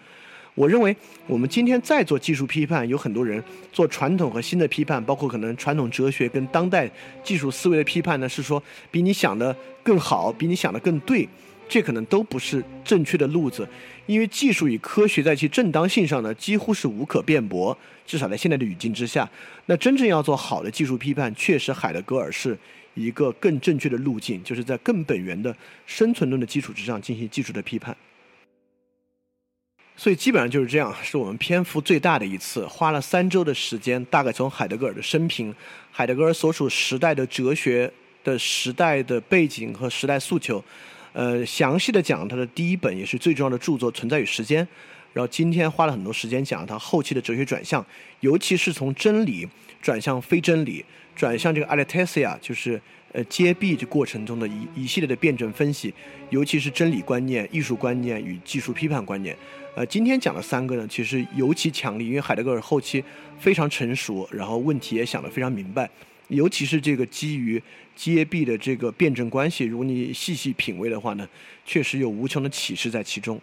Speaker 4: 我认为，我们今天在做技术批判，有很多人做传统和新的批判，包括可能传统哲学跟当代技术思维的批判呢，是说比你想的更好，比你想的更对。这可能都不是正确的路子，因为技术与科学在其正当性上呢，几乎是无可辩驳。至少在现在的语境之下，那真正要做好的技术批判，确实海德格尔是一个更正确的路径，就是在更本源的生存论的基础之上进行技术的批判。所以基本上就是这样，是我们篇幅最大的一次，花了三周的时间，大概从海德格尔的生平、海德格尔所处时代的哲学的时代的背景和时代诉求。呃，详细的讲他的第一本也是最重要的著作《存在与时间》，然后今天花了很多时间讲他后期的哲学转向，尤其是从真理转向非真理，转向这个 aletheia，就是呃揭蔽这过程中的一一系列的辩证分析，尤其是真理观念、艺术观念与技术批判观念。呃，今天讲的三个呢，其实尤其强力，因为海德格尔后期非常成熟，然后问题也想得非常明白。尤其是这个基于揭壁的这个辩证关系，如果你细细品味的话呢，确实有无穷的启示在其中。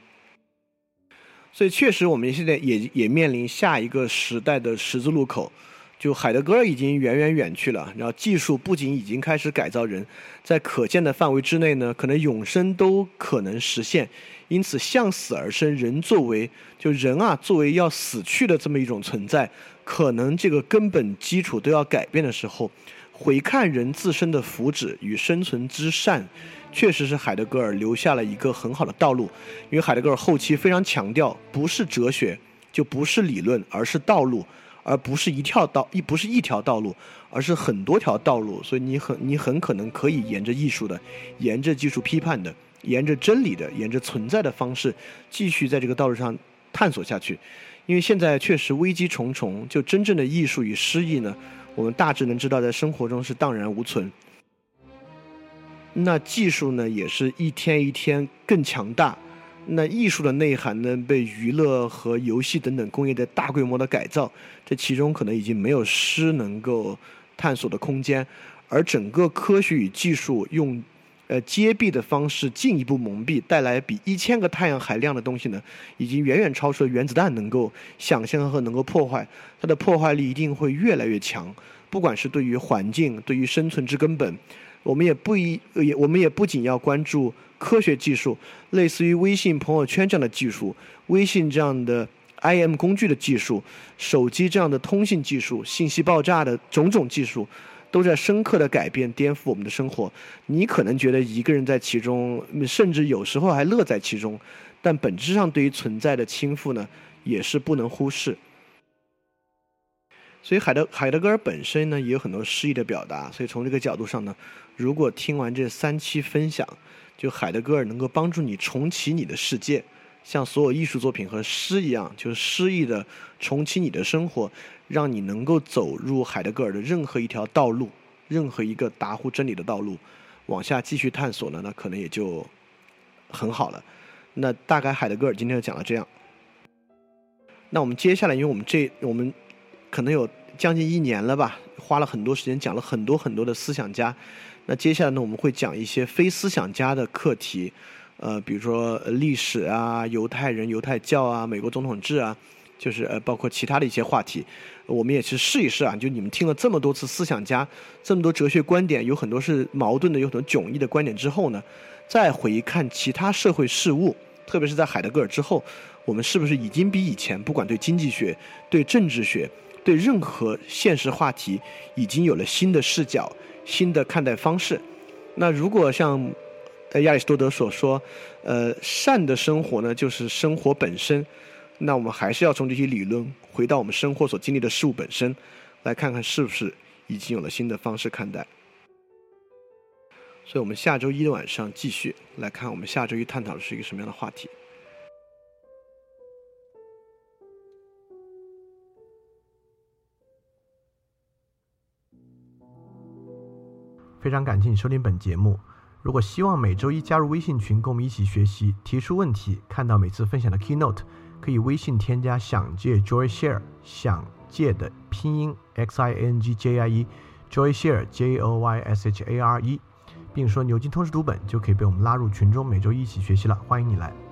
Speaker 4: 所以，确实我们现在也也面临下一个时代的十字路口，就海德格尔已经远远远去了，然后技术不仅已经开始改造人，在可见的范围之内呢，可能永生都可能实现。因此，向死而生，人作为就人啊，作为要死去的这么一种存在。可能这个根本基础都要改变的时候，回看人自身的福祉与生存之善，确实是海德格尔留下了一个很好的道路。因为海德格尔后期非常强调，不是哲学就不是理论，而是道路，而不是一条道一不是一条道路，而是很多条道路。所以你很你很可能可以沿着艺术的，沿着技术批判的，沿着真理的，沿着存在的方式，继续在这个道路上探索下去。因为现在确实危机重重，就真正的艺术与诗意呢，我们大致能知道，在生活中是荡然无存。那技术呢，也是一天一天更强大，那艺术的内涵呢，被娱乐和游戏等等工业的大规模的改造，这其中可能已经没有诗能够探索的空间，而整个科学与技术用呃揭蔽的方式进一步蒙蔽，带来比一千个太阳还亮的东西呢，已经远远超出了原子弹能够想象和能够破坏，它的破坏力一定会越来越强，不管是对于环境，对于生存之根本。我们也不一也，我们也不仅要关注科学技术，类似于微信朋友圈这样的技术，微信这样的 IM 工具的技术，手机这样的通信技术，信息爆炸的种种技术，都在深刻的改变、颠覆我们的生活。你可能觉得一个人在其中，甚至有时候还乐在其中，但本质上对于存在的倾覆呢，也是不能忽视。所以海德海德格尔本身呢，也有很多诗意的表达。所以从这个角度上呢，如果听完这三期分享，就海德格尔能够帮助你重启你的世界，像所有艺术作品和诗一样，就是诗意的重启你的生活，让你能够走入海德格尔的任何一条道路，任何一个达乎真理的道路，往下继续探索呢，那可能也就很好了。那大概海德格尔今天就讲了这样。那我们接下来，因为我们这我们。可能有将近一年了吧，花了很多时间讲了很多很多的思想家。那接下来呢，我们会讲一些非思想家的课题，呃，比如说历史啊、犹太人、犹太教啊、美国总统制啊，就是呃，包括其他的一些话题。我们也去试一试啊，就你们听了这么多次思想家，这么多哲学观点，有很多是矛盾的，有很多迥异的观点之后呢，再回看其他社会事物，特别是在海德格尔之后，我们是不是已经比以前，不管对经济学、对政治学。对任何现实话题已经有了新的视角、新的看待方式。那如果像亚里士多德所说，呃，善的生活呢，就是生活本身。那我们还是要从这些理论回到我们生活所经历的事物本身，来看看是不是已经有了新的方式看待。所以我们下周一的晚上继续来看，我们下周一探讨的是一个什么样的话题。
Speaker 5: 非常感谢你收听本节目。如果希望每周一加入微信群，跟我们一起学习、提出问题、看到每次分享的 keynote，可以微信添加“想借 Joy Share”，想借的拼音 x i n g j i e，Joy Share j o y s h a r e，并说牛津通识读本，就可以被我们拉入群中，每周一起学习了。欢迎你来。